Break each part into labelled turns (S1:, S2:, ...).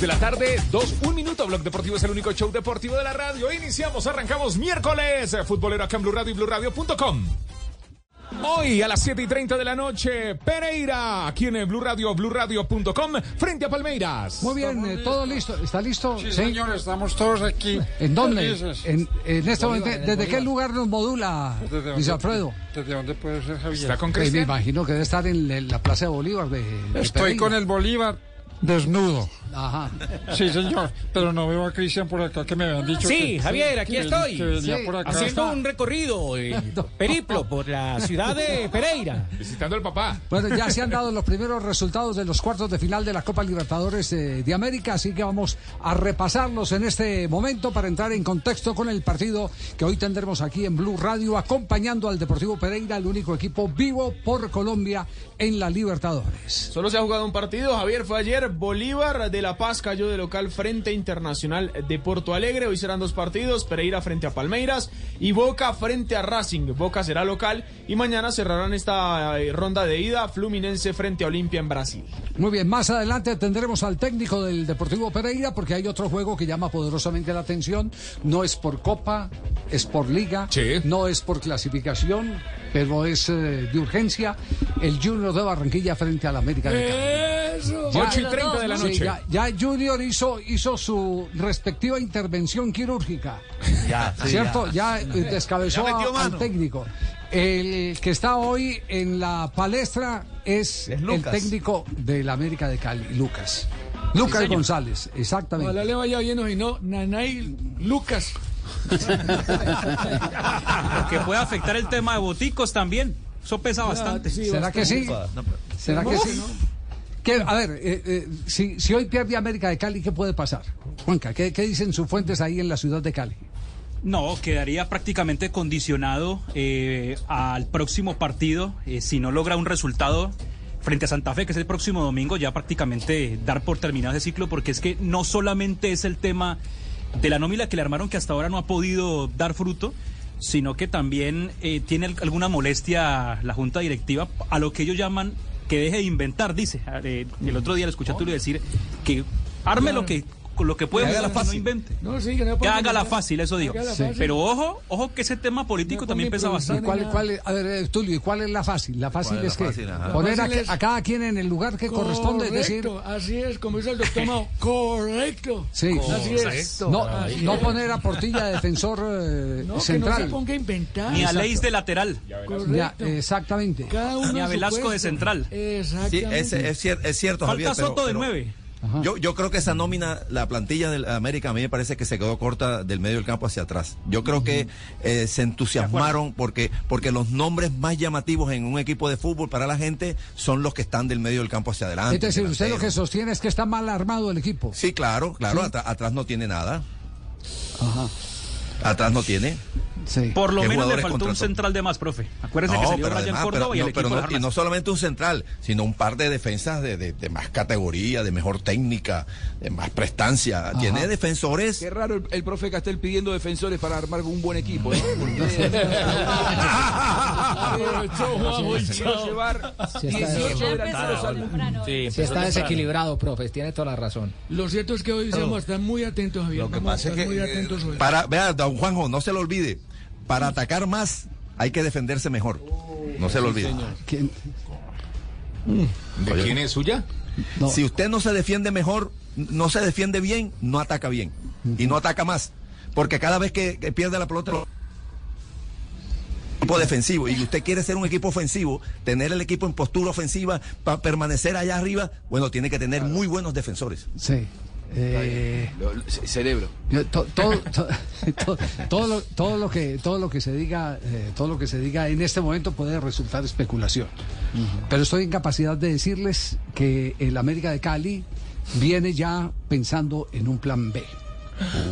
S1: De la tarde, dos, un minuto. Blog Deportivo es el único show deportivo de la radio. Iniciamos, arrancamos miércoles. Futbolero acá en Blue Radio y BlueRadio.com. Hoy a las 7 y 30 de la noche, Pereira, aquí en el Blue Radio, BlueRadio.com, frente a Palmeiras.
S2: Muy bien, eh, todo listo. ¿Está listo?
S3: Sí, señor, estamos todos aquí.
S2: ¿En dónde? En, en este momento, ¿desde qué lugar nos modula,
S3: ¿Desde
S2: Luis Alfredo?
S3: ¿Desde dónde puede ser Javier?
S1: ¿Está con
S2: Pues me imagino que debe estar en, en la Plaza de Bolívar de, de
S3: Estoy
S2: Pereira.
S3: con el Bolívar desnudo.
S2: Ajá.
S3: Sí, señor, pero no veo a Cristian por acá que me habían dicho
S4: Sí,
S3: que-
S4: Javier, aquí
S3: que-
S4: estoy.
S3: Que venía
S2: Sí,
S3: por acá.
S4: Haciendo un recorrido, eh, periplo por la ciudad de Pereira.
S1: Visitando al papá.
S2: Bueno, ya se han dado los primeros resultados de los cuartos de final de la Copa Libertadores eh, de América, así que vamos a repasarlos en este momento para entrar en contexto con el partido que hoy tendremos aquí en Blue Radio, acompañando al Deportivo Pereira, el único equipo vivo por Colombia en la Libertadores.
S5: Solo se ha jugado un partido, Javier, fue ayer. Bolívar de La Paz cayó de local frente a Internacional de Porto Alegre. Hoy serán dos partidos, Pereira frente a Palmeiras y Boca frente a Racing. Boca será local y mañana cerrarán esta eh, ronda de ida Fluminense frente a Olimpia en Brasil.
S2: Muy bien, más adelante tendremos al técnico del Deportivo Pereira porque hay otro juego que llama poderosamente la atención. No es por Copa, es por Liga,
S1: Sí.
S2: no es por clasificación, pero es eh, de urgencia. El Junior de Barranquilla frente al América de Cali. Ya-
S1: 8 y 30 de la
S2: Sí,
S1: noche.
S2: ya, ya Junior hizo, hizo su respectiva intervención quirúrgica. ¿Cierto? Ya, eh, descabezó
S6: Ya
S2: a- al técnico. El que está hoy en la palestra es,
S6: Es
S2: el técnico del América de Cali, Lucas. Lucas González, exactamente.
S7: Ojalá le vaya bien hoy, no, Nanay Lucas.
S4: Que puede afectar el tema de boticos también. Eso pesa bastante.
S7: Sí,
S2: ¿Será que sí?
S6: No, pero-
S2: ¿Será que sí? ¿Qué- a ver, eh, eh, si, si hoy pierde América de Cali, ¿qué puede pasar? Juanca, ¿qué, qué dicen sus fuentes ahí en la ciudad de Cali?
S8: No, quedaría prácticamente condicionado eh, al próximo partido. eh, si no logra un resultado frente a Santa Fe, que es el próximo domingo, ya prácticamente dar por terminado ese ciclo, porque es que no solamente es el tema de la nómina que le armaron que hasta ahora no ha podido dar fruto, sino que también eh, tiene al- alguna molestia la junta directiva a lo que ellos llaman que deje de inventar, dice. Eh, el otro día le escuché a Tulio decir que arme lo que lo que puede,
S6: Que haga la
S8: no
S6: fácil.
S8: invente.
S7: No, sí, que no
S8: Que haga la fácil, eso digo.
S2: Sí.
S8: Pero ojo, ojo que ese tema político
S7: No
S8: también pesa
S7: improvisar.
S2: ¿Y
S8: bastante.
S2: cuál, cuál, a ver, eh, Tulio, ¿y cuál es la fácil? La fácil
S6: ¿Cuál es
S2: que?
S6: Ajá.
S2: poner a,
S7: es-
S2: a cada quien en el lugar que corresponde, es decir,
S7: Correcto, así es, como dice el doctor Mao. Correcto.
S2: sí,
S7: Así es.
S2: no,
S7: Así
S2: no
S7: es.
S2: poner a Portilla defensor eh,
S7: No, que no
S2: central.
S7: se ponga a inventar.
S8: Ni a Leis de lateral,
S7: Correcto.
S2: Ya, exactamente.
S7: Cada uno
S8: ni a Velasco de central.
S7: Exactamente.
S6: es, es cier- es cierto, Javier.
S8: Falta Soto de
S6: pero Yo, yo creo que esa nómina, la plantilla del América, a mí me parece que se quedó corta del medio del campo hacia atrás. Yo creo que eh, se entusiasmaron porque, porque los nombres más llamativos en un equipo de fútbol para la gente son los que están del medio del campo hacia adelante.
S2: Es decir, usted lo que sostiene es que está mal armado el equipo.
S6: Sí, claro, claro,
S2: Sí.
S6: atrás no tiene nada.
S2: Ajá.
S6: Atrás no tiene.
S2: Sí.
S8: Por lo
S6: ¿Qué
S8: menos le faltó un central de más, profe. Acuérdense que
S6: No,
S8: salió
S6: pero
S8: Ryan
S6: además,
S8: Córdoba
S6: pero
S8: y el
S6: no,
S8: equipo
S6: pero
S8: de
S6: no- y no solamente un central, sino un par de defensas de, de- de más categoría, de mejor técnica, de más prestancia. Tiene defensores.
S9: Qué raro el, el profe Castel pidiendo defensores para armar un buen equipo.
S10: Sí, está
S9: 18
S10: bien.
S9: delanteros al-
S10: Sí, está desequilibrado, profe, tiene toda la razón.
S7: Lo cierto es que hoy estar muy atentos, Javier.
S6: Lo que pasa es que, eh,
S7: atentos hoy.
S6: Para, vea, don Juanjo, no se lo olvide. Para atacar más hay que defenderse mejor. No se lo olvide.
S2: ¿Quién?
S1: ¿De quién es suya?
S2: No.
S6: Si usted no se defiende mejor, no se defiende bien, no ataca bien. Y no ataca más. Porque cada vez que, que pierde la pelota, equipo defensivo y usted quiere ser un equipo ofensivo, tener el equipo en postura ofensiva para permanecer allá arriba, bueno, tiene que tener muy buenos defensores.
S2: Sí. Eh,
S9: Lo- lo- ce- cerebro.
S2: to- todo, to- to- todo, lo, todo lo que todo lo que se diga eh, todo lo que se diga en este momento puede resultar especulación. Pero estoy en capacidad de decirles que el América de Cali viene ya pensando en un plan B.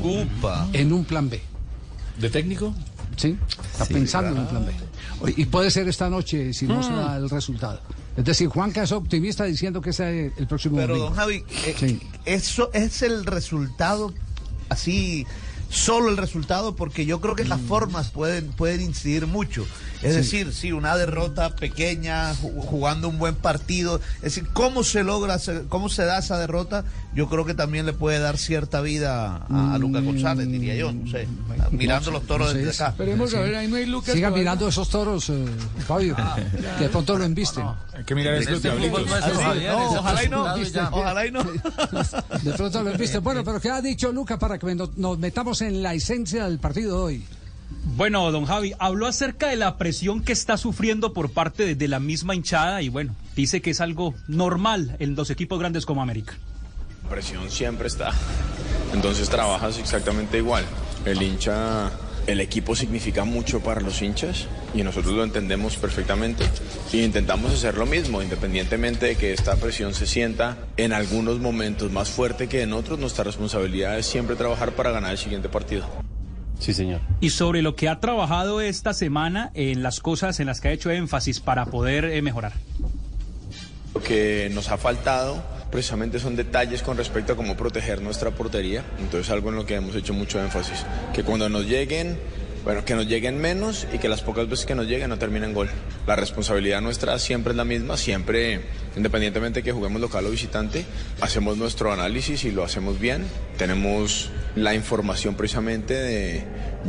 S6: Upa.
S2: en un plan B.
S1: ¿De técnico?
S2: sí está
S6: Sí,
S2: pensando en un plan B. Y puede ser esta noche si no se da el resultado es decir Juanca es optimista diciendo que sea el próximo
S11: Pero,
S2: domingo
S11: don Javi, eh,
S2: Sí.
S11: eso es el resultado así solo el resultado, porque yo creo que las formas pueden, pueden incidir mucho. Es
S2: Sí.
S11: decir, sí, una derrota pequeña, ju- jugando un buen partido. Es decir, cómo se logra, se- cómo se da esa derrota, yo creo que también le puede dar cierta vida a, a Lucas González, diría yo, no sé. Mirando los toros
S2: No sé,
S11: desde acá.
S7: Esperemos a ver, ahí no hay Lucas.
S2: Sigan
S7: todavía.
S2: mirando esos toros, eh, Fabio, que de pronto lo embisten.
S1: Hay que mirar
S12: Este
S1: estos diablitos.
S11: Ah, ojalá y no, ojalá y no.
S2: De pronto lo embisten. Bueno, pero ¿qué ha dicho Lucas para que nos, nos en la esencia del partido de hoy?
S8: Bueno, don Javi, habló acerca de la presión que está sufriendo por parte de, de la misma hinchada y bueno, dice que es algo normal en dos equipos grandes como América.
S13: presión siempre está. Entonces trabajas exactamente igual. El hincha, el equipo significa mucho para los hinchas y nosotros lo entendemos perfectamente. Y intentamos hacer lo mismo, independientemente de que esta presión se sienta en algunos momentos más fuerte que en otros, nuestra responsabilidad es siempre trabajar para ganar el siguiente partido.
S8: Sí, señor. Y sobre lo que ha trabajado esta semana en las cosas en las que ha hecho énfasis para poder eh, mejorar.
S13: Lo que nos ha faltado precisamente son detalles con respecto a cómo proteger nuestra portería. Entonces algo en lo que hemos hecho mucho énfasis. Que cuando nos lleguen, bueno, que nos lleguen menos y que las pocas veces que nos lleguen no terminen gol. La responsabilidad nuestra siempre es la misma, siempre, independientemente de que juguemos local o visitante, hacemos nuestro análisis y lo hacemos bien. Tenemos la información precisamente de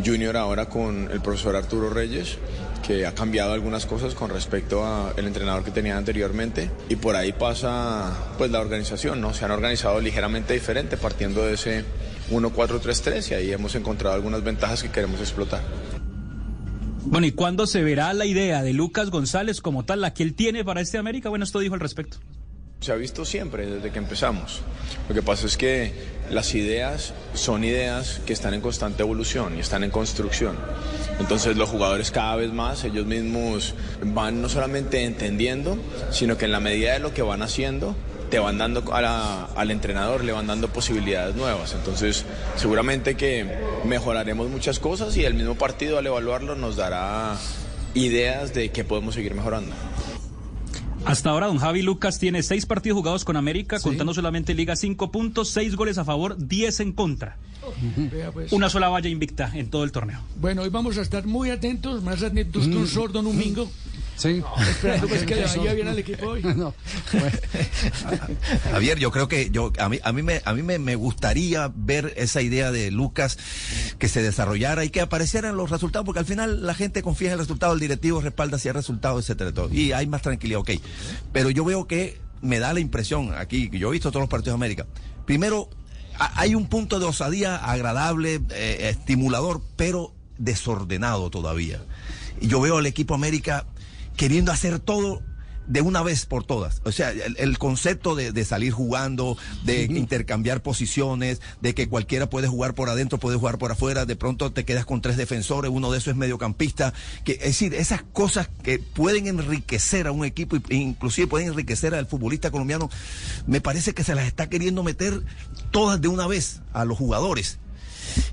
S13: Junior ahora con el profesor Arturo Reyes que ha cambiado algunas cosas con respecto al entrenador que tenía anteriormente y por ahí pasa pues la organización, ¿no? Se han organizado ligeramente diferente partiendo de ese 1-4-3-3 y ahí hemos encontrado algunas ventajas que queremos explotar.
S8: Bueno, ¿y cuándo se verá la idea de Lucas González como tal, la que él tiene para este América? Bueno, esto dijo al respecto.
S13: Se ha visto siempre desde que empezamos. Lo que pasa es que las ideas son ideas que están en constante evolución y están en construcción. Entonces los jugadores cada vez más, ellos mismos van no solamente entendiendo, sino que en la medida de lo que van haciendo, te van dando al entrenador, le van dando posibilidades nuevas. Entonces seguramente que mejoraremos muchas cosas y el mismo partido al evaluarlo nos dará ideas de qué podemos seguir mejorando.
S8: Hasta ahora, don Javi Lucas tiene seis partidos jugados con América, contando solamente Liga, cinco puntos, seis goles a favor, diez en contra.
S7: Pues.
S8: Una sola valla invicta en todo el torneo.
S7: Bueno, hoy vamos a estar muy atentos, más atentos que un sordo en un
S2: Sí.
S7: Esperando pues que vaya bien al equipo hoy.
S2: No.
S6: Javier, yo creo que yo a mí a mí me a mí me, me gustaría ver esa idea de Lucas que se desarrollara y que aparecieran los resultados porque al final la gente confía en el resultado, el directivo respalda si hay resultados, etcétera, todo. y hay más tranquilidad, ok. Pero yo veo que me da la impresión aquí que yo he visto todos los partidos de América. Primero a- hay un punto de osadía agradable, eh, estimulador, pero desordenado todavía. Y yo veo al equipo América queriendo hacer todo de una vez por todas. O sea, el, el concepto de, de salir jugando, de intercambiar posiciones, de que cualquiera puede jugar por adentro, puede jugar por afuera, de pronto te quedas con tres defensores, uno de esos es mediocampista. Que, es decir, esas cosas que pueden enriquecer a un equipo e inclusive pueden enriquecer al futbolista colombiano, me parece que se las está queriendo meter todas de una vez a los jugadores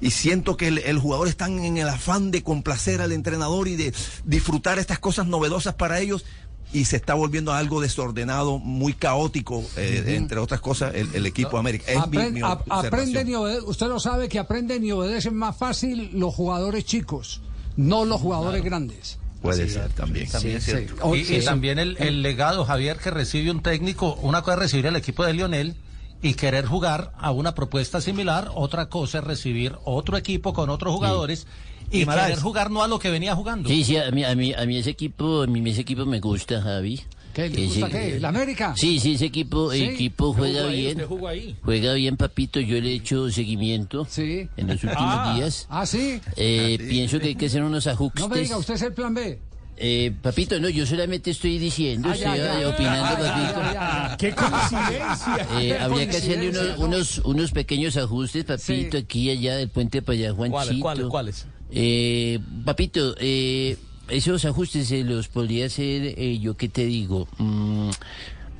S6: y siento que el, el jugador está en el afán de complacer al entrenador y de disfrutar estas cosas novedosas para ellos y se está volviendo algo desordenado, muy caótico, eh, entre otras cosas, el, el equipo de América. Es mi- mi
S2: aprenden y usted lo sabe que aprenden y obedecen más fácil los jugadores chicos, no los jugadores grandes.
S6: Puede ser también.
S14: También es
S2: Sí,
S14: cierto.
S2: sí. O-
S14: Y, también el, el legado, Javier, que recibe un técnico, una cosa es recibir el equipo de Lionel y querer jugar a una propuesta similar, otra cosa es recibir otro equipo con otros jugadores y
S10: Guimaraes.
S14: querer jugar no a lo que venía jugando.
S10: Sí, sí, a mí, a mí, a mí ese equipo, a mí ese equipo me gusta, Javi.
S2: ¿Qué, le gusta qué? ¿La América?
S10: Sí, sí, ese equipo,
S2: Sí.
S10: el equipo juega
S2: ahí,
S10: bien.
S2: ahí.
S10: Juega bien, papito. Yo le he hecho seguimiento en los últimos
S2: Ah,
S10: días.
S2: Ah, sí.
S10: Eh, Pienso que hay que hacer unos ajustes.
S2: No me diga, usted es el plan B.
S10: Eh, papito, no, yo solamente estoy diciendo,
S2: Ah, ya,
S10: estoy
S2: ya.
S10: eh, opinando,
S2: Ah,
S10: papito.
S2: ya, ya, ya.
S1: ¡Qué coincidencia!
S10: Eh, habría que hacerle unos,
S1: ¿no?
S10: unos, unos pequeños ajustes, papito, aquí y allá del puente para allá, Juanchito.
S14: ¿Cuáles, cuáles?
S10: Eh, papito, eh, esos ajustes se los podría hacer, eh, yo qué te digo. Mm,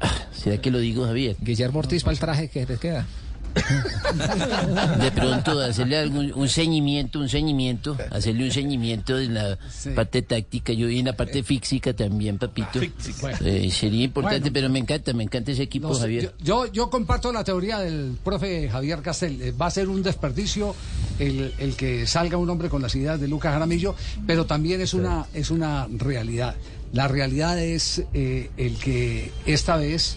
S10: ah, ¿Será que lo digo, Javier?
S15: Guillermo Ortiz para el traje que les queda.
S10: De pronto hacerle algún, un ceñimiento, un ceñimiento, hacerle un ceñimiento en la parte táctica, yo y en la parte física también, papito. Eh, sería importante,
S2: Bueno.
S10: pero me encanta, me encanta ese equipo,
S2: No sé,
S10: Javier.
S2: yo, yo, yo comparto la teoría del profe Javier Castel. Eh, Va a ser un desperdicio el, el que salga un hombre con las ideas de Lucas Jaramillo, pero también es una, es una realidad. La realidad es eh, el que esta vez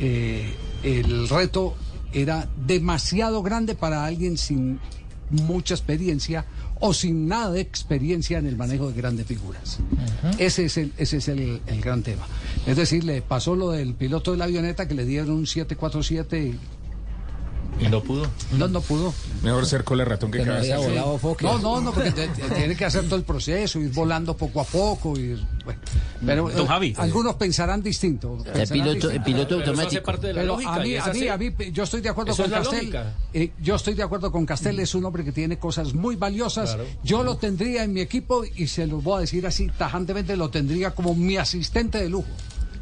S2: eh, el reto era demasiado grande para alguien sin mucha experiencia o sin nada de experiencia en el manejo de grandes figuras. Ese es, el, ese es el, el gran tema. Es decir, le pasó lo del piloto de la avioneta que le dieron un 747 y
S1: ¿Y no pudo?
S2: no, no pudo.
S1: Mejor ser cola ratón que cabeza.
S2: No, no, no, porque te- te- tiene que hacer todo el proceso, ir volando poco a poco. Ir, bueno. Pero
S8: Don
S2: eh,
S8: Javi.
S2: algunos pensarán distinto.
S10: El piloto, el piloto automático.
S2: Pero a mí, a mí, a mí, yo estoy de acuerdo
S9: Eso
S2: con
S9: la
S2: Castel. Eh, yo estoy de acuerdo con Castel, es un hombre que tiene cosas muy valiosas. Yo lo tendría en mi equipo y se lo voy a decir así tajantemente, lo tendría como mi asistente de lujo.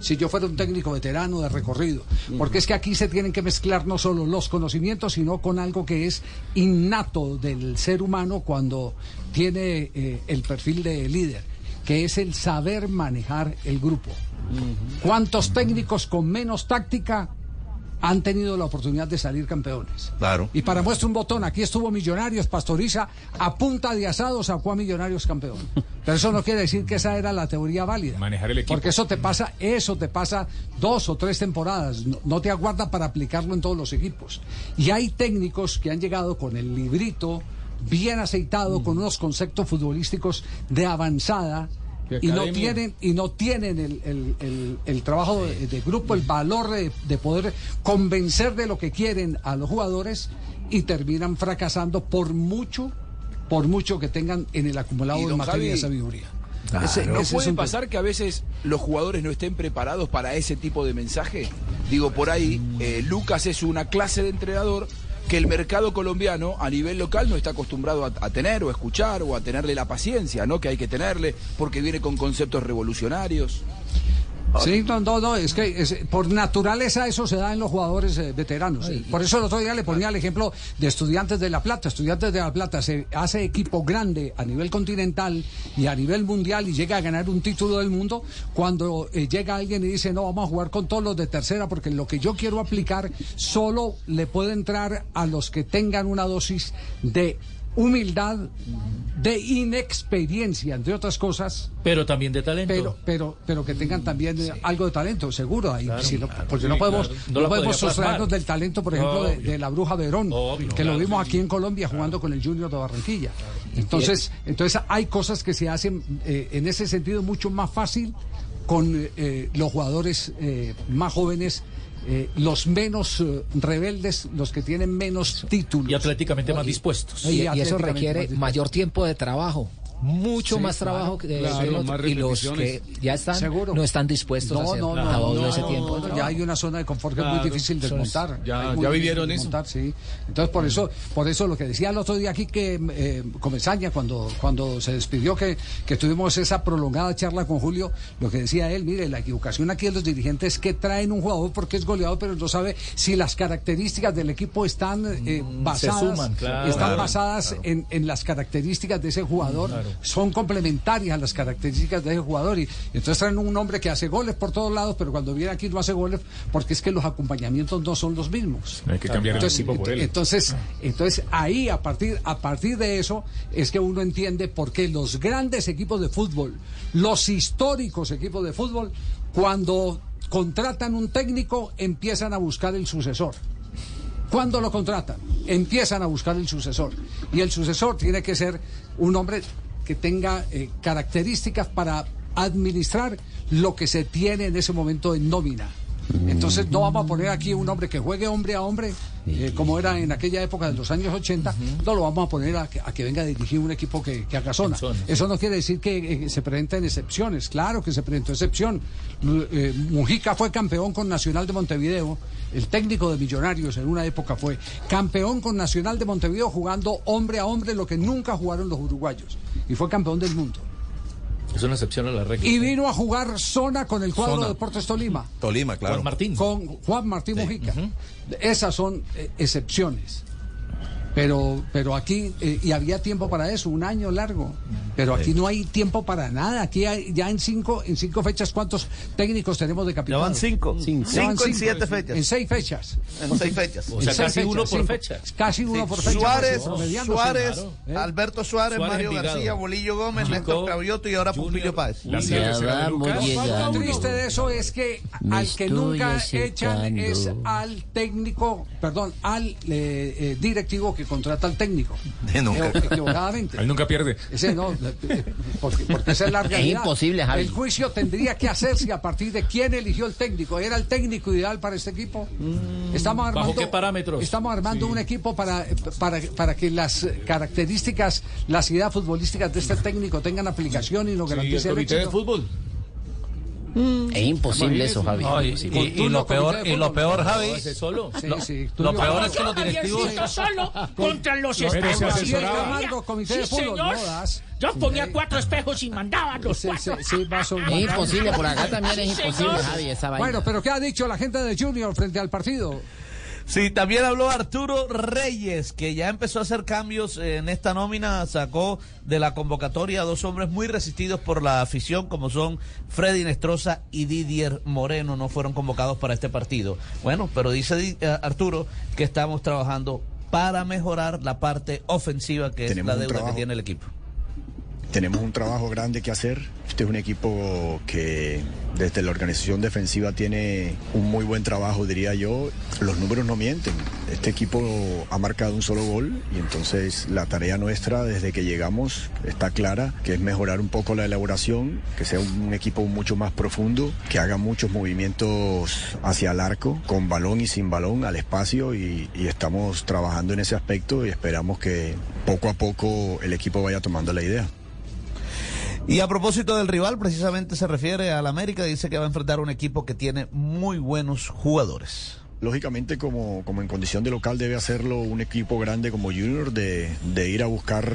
S2: Si yo fuera un técnico veterano de recorrido. Porque es que aquí se tienen que mezclar no solo los conocimientos, sino con algo que es innato del ser humano cuando tiene eh, el perfil de líder, que es el saber manejar el grupo. ¿Cuántos técnicos con menos táctica han tenido la oportunidad de salir campeones?
S6: Claro.
S2: Y para muestra un botón, aquí estuvo Millonarios, Pastoriza, a punta de asado sacó a Millonarios campeón. Pero eso no quiere decir que esa era la teoría válida.
S1: Manejar el equipo.
S2: Porque eso te pasa, eso te pasa dos o tres temporadas, no, no te aguarda para aplicarlo en todos los equipos. Y hay técnicos que han llegado con el librito bien aceitado, con unos conceptos futbolísticos de avanzada.
S9: De
S2: Y no tienen, y no tienen el, el- el- el trabajo de, de grupo, el valor de, de poder convencer de lo que quieren a los jugadores y terminan fracasando por mucho, por mucho que tengan en el acumulado de materia de
S9: Javi,
S2: sabiduría.
S9: Ese-
S2: Ese-
S9: ¿No
S2: ese
S9: puede
S2: un-
S9: pasar que a veces los jugadores no estén preparados para ese tipo de mensaje? Digo, por ahí, eh, Lucas es una clase de entrenador que el mercado colombiano a nivel local no está acostumbrado a, tener o a escuchar o a tenerle la paciencia, ¿no? Que hay que tenerle porque viene con conceptos revolucionarios.
S2: Sí, no, no, no, es que es- por naturaleza eso se da en los jugadores eh, veteranos. Por eso el otro día le ponía el ejemplo de Estudiantes de La Plata. Estudiantes de La Plata se hace equipo grande a nivel continental y a nivel mundial y llega a ganar un título del mundo cuando eh, llega alguien y dice, no, vamos a jugar con todos los de tercera porque lo que yo quiero aplicar solo le puede entrar a los que tengan una dosis de humildad, de inexperiencia, entre otras cosas.
S12: Pero también de talento.
S2: Pero, pero, pero que tengan también eh, algo de talento, seguro. Ahí,
S12: Claro,
S2: si no-
S12: claro,
S2: porque
S12: sí,
S2: no podemos,
S12: claro.
S2: no
S12: No
S2: podemos
S12: plasmar.
S2: del talento, por ejemplo, de, la Bruja Verón,
S12: Obvio,
S2: que lo vimos aquí en Colombia jugando con el Junior de Barranquilla. Entonces, entonces hay cosas que se hacen eh, en ese sentido mucho más fácil con eh, los jugadores eh, más jóvenes. Eh, los menos eh, rebeldes, los que tienen menos títulos.
S12: Y atléticamente más dispuestos.
S15: Y, y eso requiere mayor tiempo de trabajo. Mucho
S2: Sí,
S15: más
S2: claro,
S15: trabajo que
S2: claro,
S15: que el
S2: más
S15: otro. y los que ya están
S2: Seguro.
S15: no están dispuestos a hacer
S2: no,
S15: a
S2: no,
S15: todo
S2: no,
S15: ese
S2: no,
S15: tiempo.
S2: no, ya hay una zona de confort que es muy difícil desmontar.
S9: ya- ya vivieron eso.
S2: sí. Entonces por eso, por eso lo que decía el otro día aquí que eh, Comesaña cuando cuando se despidió que, que tuvimos esa prolongada charla con Julio, lo que decía él, mire, la equivocación aquí de los dirigentes es que traen un jugador porque es goleador, pero no sabe si las características del equipo están eh, basadas,
S12: suman, claro.
S2: están
S12: Claro,
S2: basadas En, en las características de ese jugador, son complementarias a las características de ese jugador y entonces traen un hombre que hace goles por todos lados, pero cuando viene aquí no hace goles porque es que los acompañamientos no son los mismos.
S1: Hay que cambiar el
S2: entonces,
S1: equipo por él.
S2: Entonces, entonces ahí a partir a partir de eso es que uno entiende por qué los grandes equipos de fútbol, los históricos equipos de fútbol, cuando contratan un técnico empiezan a buscar el sucesor. Cuando lo contratan, empiezan a buscar el sucesor. Y el sucesor tiene que ser un hombre que tenga eh, características para administrar lo que se tiene en ese momento en nómina. Entonces no vamos a poner aquí un hombre que juegue hombre a hombre, eh, como era en aquella época de los años 80, no lo vamos a poner a que, a que venga a dirigir un equipo que, que haga zona. Eso no quiere decir que eh, se presenten excepciones, claro que se presentó excepción. Eh, Mujica fue campeón con Nacional de Montevideo, el técnico de Millonarios en una época fue campeón con Nacional de Montevideo jugando hombre a hombre, lo que nunca jugaron los uruguayos, y fue campeón del mundo.
S12: Es una excepción a la regla.
S2: Y vino a jugar zona con el cuadro
S6: Zona.
S2: de Deportes Tolima.
S6: Tolima, claro.
S12: Juan Martín.
S2: Con Juan Martín Mujica. Esas son eh, excepciones. Pero, pero aquí, eh, y había tiempo para eso, un año largo. Pero aquí no hay tiempo para nada. Aquí hay, ya en cinco, en cinco fechas, ¿cuántos técnicos tenemos de capitán?
S11: Ya van cinco.
S2: Cinco,
S11: Cinco en siete fechas.
S2: En seis fechas.
S11: En seis fechas.
S12: O sea, casi uno
S2: fechas,
S12: por fecha.
S2: Casi uno
S11: Sí.
S2: por fecha.
S11: Suárez, Suárez,
S2: claro.
S11: Alberto Suárez,
S12: Suárez
S11: Mario. García, Bolillo Gómez,
S12: Chico,
S11: Néstor Cravioto y ahora Pompilio Páez.
S1: La.
S2: Lo triste de eso es que
S10: Me
S2: al que nunca echan es al técnico, perdón, al eh, eh, directivo que contrata al técnico.
S6: De nunca.
S2: Equivocadamente.
S1: Él nunca pierde.
S2: Ese no, porque, porque esa es la realidad.
S15: imposible, Javi.
S2: El juicio tendría que hacerse a partir de quién eligió el técnico. ¿Era el técnico ideal para este equipo? Estamos
S12: ¿Bajo
S2: armando,
S12: qué parámetros?
S2: Estamos armando un equipo para, para, para que las características, las ideas futbolísticas de este técnico tengan aplicación y nos
S12: Sí, el
S2: garantice el
S12: comité de
S2: éxito.
S12: fútbol.
S15: Es imposible eso, Javi.
S14: No, y,
S15: Imposible.
S14: y- y lo peor, y lo peor, Javi,
S12: solo.
S2: Sí,
S14: lo,
S2: sí, tú
S14: lo peor es que los directivos.
S16: Solo contra los espejos. Sí, señor. Yo ponía cuatro espejos y mandaba los cuatro.
S15: Es imposible, por acá también es imposible,
S16: señor.
S15: Javi, esa vaina.
S2: Bueno, pero ¿qué ha dicho la gente de Junior frente al partido?
S11: Sí, también habló Arturo Reyes, que ya empezó a hacer cambios en esta nómina, sacó de la convocatoria a dos hombres muy resistidos por la afición, como son Freddy Nestroza y Didier Moreno, no fueron convocados para este partido. Bueno, pero dice Di- eh, Arturo que estamos trabajando para mejorar la parte ofensiva, que es la deuda que tiene el equipo.
S17: Tenemos un trabajo grande que hacer. Este es un equipo que desde la organización defensiva tiene un muy buen trabajo, diría yo. Los números no mienten. Este equipo ha marcado un solo gol y entonces la tarea nuestra desde que llegamos está clara, que es mejorar un poco la elaboración, que sea un equipo mucho más profundo, que haga muchos movimientos hacia el arco, con balón y sin balón, al espacio y, estamos trabajando en ese aspecto y esperamos que poco a poco el equipo vaya tomando la idea.
S11: Y a propósito del rival, precisamente se refiere al América, dice que va a enfrentar un equipo que tiene muy buenos jugadores.
S17: Lógicamente, como, como en condición de local, debe hacerlo un equipo grande como Junior, de, de ir a buscar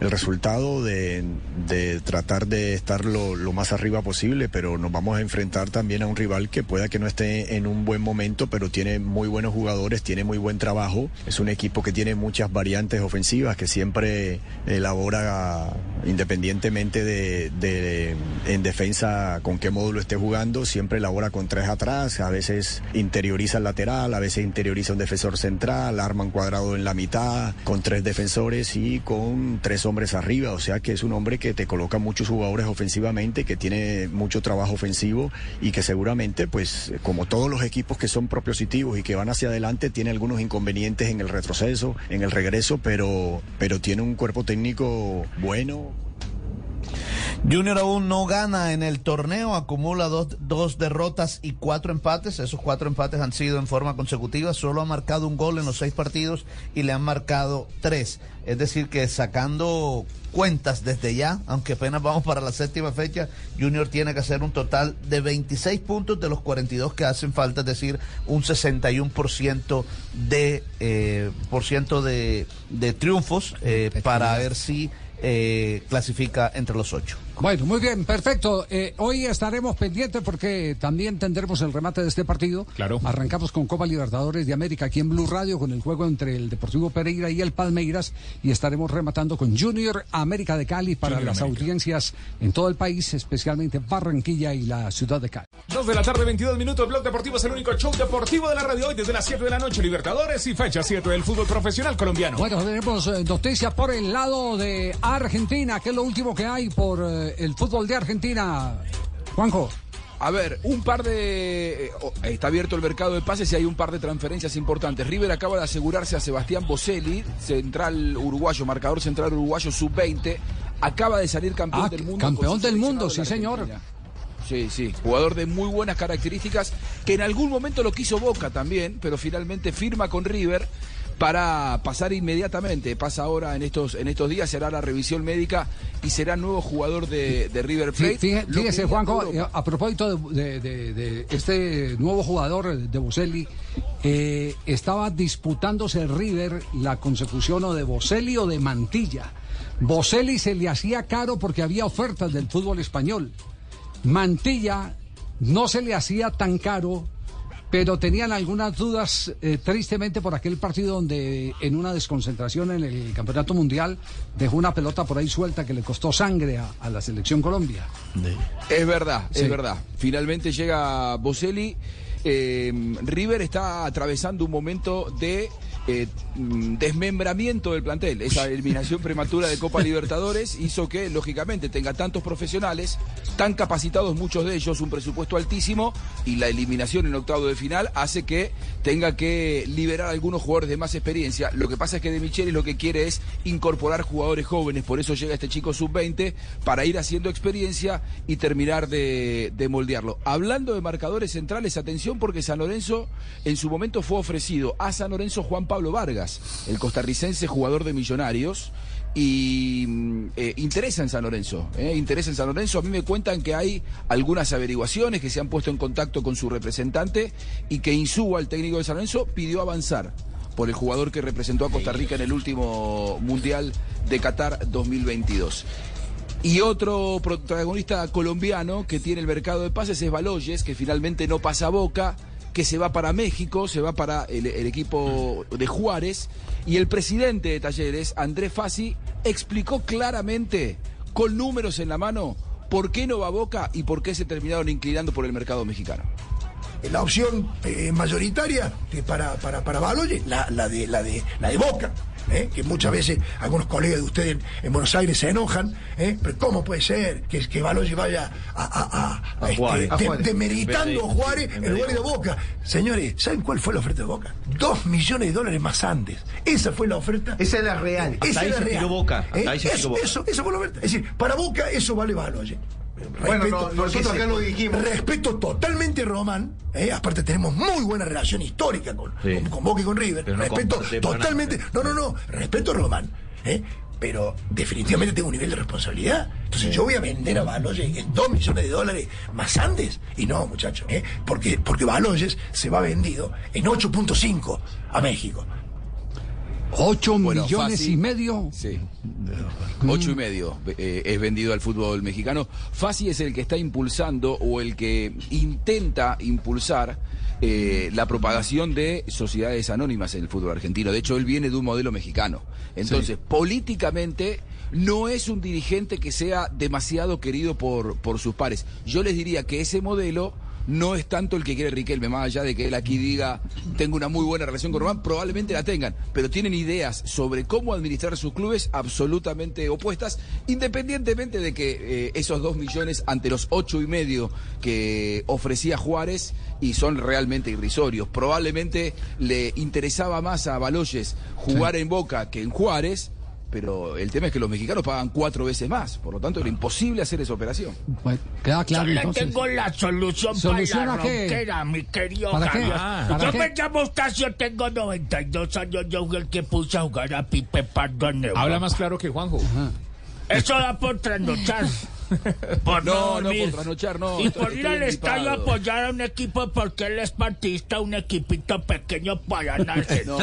S17: el resultado, de, de tratar de estar lo, más arriba posible, pero nos vamos a enfrentar también a un rival que pueda que no esté en un buen momento, pero tiene muy buenos jugadores, tiene muy buen trabajo. Es un equipo que tiene muchas variantes ofensivas, que siempre elabora independientemente de, de en defensa con qué módulo esté jugando, siempre elabora con tres atrás, a veces interioriza el lateral, a veces interioriza un defensor central, arma un cuadrado en la mitad, con tres defensores y con tres hombres arriba, o sea que es un hombre que te coloca muchos jugadores ofensivamente, que tiene mucho trabajo ofensivo y que seguramente, pues como todos los equipos que son propositivos y que van hacia adelante, tiene algunos inconvenientes en el retroceso, en el regreso, pero, pero tiene un cuerpo técnico bueno,
S11: Junior aún no gana en el torneo, acumula dos, dos derrotas y cuatro empates. Esos cuatro empates han sido en forma consecutiva. Solo ha marcado un gol en los seis partidos y le han marcado tres. Es decir, que sacando cuentas desde ya, aunque apenas vamos para la séptima fecha, Junior tiene que hacer un total de 26 puntos de los 42 que hacen falta, es decir, un 61% de, eh, por ciento de, de triunfos eh, para ver si eh, clasifica entre los ocho.
S2: Bueno, muy bien, perfecto. Eh, hoy estaremos pendientes porque también tendremos el remate de este partido.
S1: Claro.
S2: Arrancamos con Copa Libertadores de América aquí en Blue Radio con el juego entre el Deportivo Pereira y el Palmeiras y estaremos rematando con Junior América de Cali para
S1: Junior
S2: las
S1: América.
S2: audiencias en todo el país, especialmente Barranquilla y la ciudad de Cali.
S1: Dos de la tarde, 22 minutos. Blog Deportivo es el único show deportivo de la radio hoy desde las 7 de la noche. Libertadores y fecha 7 del fútbol profesional colombiano.
S2: Bueno, tenemos eh, noticias por el lado de Argentina, que es lo último que hay por eh, el fútbol de Argentina. Juanjo.
S9: A ver, un par de. eh, está abierto el mercado de pases y hay un par de transferencias importantes. River acaba de asegurarse a Sebastián Boselli, central uruguayo, marcador central uruguayo sub-20. Acaba de salir campeón
S2: Ah,
S9: del mundo.
S2: campeón del mundo, sí, señor.
S9: Argentina. Sí, sí, jugador de muy buenas características, que en algún momento lo quiso Boca también, pero finalmente firma con River para pasar inmediatamente. Pasa ahora en estos, en estos días, será la revisión médica y será nuevo jugador de, de River Plate.
S2: fíjese, fíjese, Juanjo,
S9: Europa.
S2: eh, a propósito de, de- de- de este nuevo jugador de Boselli, eh, estaba disputándose River la consecución o de Boselli o de Mantilla. Boselli se le hacía caro porque había ofertas del fútbol español. Mantilla no se le hacía tan caro pero tenían algunas dudas, eh, tristemente, por aquel partido donde en una desconcentración en el Campeonato Mundial dejó una pelota por ahí suelta que le costó sangre a, a la selección Colombia.
S9: Es verdad,
S2: Sí.
S9: es verdad. Finalmente llega Boselli. Eh, River está atravesando un momento de eh, mm, desmembramiento del plantel. Esa eliminación prematura de Copa Libertadores hizo que, lógicamente, tenga tantos profesionales, tan capacitados muchos de ellos, un presupuesto altísimo, y la eliminación en octavo de final hace que tenga que liberar a algunos jugadores de más experiencia. Lo que pasa es que De Michelis lo que quiere es incorporar jugadores jóvenes, por eso llega este chico sub-20, para ir haciendo experiencia y terminar de, de moldearlo. Hablando de marcadores centrales, atención porque San Lorenzo en su momento fue ofrecido a San Lorenzo Juan Pablo Vargas, el costarricense jugador de Millonarios. Y mm, eh, interesa en San Lorenzo, eh, interesa en San Lorenzo. A mí me cuentan que hay algunas averiguaciones que se han puesto en contacto con su representante y que Insúa, el técnico de San Lorenzo, pidió avanzar por el jugador que representó a Costa Rica en el último Mundial de Qatar 2022. Y otro protagonista colombiano que tiene el mercado de pases es Baloyes, que finalmente no pasa a boca, que se va para México, se va para el, equipo de Juárez. Y el presidente de Talleres, Andrés Fassi, explicó claramente, con números en la mano, por qué no va boca y por qué se terminaron inclinando por el mercado mexicano.
S18: la opción eh, mayoritaria eh, para, para, para Baloyes, la, la, de, la, de, la de Boca. ¿Eh? que muchas veces algunos colegas de ustedes en, en Buenos Aires se enojan, ¿eh? pero ¿cómo puede ser que, que Baloyes vaya a, a, a, a, este,
S12: Juárez. A
S18: de-
S12: Juárez.
S18: demeritando a Juárez
S12: En
S18: lugar
S12: de
S18: Boca? Señores, ¿saben cuál fue la oferta de Boca? Dos millones de dólares más antes. Esa fue la oferta.
S19: Esa es la real. Hasta
S18: Esa
S19: ahí
S18: es la
S19: se
S18: real.
S19: tiró Boca. Hasta
S18: ¿Eh?
S19: ahí se tiró Boca.
S18: Eso, eso fue la oferta. Es decir, para Boca eso vale Baloyes.
S19: Bueno,
S18: Respeto-
S19: no, nosotros acá
S18: se-
S19: lo dijimos.
S18: Respeto totalmente a Román. ¿eh? Aparte tenemos muy buena relación histórica con,
S19: Sí.
S18: con, con Boca y con River.
S19: Pero
S18: respeto totalmente. No, no, no. Respeto a Román. ¿eh? Pero definitivamente tengo un nivel de responsabilidad. Entonces yo voy a vender a Baloyes en 2 millones de dólares más antes. Y no, muchachos. ¿eh? Porque, porque Baloyes se va vendido en 8.5 a México.
S2: 8
S9: Bueno,
S2: millones
S9: Fassi-
S2: y medio.
S9: Sí. Ocho y medio eh, es vendido al fútbol mexicano. Fassi es el que está impulsando o el que intenta impulsar eh, la propagación de sociedades anónimas en el fútbol argentino. De hecho, él viene de un modelo mexicano. Entonces, políticamente no es un dirigente que sea demasiado querido por, por sus pares. Yo les diría que ese modelo no es tanto el que quiere Riquelme, más allá de que él aquí diga, tengo una muy buena relación con Román, probablemente la tengan, pero tienen ideas sobre cómo administrar sus clubes absolutamente opuestas, independientemente de que eh, esos dos millones ante los ocho y medio que ofrecía Juárez y son realmente irrisorios. Probablemente le interesaba más a Baloyes jugar en Boca que en Juárez. Pero el tema es que los mexicanos pagan cuatro veces más, por lo tanto era imposible hacer esa operación.
S2: Bueno, queda claro
S16: Yo le
S2: entonces.
S16: tengo la solución,
S2: ¿Solución
S16: para
S2: a
S16: la
S2: qué?
S16: ronquera, mi querido
S2: ¿Para qué?
S16: Javier.
S2: ¿Para
S16: Yo
S2: qué?
S16: me llamo Eustacio, tengo 92 años, yo fui el que puse a jugar a Pipe Pardo en Europa.
S1: Habla más claro que Juanjo.
S16: Eso da por trasnochar. Por no,
S9: No, por trasnochar, no.
S16: Y por ir al estadio a apoyar a un equipo porque él es partista, un equipito pequeño para nacer.
S9: No.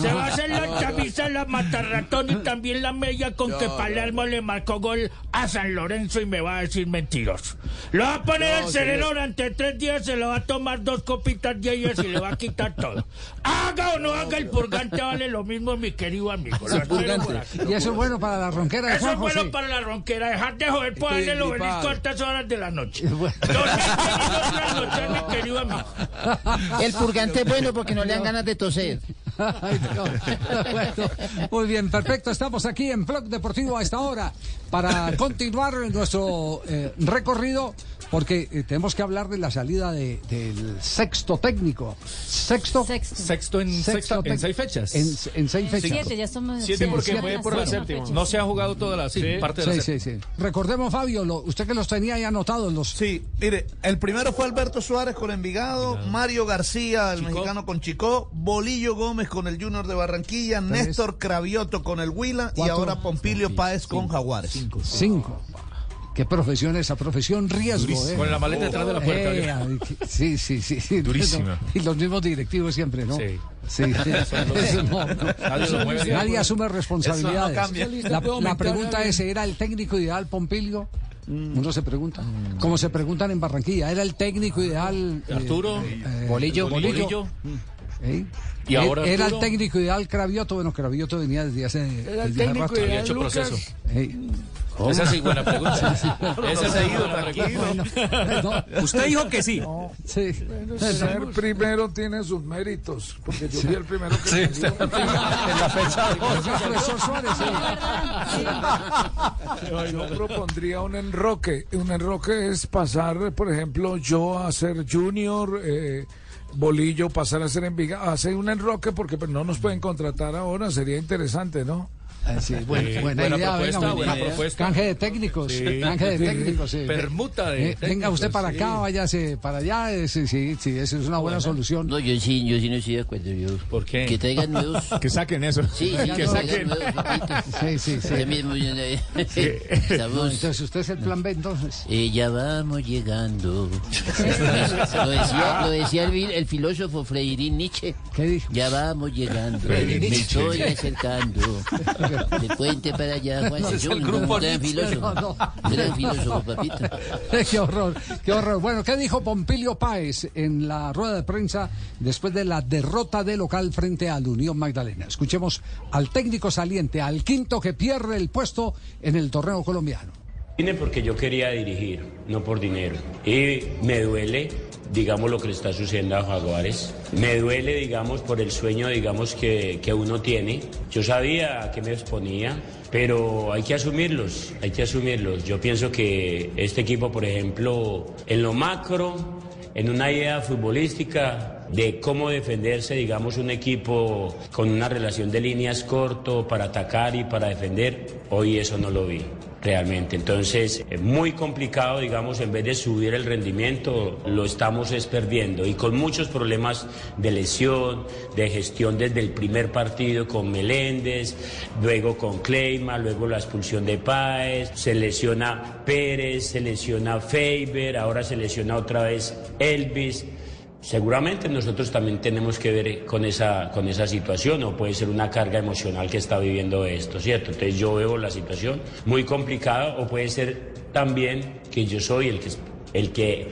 S16: Se va a hacer la
S9: No, no.
S16: camisa, la matarratón y también la media con
S9: No,
S16: que
S9: no,
S16: Palermo le marcó gol a San Lorenzo y me va a decir mentiroso. Lo va a poner
S9: No,
S16: el sereno durante tres días, se lo va a tomar dos copitas de ellas y le va a quitar todo. Haga o no haga, el purgante vale lo mismo, mi querido amigo. Lo.
S2: Y eso es bueno para la ronquera de
S16: Eso es bueno para la ronquera, dejar de joder por El obelisco a estas horas de la noche. Mi querido amigo.
S15: El purgante es bueno porque no le dan ganas de toser.
S2: Ay, no. Bueno, muy bien, perfecto. Estamos aquí en Blog Deportivo a esta hora para continuar nuestro eh, recorrido porque eh, tenemos que hablar de la salida de- del sexto técnico. Sexto.
S12: Sexto en, sexta- en
S2: tec-
S12: seis fechas.
S2: En, en seis fechas.
S20: Siete, ya somos.
S1: Siete
S20: sí,
S1: porque
S20: siete
S1: fue por la séptima.
S12: No se ha jugado toda la sí, parte de la
S2: Sí,
S12: séptima.
S2: sí, sí. Recordemos, Fabio, lo- usted que los tenía ahí anotados, los
S11: Sí, mire, el primero fue Alberto Suárez con Envigado, Mario García, el mexicano con Chicó, Bolillo Gómez con el Junior de Barranquilla,
S2: Tres.
S11: Néstor Cravioto con el Huila y ahora Pompilio Páez con Jaguares.
S2: cinco. Qué profesión esa, profesión riesgo, ¿eh?
S12: Con la maleta detrás de la puerta.
S2: Eh, sí, sí, sí, sí.
S1: Durísima.
S2: Y los mismos directivos siempre, ¿no?
S12: Sí.
S2: Sí, Eso no, no.
S12: Nadie
S2: asume responsabilidades.
S11: Eso no cambia.
S2: La, la pregunta es, ¿era el técnico ideal Pompilio? Uno se pregunta. Como se preguntan en Barranquilla, ¿era el técnico ideal? eh,
S21: Arturo,
S2: eh,
S21: Bolillo,
S2: Bolillo.
S21: Bolillo.
S2: ¿Eh?
S21: Y ahora
S2: ¿Era el técnico ideal Cravioto? Bueno, Cravioto venía desde hace,
S22: Era el
S2: desde hace
S22: técnico
S2: rato.
S22: ideal,
S21: Había hecho
S22: Lucas.
S21: proceso. Esa sí, buena pregunta.
S2: Sí, sí.
S21: Esa sí, buena pregunta.
S2: No.
S8: Usted dijo que sí.
S2: Sí.
S22: Ser primero tiene sus méritos, porque yo fui el primero que
S21: Sí, usted en la fecha
S2: sí.
S22: Yo propondría un enroque. Un enroque es pasar, por ejemplo, yo a ser junior, eh, Bolillo pasar a ser Envigado. Hacer un enroque porque pues, no nos pueden contratar ahora, sería interesante, ¿no?
S2: Ah, sí, buena,
S21: Sí,
S2: buena
S21: buena
S2: idea,
S21: propuesta,
S2: venga,
S21: buena
S2: venga.
S21: propuesta.
S2: Canje de técnicos,
S21: Sí.
S2: canje de técnicos, sí.
S21: Permuta de
S2: Eh, venga usted
S21: técnicos,
S2: para
S21: sí.
S2: acá, váyase para allá, eh, sí, sí, sí, eso es una buena solución.
S10: No, yo sí, yo sí no estoy de acuerdo. Yo,
S21: ¿Por qué?
S10: Que traigan nuevos.
S1: Que saquen eso.
S10: Sí, sí,
S2: Que
S10: que
S2: saquen. Sí, sí,
S10: mismo, yo-
S2: No, entonces usted es el plan B, entonces.
S10: Eh, ya vamos llegando. lo decía, lo decía el, el filósofo Freirín Nietzsche.
S2: ¿Qué dijo?
S10: Ya vamos llegando. Me estoy acercando. De puente para allá, Juan.
S2: No, es
S10: yo,
S2: el
S10: un
S2: grupo
S10: gran
S2: Nietzsche.
S10: filósofo.
S2: No, no.
S10: Gran filósofo, papito.
S2: qué horror, qué horror. Bueno, ¿qué dijo Pompilio Páez en la rueda de prensa después de la derrota de local frente al Unión Magdalena? Escuchemos al técnico saliente, al quinto que pierde el puesto en el torneo colombiano.
S23: Vine porque yo quería dirigir, no por dinero. Y me duele, digamos, lo que le está sucediendo a Jaguares. Me duele, digamos, por el sueño, digamos, que, que uno tiene. Yo sabía a qué me exponía, pero hay que asumirlos, hay que asumirlos. Yo pienso que este equipo, por ejemplo, en lo macro, en una idea futbolística de cómo defenderse, digamos, un equipo con una relación de líneas corto para atacar y para defender, hoy eso no lo vi realmente. Entonces, es muy complicado, digamos, en vez de subir el rendimiento, lo estamos es perdiendo y con muchos problemas de lesión, de gestión desde el primer partido con Meléndez, luego con Kleima, luego la expulsión de Páez, se lesiona Pérez, se lesiona Faber, ahora se lesiona otra vez Elvis. Seguramente nosotros también tenemos que ver con esa, con esa situación o puede ser una carga emocional que está viviendo esto, ¿cierto? Entonces yo veo la situación muy complicada o puede ser también que yo soy el que, el que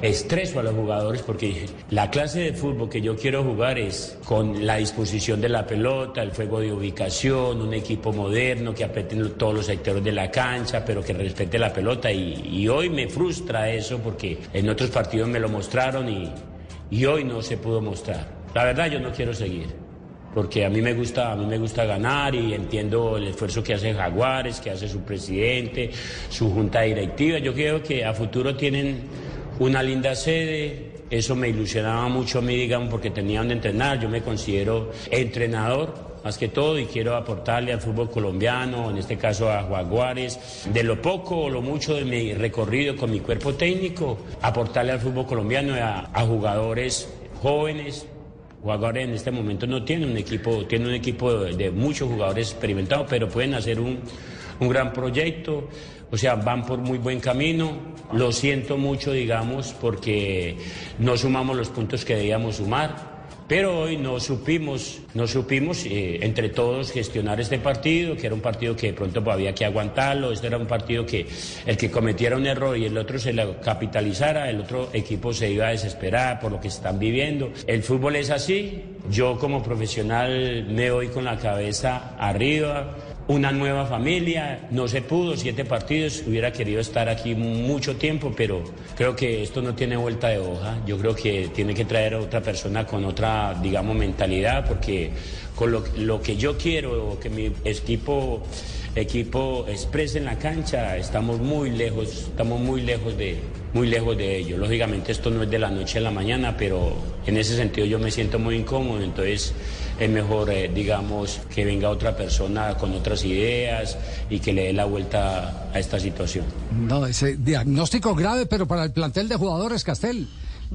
S23: estreso a los jugadores porque la clase de fútbol que yo quiero jugar es con la disposición de la pelota, el juego de ubicación, un equipo moderno que apriete en todos los sectores de la cancha, pero que respete la pelota y, y hoy me frustra eso porque en otros partidos me lo mostraron y y hoy no se pudo mostrar. La verdad yo no quiero seguir, porque a mí me gusta, a mí me gusta ganar y entiendo el esfuerzo que hace Jaguares, que hace su presidente, su junta directiva. Yo creo que a futuro tienen una linda sede. Eso me ilusionaba mucho a mí, digamos, porque tenía donde entrenar. Yo me considero entrenador más que todo y quiero aportarle al fútbol colombiano, en este caso a Jaguares, de lo poco o lo mucho de mi recorrido con mi cuerpo técnico, aportarle al fútbol colombiano a, a jugadores jóvenes. Jaguares en este momento no tiene un equipo, tiene un equipo de, de muchos jugadores experimentados, pero pueden hacer un, un gran proyecto. O sea, van por muy buen camino. Lo siento mucho, digamos, porque no sumamos los puntos que debíamos sumar. Pero hoy no supimos, no supimos eh, entre todos gestionar este partido, que era un partido que de pronto había que aguantarlo. Este era un partido que el que cometiera un error y el otro se lo capitalizara, el otro equipo se iba a desesperar por lo que están viviendo. El fútbol es así. Yo como profesional me voy con la cabeza arriba una nueva familia, no se pudo, siete partidos, hubiera querido estar aquí mucho tiempo, pero creo que esto no tiene vuelta de hoja, yo creo que tiene que traer a otra persona con otra, digamos, mentalidad, porque con lo, lo que yo quiero, que mi equipo, equipo exprese en la cancha, estamos muy lejos, estamos muy lejos de, muy lejos de ello. Lógicamente esto no es de la noche a la mañana, pero en ese sentido yo me siento muy incómodo, entonces es mejor, eh, digamos, que venga otra persona con otras ideas y que le dé la vuelta a esta situación.
S2: No, ese diagnóstico grave, pero para el plantel de jugadores, Castel.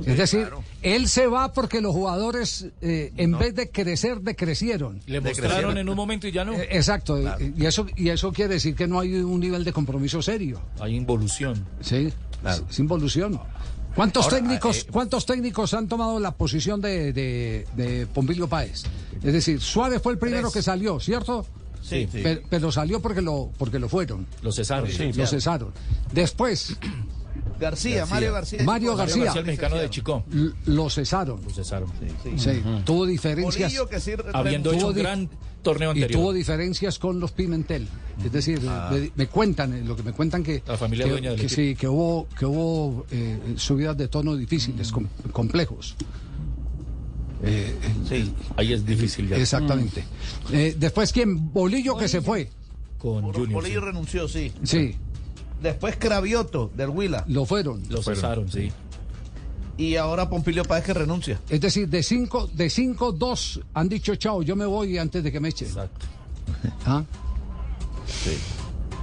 S2: Es decir, él se va porque los jugadores, eh, en vez de crecer, decrecieron.
S21: Le mostraron en un momento y ya no.
S2: Eh, Exacto, y, eso, y eso quiere decir que no hay un nivel de compromiso serio.
S21: Hay involución.
S2: Sí, es involución. ¿Cuántos
S21: Ahora,
S2: técnicos,
S21: eh,
S2: cuántos técnicos han tomado la posición de, de, de Pompilio Páez? Es decir, Suárez fue el primero
S21: Tres.
S2: que salió, ¿cierto?
S11: Sí, sí.
S2: Pero, pero salió porque lo, porque lo fueron.
S12: Lo cesaron.
S11: Sí,
S2: Lo cesaron. Después,
S11: García, Mario García.
S2: Mario García.
S12: el mexicano de Chico.
S2: l- lo cesaron.
S12: Lo cesaron.
S2: Sí, tuvo diferencias.
S11: Bolillo que sí
S12: Habiendo hecho un gran torneo
S2: y
S12: anterior.
S2: tuvo diferencias con los Pimentel. Es decir,
S12: Ah.
S2: me, me cuentan, eh, lo que me cuentan que,
S12: La familia
S2: que,
S12: dueña del
S2: que sí, que hubo, que hubo eh, subidas de tono difíciles, com- complejos. Eh,
S11: Sí.
S12: Ahí es difícil ya.
S2: Exactamente. Eh, después, ¿quién? Bolillo que se fue.
S12: Con Junior.
S11: Bolillo
S12: sí.
S11: renunció, sí.
S2: Sí,
S11: Después Cravioto, del Huila.
S2: lo fueron.
S12: Lo cesaron, sí.
S11: Y ahora Pompilio Páez que renuncia.
S2: Es decir, de cinco, de cinco, dos han dicho chao, yo me voy antes de que me echen.
S12: Exacto.
S2: ¿Ah?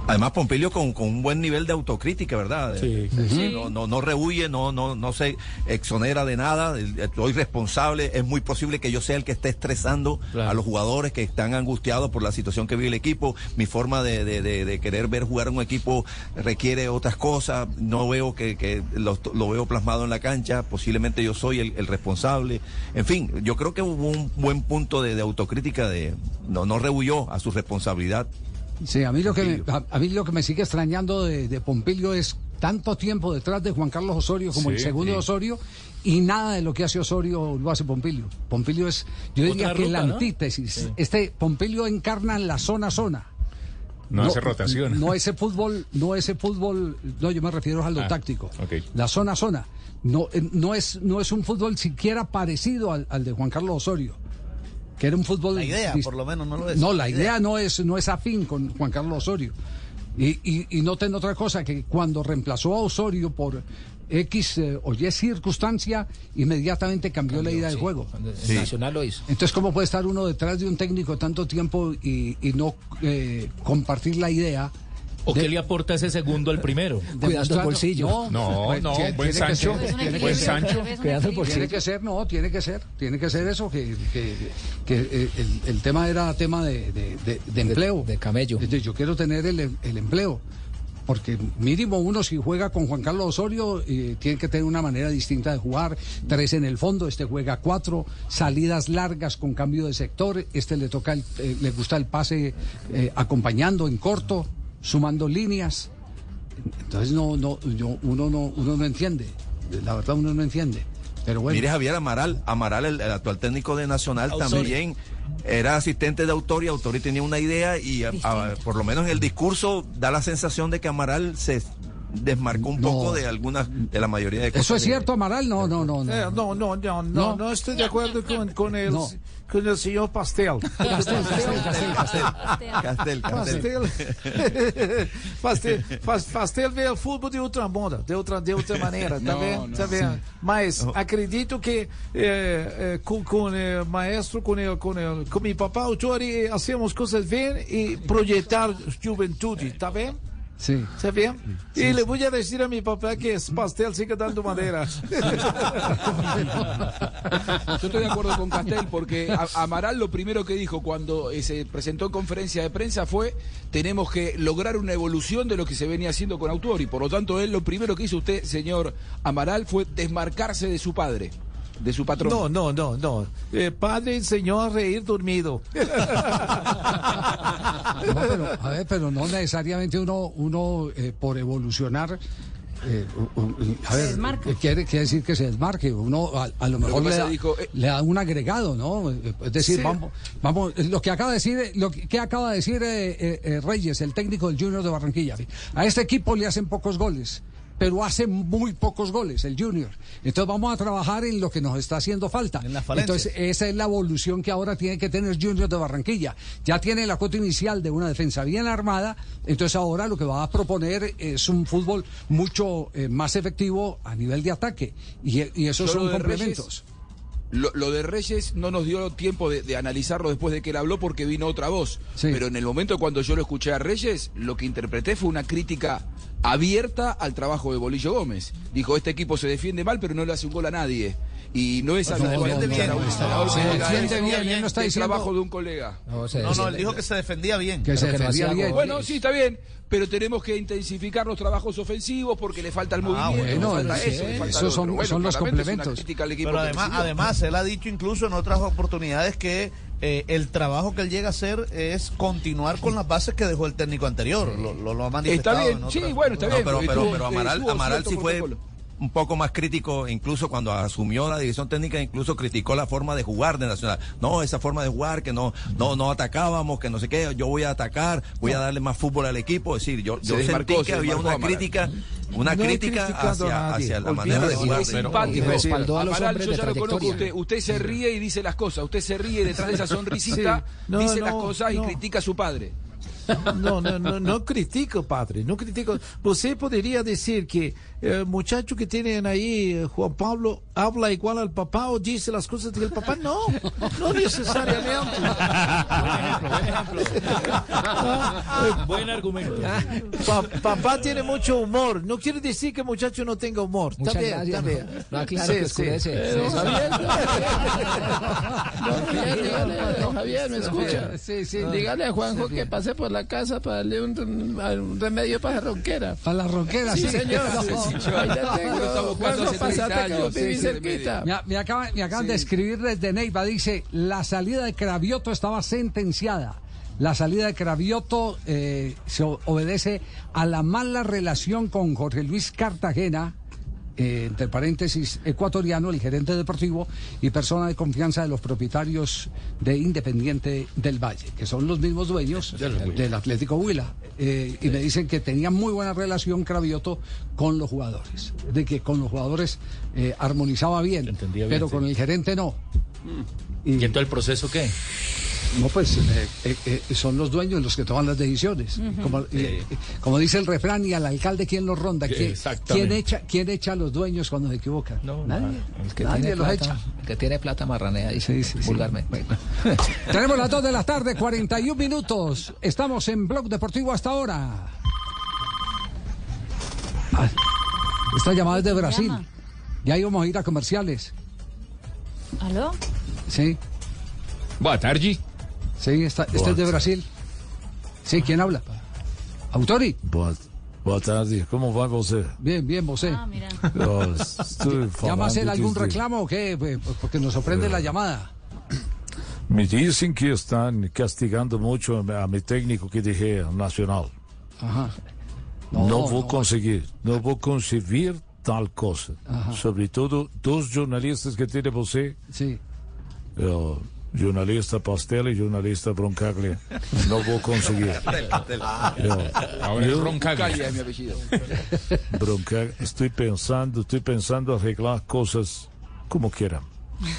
S6: Además, Pompilio con, con un buen nivel de autocrítica, ¿verdad?
S12: Sí.
S6: Sí, No, no, no rehuye, no, no, no se exonera de nada, soy responsable, es muy posible que yo sea el que esté estresando
S12: Claro.
S6: a los jugadores que están angustiados por la situación que vive el equipo, mi forma de, de- de- de querer ver jugar un equipo requiere otras cosas, no veo que, que lo, lo veo plasmado en la cancha, posiblemente yo soy el, el responsable, en fin, yo creo que hubo un buen punto de, de autocrítica, de no, no rehuyó a su responsabilidad.
S2: Sí, a mí lo que me, a, a mí lo que me sigue extrañando de, de Pompilio es tanto tiempo detrás de Juan Carlos Osorio como
S1: Sí,
S2: el segundo
S1: sí.
S2: Osorio y nada de lo que hace Osorio lo hace Pompilio. Pompilio es, yo diría
S12: Otra
S2: que
S12: ruta,
S2: la
S12: ¿no?
S2: antítesis. Este Pompilio encarna en la zona zona.
S1: No, hace rotación.
S2: No ese fútbol, no ese fútbol, no, yo me refiero a lo
S1: Ah,
S2: táctico. La zona zona. No, eh, no es, no es un fútbol siquiera parecido al, al de Juan Carlos Osorio. Que era un fútbol.
S11: La idea, por lo menos, no lo es.
S2: No, la idea no es, no es afín con Juan Carlos Osorio. Y, y, y noten otra cosa, que cuando reemplazó a Osorio por X eh, o Y circunstancia, inmediatamente cambió, la idea del juego.
S4: El Nacional lo hizo.
S2: Entonces, ¿cómo puede estar uno detrás de un técnico tanto tiempo y, y no eh, compartir la idea?
S12: ¿O
S2: de-
S12: qué le aporta ese segundo al primero?
S4: Cuidando el bolsillo.
S1: No,
S2: pues,
S1: no,
S2: tiene-
S1: buen
S2: tiene que
S1: Sancho,
S2: ser, tiene que
S1: buen
S2: ser.
S1: Sancho.
S4: Cuidando el bolsillo.
S2: Tiene que ser, no, tiene que ser, tiene que ser eso, que, que, que, el, el tema era tema de, de, de- de empleo.
S4: de camello.
S2: Yo quiero tener el, el empleo. Porque mínimo uno si juega con Juan Carlos Osorio eh, tiene que tener una manera distinta de jugar. Tres en el fondo, este juega cuatro, salidas largas con cambio de sector, este le toca, el- eh, le gusta el pase eh, acompañando en corto, sumando líneas. Entonces no, no, yo, uno no, uno no entiende. La verdad uno no entiende. Pero bueno.
S6: Mire Javier Amaral, Amaral, el, el actual técnico de Nacional,
S12: Autori.
S6: también era asistente de Autori, Autori tenía una idea y a- a- por lo menos en el discurso da la sensación de que Amaral se desmarcó un
S2: No.
S6: poco de algunas, de la mayoría de cosas.
S2: ¿Eso es cierto, Amaral? No, no, no. no.
S7: Eh, no, no, no, no,
S2: No.
S7: no, estoy de acuerdo con, con, el,
S2: No.
S7: con el señor Pastel.
S2: Castel. Castel, Castel.
S7: Pastel, Pastel, Pas- Pastel vê o futebol de outra moda, de outra, de outra maneira, tá vendo? Tá vendo? Mas acredito que eh, eh, com, com o maestro, com, el, com, el, com meu papá, o Tori, hacemos coisas bem e projetar juventude, tá vendo?
S2: Sí.
S7: ¿Está bien? Y le voy a decir a mi papá que es pastel sigue dando madera.
S9: Yo estoy de acuerdo con Castel porque Amaral lo primero que dijo cuando eh, se presentó en conferencia de prensa fue tenemos que lograr una evolución de lo que se venía haciendo con Autori. Por lo tanto, él lo primero que hizo usted, señor Amaral, fue desmarcarse de su padre, de su patrón.
S7: No, no, no, no. El padre enseñó a reír dormido.
S2: No, pero, a ver, pero no necesariamente uno, uno eh, por evolucionar. eh, a ver, eh, quiere, quiere decir que se desmarque. Uno a, a lo mejor le,
S9: pasa,
S2: da,
S9: dijo, eh,
S2: le da un agregado, ¿no? Eh, Es decir,
S7: Sí.
S2: vamos, vamos, lo que acaba de decir, eh, lo que, que acaba de decir eh, eh, eh, Reyes, el técnico del Junior de Barranquilla. A este equipo le hacen pocos goles. Pero hace muy pocos goles el Junior. Entonces vamos a trabajar en lo que nos está haciendo falta.
S11: En.
S2: Entonces esa es la evolución que ahora tiene que tener Junior de Barranquilla. Ya tiene la cuota inicial de una defensa bien armada, entonces ahora lo que va a proponer es un fútbol mucho eh, más efectivo a nivel de ataque. Y, y esos son complementos.
S9: Lo, lo de Reyes no nos dio tiempo de, de analizarlo después de que él habló porque vino otra voz.
S2: Sí.
S9: Pero en el momento cuando yo lo escuché a Reyes, lo que interpreté fue una crítica abierta al trabajo de Bolillo Gómez. Dijo, este equipo se defiende mal, pero no le hace un gol a nadie. Y no es algo
S11: no,
S2: defiende
S9: "Es
S2: bien, él no está
S9: el
S2: diciendo-
S9: trabajo de un colega.
S4: No,
S11: No, no, él dijo que se defendía bien.
S2: Que se
S4: no
S2: defendía bien.
S9: Bueno, sí, está bien, pero tenemos que intensificar los trabajos ofensivos porque le falta el
S11: Ah,
S9: movimiento,
S2: bueno,
S9: falta
S2: sí,
S9: eso, falta
S2: son-
S9: otro. Bueno,
S2: son los complementos.
S11: Pero además, además, él ha dicho incluso en otras oportunidades que eh, el trabajo que él llega a hacer es continuar con las bases que dejó el técnico anterior. Lo, lo, lo ha manifestado.
S9: Está bien,
S11: en
S9: sí, bueno, está
S6: No,
S9: bien.
S6: pero, pero, pero Amaral,
S9: tuvo
S6: Amaral
S9: cierto
S6: sí fue. Un poco más crítico, incluso cuando asumió la dirección técnica, incluso criticó la forma de jugar de Nacional. No, esa forma de jugar que no, no, no atacábamos, que no sé qué, yo voy a atacar, voy a darle más fútbol al equipo. Es decir, yo,
S9: Se
S6: yo
S9: desmarcó,
S6: sentí
S9: se
S6: que había una
S9: Amaral.
S6: crítica, una
S7: No
S6: crítica hacia, hacia la
S7: Olvídate,
S6: manera de
S7: es
S6: jugar.
S7: simpático.
S9: Y
S7: respaldó a los
S9: Amaral,
S7: hombres
S9: yo
S7: de
S9: ya lo conozco.
S7: trayectoria.
S9: Usted, usted se ríe y dice las cosas. Usted se ríe detrás de esa sonrisita,
S7: Sí. No,
S9: dice
S7: no,
S9: las cosas y critica a su padre.
S7: No, no, no, no critico, padre, no critico. Você poderia dizer que el muchacho que tienen ahí, eh, Juan Pablo, habla igual al papá o dice las cosas del papá. No, no necesariamente.
S12: Buen argumento.
S7: Pa- papá tiene mucho humor. No quiere decir que el muchacho no tenga humor. Está
S2: Muchas
S7: bien,
S2: gracias,
S7: está bien.
S2: no- no aclaro que oscurece.
S7: Eh,
S2: Sí, sí.
S7: Javier,
S10: Javier, dígale, don Javier, ¿me escucha?
S2: Sí, sí.
S10: Dígale a Juanjo que pase por la casa para darle un, un remedio para la ronquera.
S2: Para la ronquera,
S10: Sí,
S2: sí.
S10: señor.
S2: No.
S10: Sí, señor. Ahí la tengo.
S9: Lo está buscando
S10: Juanjo,
S9: hace 30
S10: pasate que
S9: años.
S10: vos vivís
S9: Sí, sí,
S10: cerquita.
S2: Me, me acaban, me acaban de escribir desde Neiva, dice, la salida de Cravioto estaba sentenciada. La salida de Cravioto eh, se obedece a la mala relación con Jorge Luis Cartagena, eh, entre paréntesis, ecuatoriano, el gerente deportivo y persona de confianza de los propietarios de Independiente del Valle, que son los mismos dueños del Atlético Huila. Eh, y me dicen que tenía muy buena relación Cravioto con los jugadores, de que con los jugadores eh, armonizaba bien, pero
S12: sí.
S2: con el gerente no.
S12: ¿Y en todo el proceso qué?
S2: No, pues eh, eh, eh, son los dueños los que toman las decisiones. como, eh, como dice el refrán, y al alcalde, ¿quién los ronda? ¿Quién, quién echa, ¿Quién echa a los dueños cuando se equivocan? Nadie.
S20: El que
S2: Nadie
S20: tiene
S2: los
S20: plata,
S2: echa.
S20: el que tiene plata marranea, dice
S2: Sí, sí, sí.
S20: vulgarmente.
S2: Tenemos las 2 de la tarde, 41 minutos. Estamos en Blog Deportivo hasta ahora. Ah, Esta llamada es de Brasil.
S24: llama?
S2: Ya íbamos a ir a comerciales.
S24: ¿Aló?
S2: Sí,
S1: Boa tarde.
S2: Sí, esta, esta es de Brasil. Sí, ¿quién habla? Autori.
S7: Boa, boa tarde, como vai você?
S2: Bien, bien, vos.
S24: Ah, mira.
S7: Estou
S2: ¿Llama a hacer algún reclamo o qué? Pues, Porque nos sorprende la llamada.
S7: Me dicen que están castigando mucho a mi técnico que dejé Nacional.
S2: Ajá.
S7: No,
S2: No,
S7: vou
S2: no.
S7: conseguir, não vou conseguir tal coisa.
S2: Ajá.
S7: Sobretudo dos jornalistas que tem você,
S2: Sí.
S7: o jornalista Pastela e jornalista Broncaglia. Não vou conseguir. Eu-
S1: Ahora es
S7: eu-
S1: Roncaglia.
S9: Calia es mi apellido.
S7: Bronca, estoy pensando, estoy pensando arreglar cosas como quieran.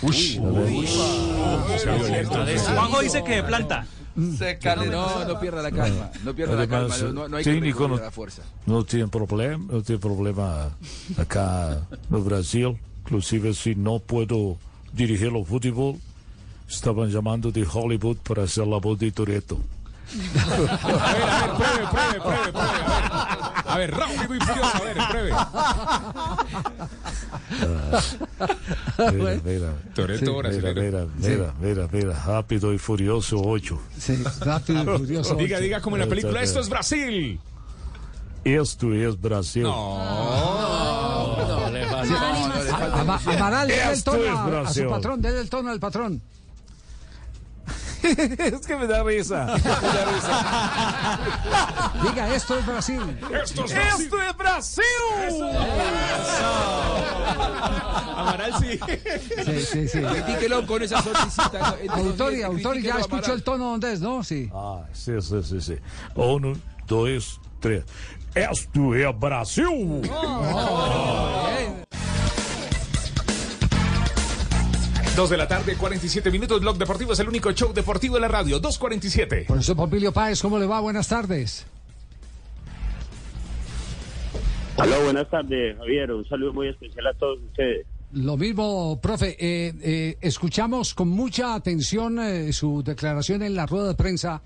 S1: Uy.
S8: Juanjo dice que de planta.
S11: Se
S9: No, no pierda la calma. No pierda la
S7: Además,
S9: calma. No, no hay que
S7: técnico
S9: recurrir
S7: no,
S9: a la fuerza.
S7: no tiene problema, no tiene problema acá no Brasil. Inclusive si no puedo dirigir el fútbol, estaban llamando de Hollywood para hacer la voz de Toreto.
S1: A ver, a ver, pruebe, pruebe, pruebe, pruebe. A ver, a ver rápido y furioso, a ver, pruebe.
S7: Mira, mira,
S1: Toretto
S7: Sí, mira, mira, mira, mira, mira, rápido y furioso 8.
S2: Sí, rápido y furioso.
S1: Diga, diga como en la película, esto es Brasil.
S7: Esto es Brasil.
S12: No, le falta.
S2: A- Ama- Amaral, dele el tono a, a su patrón, dele el tono al patrón.
S7: es que me da risa. Me da risa.
S2: Diga, esto es Brasil.
S1: Esto es Brasil.
S7: Esto es Brasil.
S1: Amaral sí.
S2: Sí, sí, sí.
S9: Critíquelo con esa sonrisita.
S2: Autori, Autori, ya escuchó el tono donde es, ¿no? Sí.
S7: Ah, sí, sí, sí, sí. Uno, dos, tres. Esto es Brasil.
S1: Dos de la tarde, 47 minutos. Blog Deportivo es el único show deportivo de la radio. 2.47.
S2: Profesor Pompilio Páez, ¿cómo le va? Buenas tardes.
S23: Hola, buenas tardes, Javier. Un saludo muy especial a todos ustedes.
S2: Lo mismo, profe. eh, eh, escuchamos con mucha atención eh, su declaración en la rueda de prensa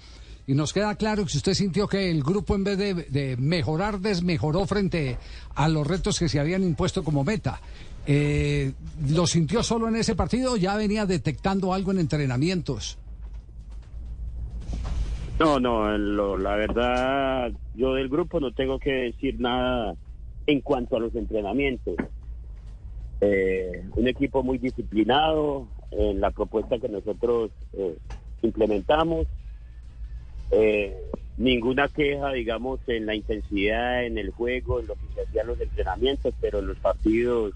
S2: y nos queda claro que usted sintió que el grupo en vez de, mejorar, desmejoró frente a los retos que se habían impuesto como meta. Eh, ¿Lo sintió solo en ese partido o ya venía detectando algo en entrenamientos?
S23: No, no, lo- la verdad, yo del grupo no tengo que decir nada en cuanto a los entrenamientos. Eh, un equipo muy disciplinado en la propuesta que nosotros eh, implementamos. Eh, ninguna queja, digamos, en la intensidad, en el juego, en lo que se hacían los entrenamientos, pero en los partidos,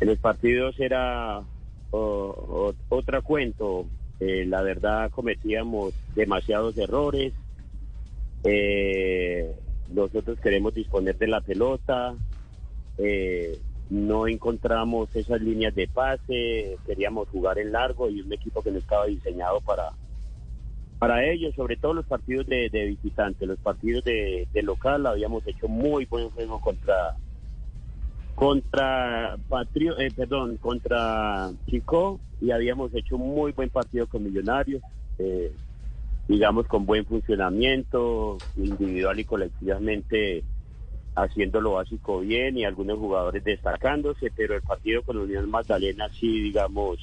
S23: en los partidos era otra cuento. Eh, la verdad cometíamos demasiados errores. Eh, nosotros queremos disponer de la pelota. Eh, no encontramos esas líneas de pase. Queríamos jugar en largo y un equipo que no estaba diseñado para para ellos, sobre todo los partidos de, de visitante, los partidos de, local, habíamos hecho muy buen juego contra contra Patrio, eh, perdón, contra Chico y habíamos hecho un muy buen partido con Millonarios, eh, digamos con buen funcionamiento individual y colectivamente haciendo lo básico bien y algunos jugadores destacándose, pero el partido con Unión Magdalena sí, digamos,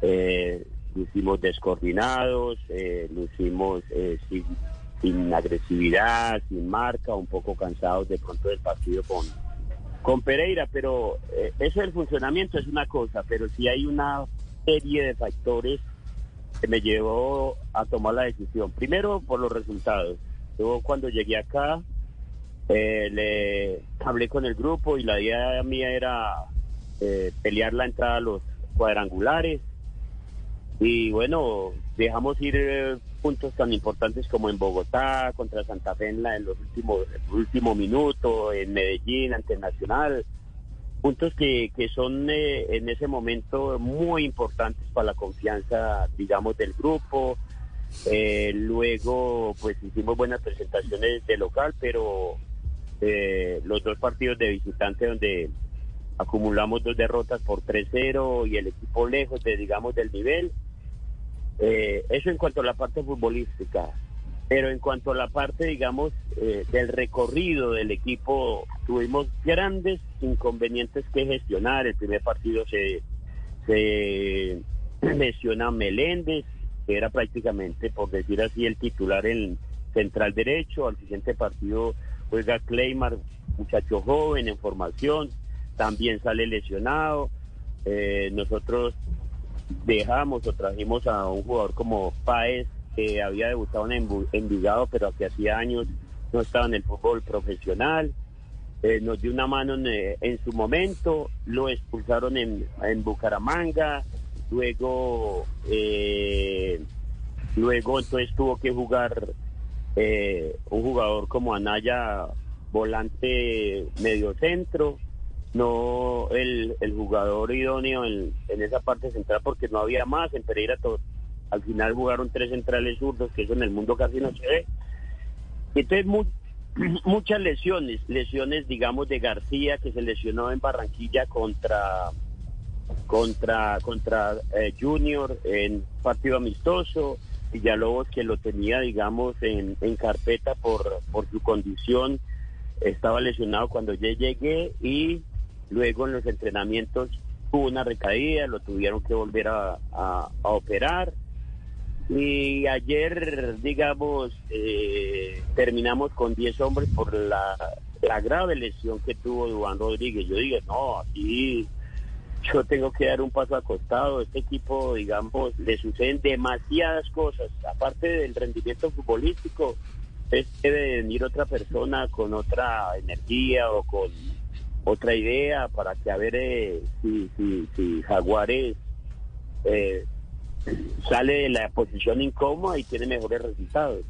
S23: eh, lucimos descoordinados, eh, lucimos eh, sin, sin agresividad, sin marca, un poco cansados de pronto del partido con, con Pereira, pero eh, eso del funcionamiento es una cosa, pero sí hay una serie de factores que me llevó a tomar la decisión. Primero, por los resultados. Yo cuando llegué acá, eh, le hablé con el grupo y la idea mía era eh, pelear la entrada a los cuadrangulares. Y bueno, dejamos ir eh, puntos tan importantes como en Bogotá, contra Santa Fe en, la- en los últimos último minuto, en Medellín, ante Nacional. Puntos que, que son eh, en ese momento muy importantes para la confianza, digamos, del grupo. Eh, luego, pues hicimos buenas presentaciones de local, pero eh, los dos partidos de visitante donde acumulamos dos derrotas por 3-0 y el equipo lejos de, digamos, del nivel. Eh, eso en cuanto a la parte futbolística. Pero en cuanto a la parte, digamos, eh, del recorrido del equipo, tuvimos grandes inconvenientes que gestionar. El primer partido se, se Meléndez, que era prácticamente, por decir así, el titular en central derecho. Al siguiente partido juega Kleimar, muchacho joven en formación, también sale lesionado. Eh, nosotros dejamos o trajimos a un jugador como Páez, que había debutado en Envigado, pero que hacía años no estaba en el fútbol profesional. Eh, nos dio una mano en, eh, en su momento, lo expulsaron en, en Bucaramanga, luego, eh, luego entonces tuvo que jugar eh, un jugador como Anaya, volante medio centro, no el, el jugador idóneo en, en esa parte central porque no había más. En Pereira to- al final jugaron tres centrales zurdos, que eso en el mundo casi no se ve. Entonces mu- muchas lesiones, lesiones digamos de García que se lesionó en Barranquilla contra contra contra eh, Junior en partido amistoso, Villalobos que lo tenía digamos en, en carpeta por, por su condición estaba lesionado cuando yo llegué y luego en los entrenamientos tuvo una recaída, lo tuvieron que volver a, a- operar. Y ayer, digamos, eh, terminamos con 10 hombres por la, grave lesión que tuvo Duván Rodríguez. Yo dije, no, aquí yo tengo que dar un paso al costado. Este equipo, digamos, le suceden demasiadas cosas. Aparte del rendimiento futbolístico, es, debe venir otra persona con otra energía o con otra idea para que a ver eh, si, si, Jaguares eh, sale de la posición incómoda y tiene mejores resultados.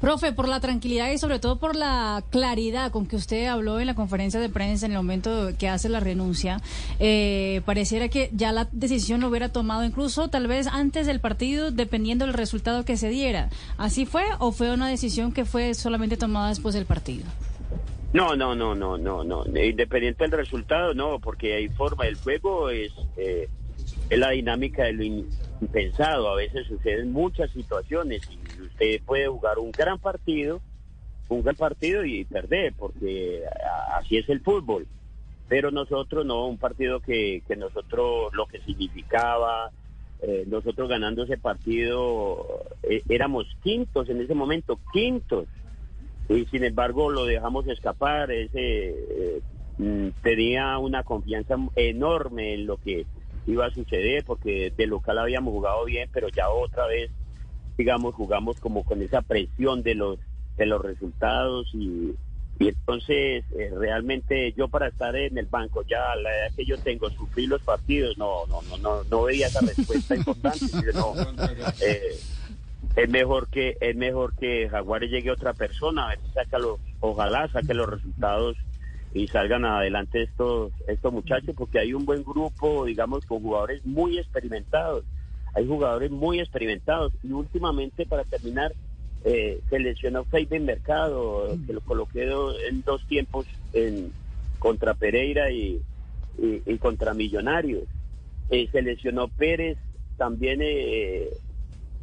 S24: Profe, por la tranquilidad y sobre todo por la claridad con que usted habló en la conferencia de prensa en el momento que hace la renuncia, eh, pareciera que ya la decisión lo hubiera tomado incluso tal vez antes del partido, dependiendo del resultado que se diera. ¿Así fue o fue una decisión que fue solamente tomada después del partido?
S23: No, no, no, no, no, no. Independiente del resultado, no, porque hay forma. El juego es, eh, es la dinámica de lo impensado. A veces suceden muchas situaciones y usted puede jugar un gran partido, un gran partido y perder, porque así es el fútbol. Pero nosotros no, un partido que, que nosotros lo que significaba, eh, nosotros ganando ese partido, eh, éramos quintos en ese momento, quintos y sin embargo lo dejamos escapar. Ese eh, mm, tenía una confianza enorme en lo que iba a suceder porque de local habíamos jugado bien, pero ya otra vez, digamos, jugamos como con esa presión de los de los resultados y, y entonces eh, realmente yo para estar en el banco ya la edad que yo tengo sufrí los partidos no no no no no veía esa respuesta importante no, eh, es mejor que es mejor que Jaguares llegue otra persona a ver si saca los ojalá saque los resultados y salgan adelante estos estos muchachos porque hay un buen grupo digamos con jugadores muy experimentados. Hay jugadores muy experimentados. Y últimamente para terminar eh, se lesionó Feiben Mercado que lo coloqué en dos tiempos en contra Pereira y, y- y contra Millonarios. Eh, se lesionó Pérez también eh,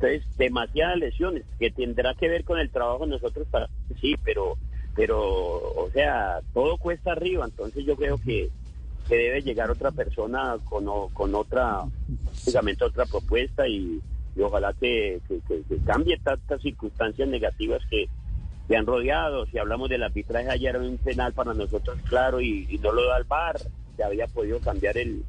S23: entonces demasiadas lesiones que tendrá que ver con el trabajo de nosotros para sí pero pero o sea todo cuesta arriba entonces yo creo que que debe llegar otra persona con, con otra otra propuesta y, ojalá que, que- que- que cambie tantas circunstancias negativas que que han rodeado si hablamos del arbitraje ayer era un penal para nosotros claro y, y no lo da el VAR se había podido cambiar el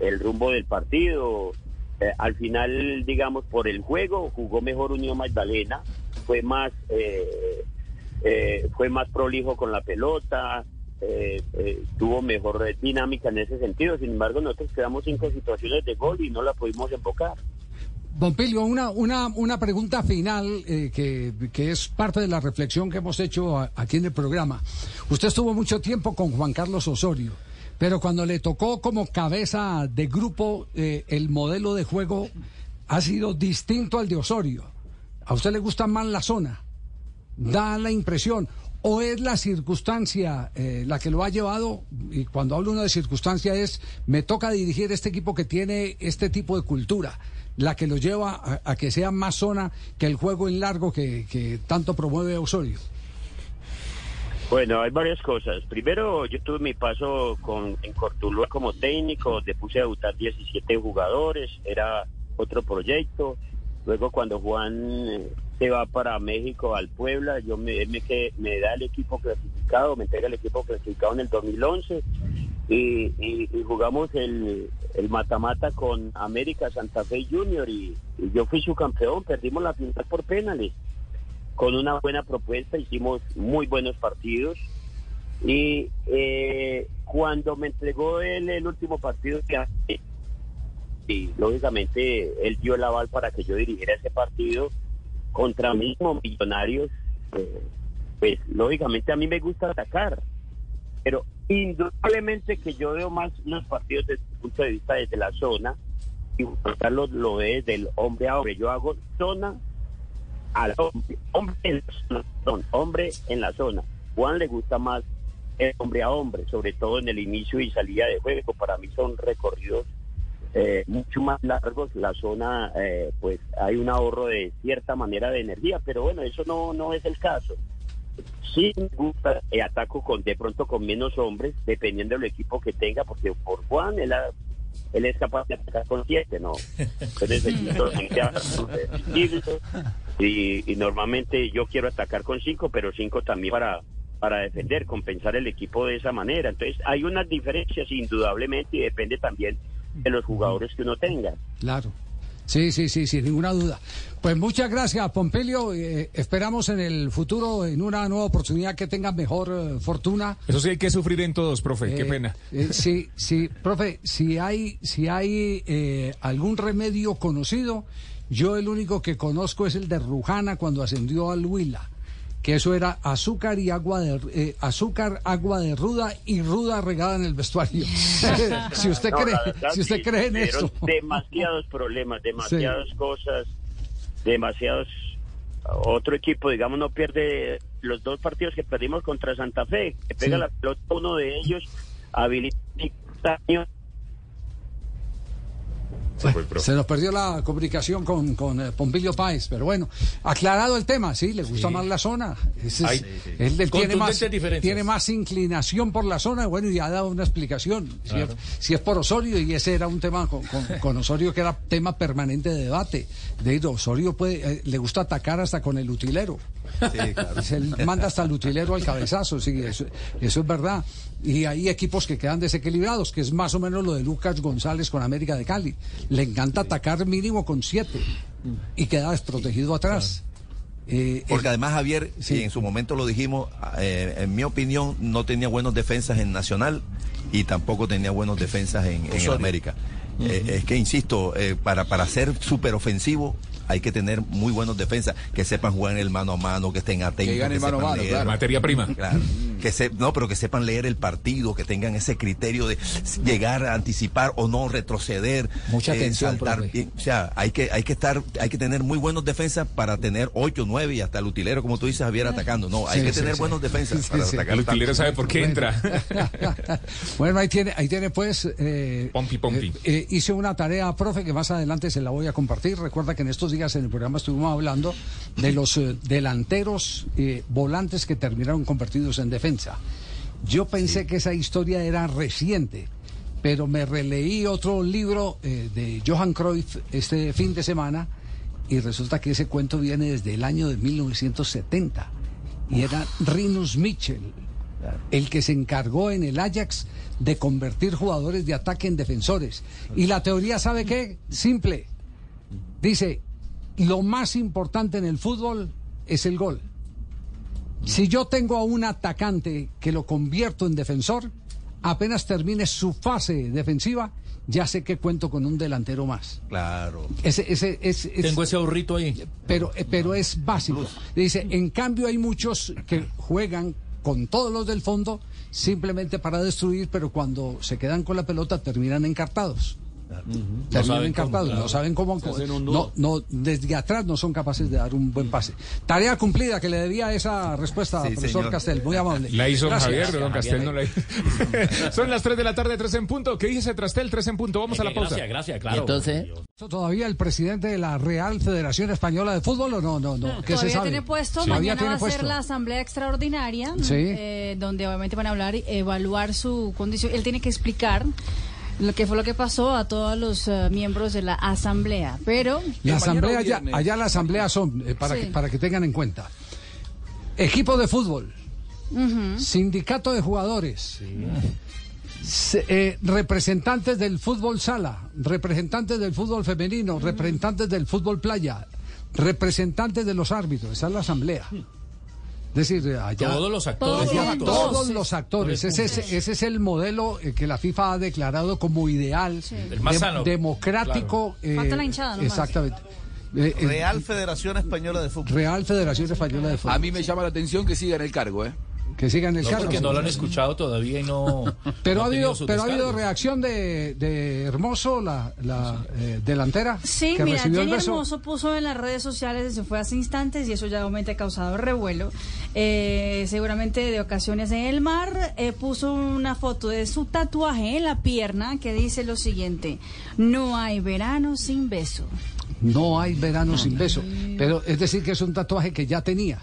S23: el rumbo del partido. Eh, al final, digamos, por el juego, jugó mejor Unión Magdalena, fue más, eh, eh, fue más prolijo con la pelota, eh, eh, tuvo mejor dinámica en ese sentido. Sin embargo, nosotros quedamos cinco situaciones de gol y no la pudimos embocar.
S2: Pompilio, una, una, una pregunta final eh, que, que es parte de la reflexión que hemos hecho aquí en el programa. Usted estuvo mucho tiempo con Juan Carlos Osorio, pero cuando le tocó como cabeza de grupo, eh, el modelo de juego ha sido distinto al de Osorio. ¿A usted le gusta más la zona? Da la impresión. ¿O es la circunstancia eh, la que lo ha llevado? Y cuando hablo uno de circunstancia es, me toca dirigir este equipo que tiene este tipo de cultura, la que lo lleva a, que sea más zona que el juego en largo que tanto promueve Osorio.
S23: Bueno, hay varias cosas. Primero, yo tuve mi paso con, en Cortuluá como técnico, donde puse a debutar 17 jugadores, era otro proyecto. Luego, cuando Juan eh, se va para México, al Puebla, yo me, él me, da el equipo clasificado, me entrega el equipo clasificado en el 2011 y, y- y jugamos el el mata-mata con América Santa Fe Junior y, y yo fui su campeón, perdimos la final por penales con una buena propuesta, hicimos muy buenos partidos. Y eh, cuando me entregó él el último partido que hace, y lógicamente él dio el aval para que yo dirigiera ese partido contra mismo Millonarios, eh, pues lógicamente a mí me gusta atacar, pero indudablemente que yo veo más los partidos desde el punto de vista desde la zona y Carlos lo ve desde el hombre a hombre. Yo hago zona al hombre, hombre en la zona, perdón, hombre en la zona. Juan le gusta más el hombre a hombre, sobre todo en el inicio y salida de juego. Para mí son recorridos eh, mucho más largos. La zona, eh, pues hay un ahorro de cierta manera de energía, pero bueno, eso no, no es el caso. Sí me gusta, eh, ataco con de pronto con menos hombres, dependiendo del equipo que tenga, porque por Juan él, él es capaz de atacar con siete, ¿no? Y, y normalmente yo quiero atacar con cinco, pero cinco también para para defender, compensar el equipo de esa manera. Entonces hay unas diferencias indudablemente y depende también de los jugadores que uno tenga.
S2: Claro. Sí, sí, sí, sin ninguna duda. Pues muchas gracias, Pompelio. Eh, esperamos en el futuro, en una nueva oportunidad, que tenga mejor eh, fortuna.
S1: Eso sí hay que sufrir en todos, profe. Qué
S2: Eh,
S1: pena.
S2: eh, sí, sí, profe, si hay, si hay eh, algún remedio conocido, yo el único que conozco es el de Rujana cuando ascendió al Huila, que eso era azúcar y agua de eh, azúcar, agua de ruda y ruda regada en el vestuario. si usted
S23: No,
S2: cree,
S23: verdad,
S2: si usted
S23: sí,
S2: cree en eso.
S23: Demasiados problemas, demasiadas cosas, demasiados. Otro equipo, digamos, no pierde los dos partidos que perdimos contra Santa Fe, que pega
S2: Sí.
S23: la pelota uno de ellos, habilita
S2: Se nos perdió la comunicación con, con eh, Pompilio Páez, pero bueno, aclarado el tema, sí, le gusta
S12: Sí.
S2: más la zona. Es-
S12: Hay- Sí, sí.
S2: Él tiene más, tiene inclinación por la zona, bueno, y ha dado una explicación. Si, es, si es por Osorio, y ese era un tema con, con- con Osorio que era tema permanente de debate. De ir, Osorio puede, eh, le gusta atacar hasta con el utilero. Se manda hasta el utilero al cabezazo, sí, eso, eso es verdad. Y hay equipos que quedan desequilibrados, que es más o menos lo de Lucas González con América de Cali. Le encanta atacar mínimo con siete y queda desprotegido atrás. Eh,
S6: Porque
S2: el-
S6: además Javier, y en su momento lo dijimos, eh, en mi opinión no tenía buenos defensas en Nacional y tampoco tenía buenos defensas en, en. América. Eh, es que, insisto, eh, para, para ser súper ofensivo hay que tener muy buenos defensas, que sepan jugar en el mano a mano, que estén atentos.
S9: Que ganen mano a
S6: sepan
S9: mano,
S6: leer.
S9: claro.
S1: Materia prima.
S6: Claro. Que se, no, pero que sepan leer el partido, que tengan ese criterio de llegar a anticipar o no retroceder.
S20: Mucha atención,
S6: saltar
S20: profe.
S6: bien. O sea, hay que, hay que estar, hay que tener muy buenos defensas para tener ocho, nueve y hasta el utilero, como tú dices, Javier, atacando. No, hay
S2: Sí,
S6: que
S2: sí,
S6: tener
S2: sí.
S6: buenos defensas
S2: Sí,
S6: para
S2: sí.
S6: atacar.
S1: El utilero sabe por qué entra.
S2: bueno, ahí tiene, ahí tiene pues. eh,
S1: Pompi, pompi.
S2: eh, eh, hice una tarea, profe, que más adelante se la voy a compartir. Recuerda que en estos días en el programa estuvimos hablando de los eh, delanteros eh, volantes que terminaron convertidos en defensa. Yo pensé que esa historia era reciente, pero me releí otro libro eh, de Johan Cruyff este fin de semana y resulta que ese cuento viene desde el año de 1970 y era Rinus Mitchell, el que se encargó en el Ajax de convertir jugadores de ataque en defensores. Y la teoría, ¿sabe qué? Simple. Dice, lo más importante en el fútbol es el gol. Si yo tengo a un atacante que lo convierto en defensor, apenas termine su fase defensiva, ya sé que cuento con un delantero más.
S6: Claro.
S2: Ese, ese, es, es-
S12: Tengo ese ahorrito ahí.
S2: pero, eh, pero es básico. Dice, en cambio hay muchos que juegan con todos los del fondo simplemente para destruir, pero cuando se quedan con la pelota terminan encartados. Terminan
S12: saben cómo,
S2: encartados,
S12: claro.
S2: no saben cómo.
S12: Se hacen un
S2: No,
S12: nudo.
S2: no, desde atrás no son capaces de dar un buen pase. Tarea cumplida que le debía esa respuesta,
S6: Sí,
S2: profesor
S6: señor.
S2: Castel. Muy amable.
S1: La hizo
S2: Gracias.
S1: Javier, Don Castel no la hizo. Son las 3 de la tarde, 3 en punto. ¿Qué dice Trastel? 3 en punto. Vamos a la pausa.
S12: Gracias, gracias,
S10: Y
S12: claro.
S10: entonces,
S2: ¿Todavía el presidente de la Real Federación Española de Fútbol o no? No, no. ¿Qué se
S24: Todavía
S2: sabe?
S24: tiene puesto,
S2: Todavía
S24: mañana
S2: tiene
S24: va a ser
S2: puesto.
S24: la asamblea extraordinaria,
S2: Sí.
S24: eh, donde obviamente van a hablar y evaluar su condición. Él tiene que explicar lo que fue lo que pasó a todos los eh, miembros de la asamblea, pero
S2: La asamblea
S9: o
S2: allá, la asamblea son, eh, para,
S24: Sí.
S2: que, para que tengan en cuenta, equipo de fútbol, sindicato de jugadores, se- eh, representantes del fútbol sala, representantes del fútbol femenino, representantes del fútbol playa, representantes de los árbitros, esa es la asamblea. Es decir, eh, allá...
S12: Todos los actores.
S24: Todos
S2: Allá
S24: juntos.
S2: todos los actores. Ese es, ese es el modelo eh, que la FIFA ha declarado como ideal,
S12: El más
S2: de-
S12: sano.
S2: democrático. eh,
S24: Falta la hinchada nomás.
S2: Exactamente. Eh, eh,
S11: Real Federación Española de Fútbol.
S2: Real Federación Española de Fútbol.
S9: A mí me llama la atención que sigan el cargo, ¿eh?
S2: Que sigan el
S12: No, porque no lo han escuchado todavía y no.
S2: Pero
S12: no
S2: ha habido, pero ha habido reacción de, de Hermoso, la, la eh, delantera.
S24: Sí,
S2: que
S24: mira, Jenny
S2: beso.
S24: Hermoso puso en las redes sociales, se fue hace instantes y eso ya obviamente ha causado revuelo. Eh, seguramente de ocasiones en el mar, eh, puso una foto de su tatuaje en la pierna que dice lo siguiente, no hay verano sin beso.
S2: No hay verano sin beso. Pero es decir, que es un tatuaje que ya tenía.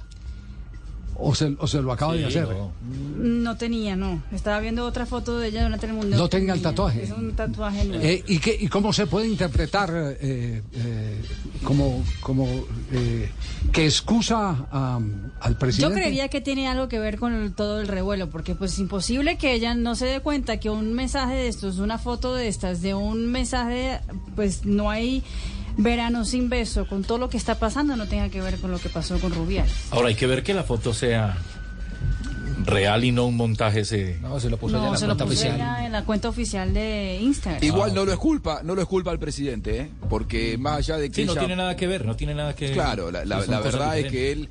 S2: O se, o se lo acaba de hacer.
S12: no.
S24: No tenía, no. Estaba viendo otra foto de ella durante el mundo.
S2: No tenga el tatuaje.
S24: Es un tatuaje nuevo.
S2: Eh, ¿y, qué, ¿Y cómo se puede interpretar eh, eh, como, como eh, que excusa a- al
S24: Yo
S2: presidente?
S24: creería que tiene algo que ver con el- todo el revuelo, porque pues es imposible que ella no se dé cuenta que un mensaje de estos, una foto de estas, de un mensaje, pues no hay verano sin beso, con todo lo que está pasando, no tenga que ver con lo que pasó con Rubiales.
S12: Ahora hay que ver que la foto sea real y no un montaje ese.
S20: No, se lo puso
S24: No,
S20: allá
S24: se
S20: en
S24: lo
S20: la cuenta
S24: puso
S20: oficial.
S24: ella en la cuenta oficial de Instagram.
S9: Igual no lo es culpa, no lo es culpa al presidente, ¿eh? Porque más allá de que
S12: Sí, no
S9: ella-
S12: tiene nada que ver, no tiene nada que
S9: Claro, la, verdad es que él,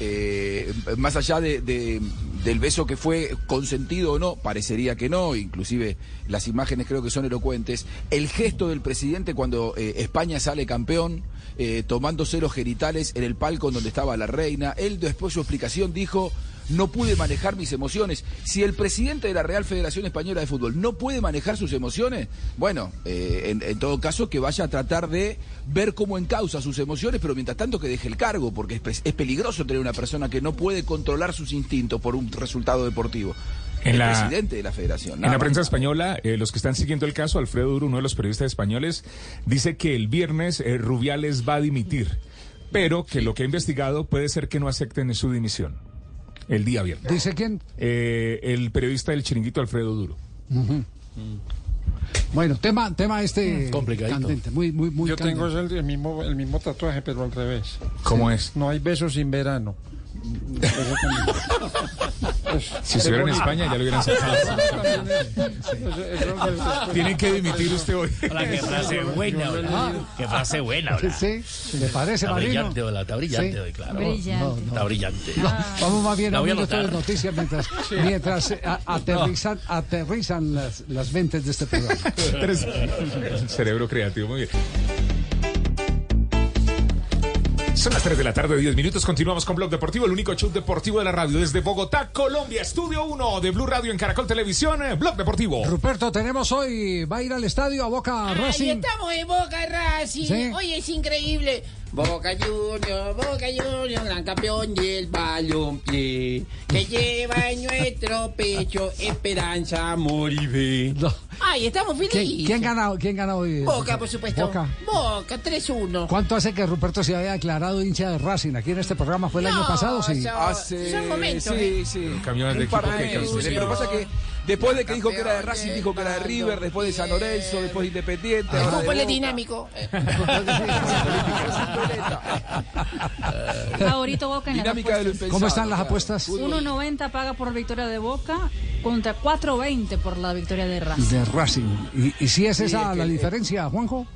S9: eh, más allá de, de- del beso que fue consentido o no, parecería que no, inclusive las imágenes creo que son elocuentes, el gesto del presidente cuando eh, España sale campeón, eh, tomándose los genitales en el palco donde estaba la reina, él después su explicación dijo... No pude manejar mis emociones. Si el presidente de la Real Federación Española de Fútbol no puede manejar sus emociones, bueno, eh, en, en todo caso que vaya a tratar de ver cómo encausa sus emociones, pero mientras tanto que deje el cargo, porque es, pe- es peligroso tener una persona que no puede controlar sus instintos por un resultado deportivo.
S1: En
S9: el
S1: la-
S9: presidente de la federación.
S1: En la prensa española, eh, los que están siguiendo el caso, Alfredo Duro, uno de los periodistas españoles, dice que el viernes eh, Rubiales va a dimitir pero que lo que ha investigado puede ser que no acepten su dimisión el día viernes.
S2: ¿Dice quién?
S1: Eh, el periodista del chiringuito Alfredo Duro.
S2: Bueno, tema, tema este
S25: Complicadito.
S2: candente, muy, muy, muy
S25: Yo tengo
S2: candente.
S25: el, el mismo, el mismo tatuaje, pero al revés.
S1: ¿Cómo es?
S25: No hay besos sin verano.
S1: Si estuviera en España ya lo hubieran sacado. Tienen que dimitir usted hoy.
S16: Hola, qué frase buena, hola. Qué frase buena, hola.
S2: Sí, ¿le parece,
S16: Está
S2: Marino?
S16: brillante, hola, está brillante
S2: Sí.
S16: hoy, claro.
S24: Brillante.
S2: No, no.
S16: Está brillante.
S2: No, vamos más bien a
S16: anotar.
S2: noticias mientras, mientras eh, a- aterrizan, aterrizan las, las mentes de este programa.
S1: Cerebro creativo, muy bien. Son las 3 de la tarde, 10 minutos. Continuamos con Blog Deportivo, el único show deportivo de la radio. Desde Bogotá, Colombia, Estudio 1 de Blue Radio en Caracol Televisión, eh, Blog Deportivo.
S2: Ruperto, tenemos hoy, va a ir al estadio a Boca
S15: Ahí
S2: Racing.
S15: estamos en Boca Racing.
S2: Sí.
S15: Oye, es increíble. Boca Junior, Boca Junior, gran campeón del balompié, que lleva en nuestro pecho esperanza, amor y fe. Ay, estamos
S2: ¿Quién,
S15: felices.
S2: quién gana, ¿Quién gana hoy?
S15: Boca, por supuesto.
S2: Boca.
S15: Boca, 3-1.
S2: ¿Cuánto hace que Ruperto se había declarado hincha de Racing aquí en este programa? ¿Fue el año pasado? Sí.
S9: Hace,
S15: son momentos,
S9: sí,
S15: ¿eh?
S9: sí.
S1: Camiones de equipo que.
S9: Lo que pasa es que después de que dijo que era de Racing, dijo que era de River, después de San Lorenzo, después de Independiente.
S15: El fútbol es dinámico.
S24: Favorito Boca en las
S9: Dinámica de lo.
S2: ¿Cómo están las apuestas?
S24: 1.90 paga por victoria de Boca contra 4.20 por la victoria de Racing.
S2: De Racing. ¿Y, y si es
S9: Sí,
S2: esa
S9: es que-
S2: la diferencia, Juanjo?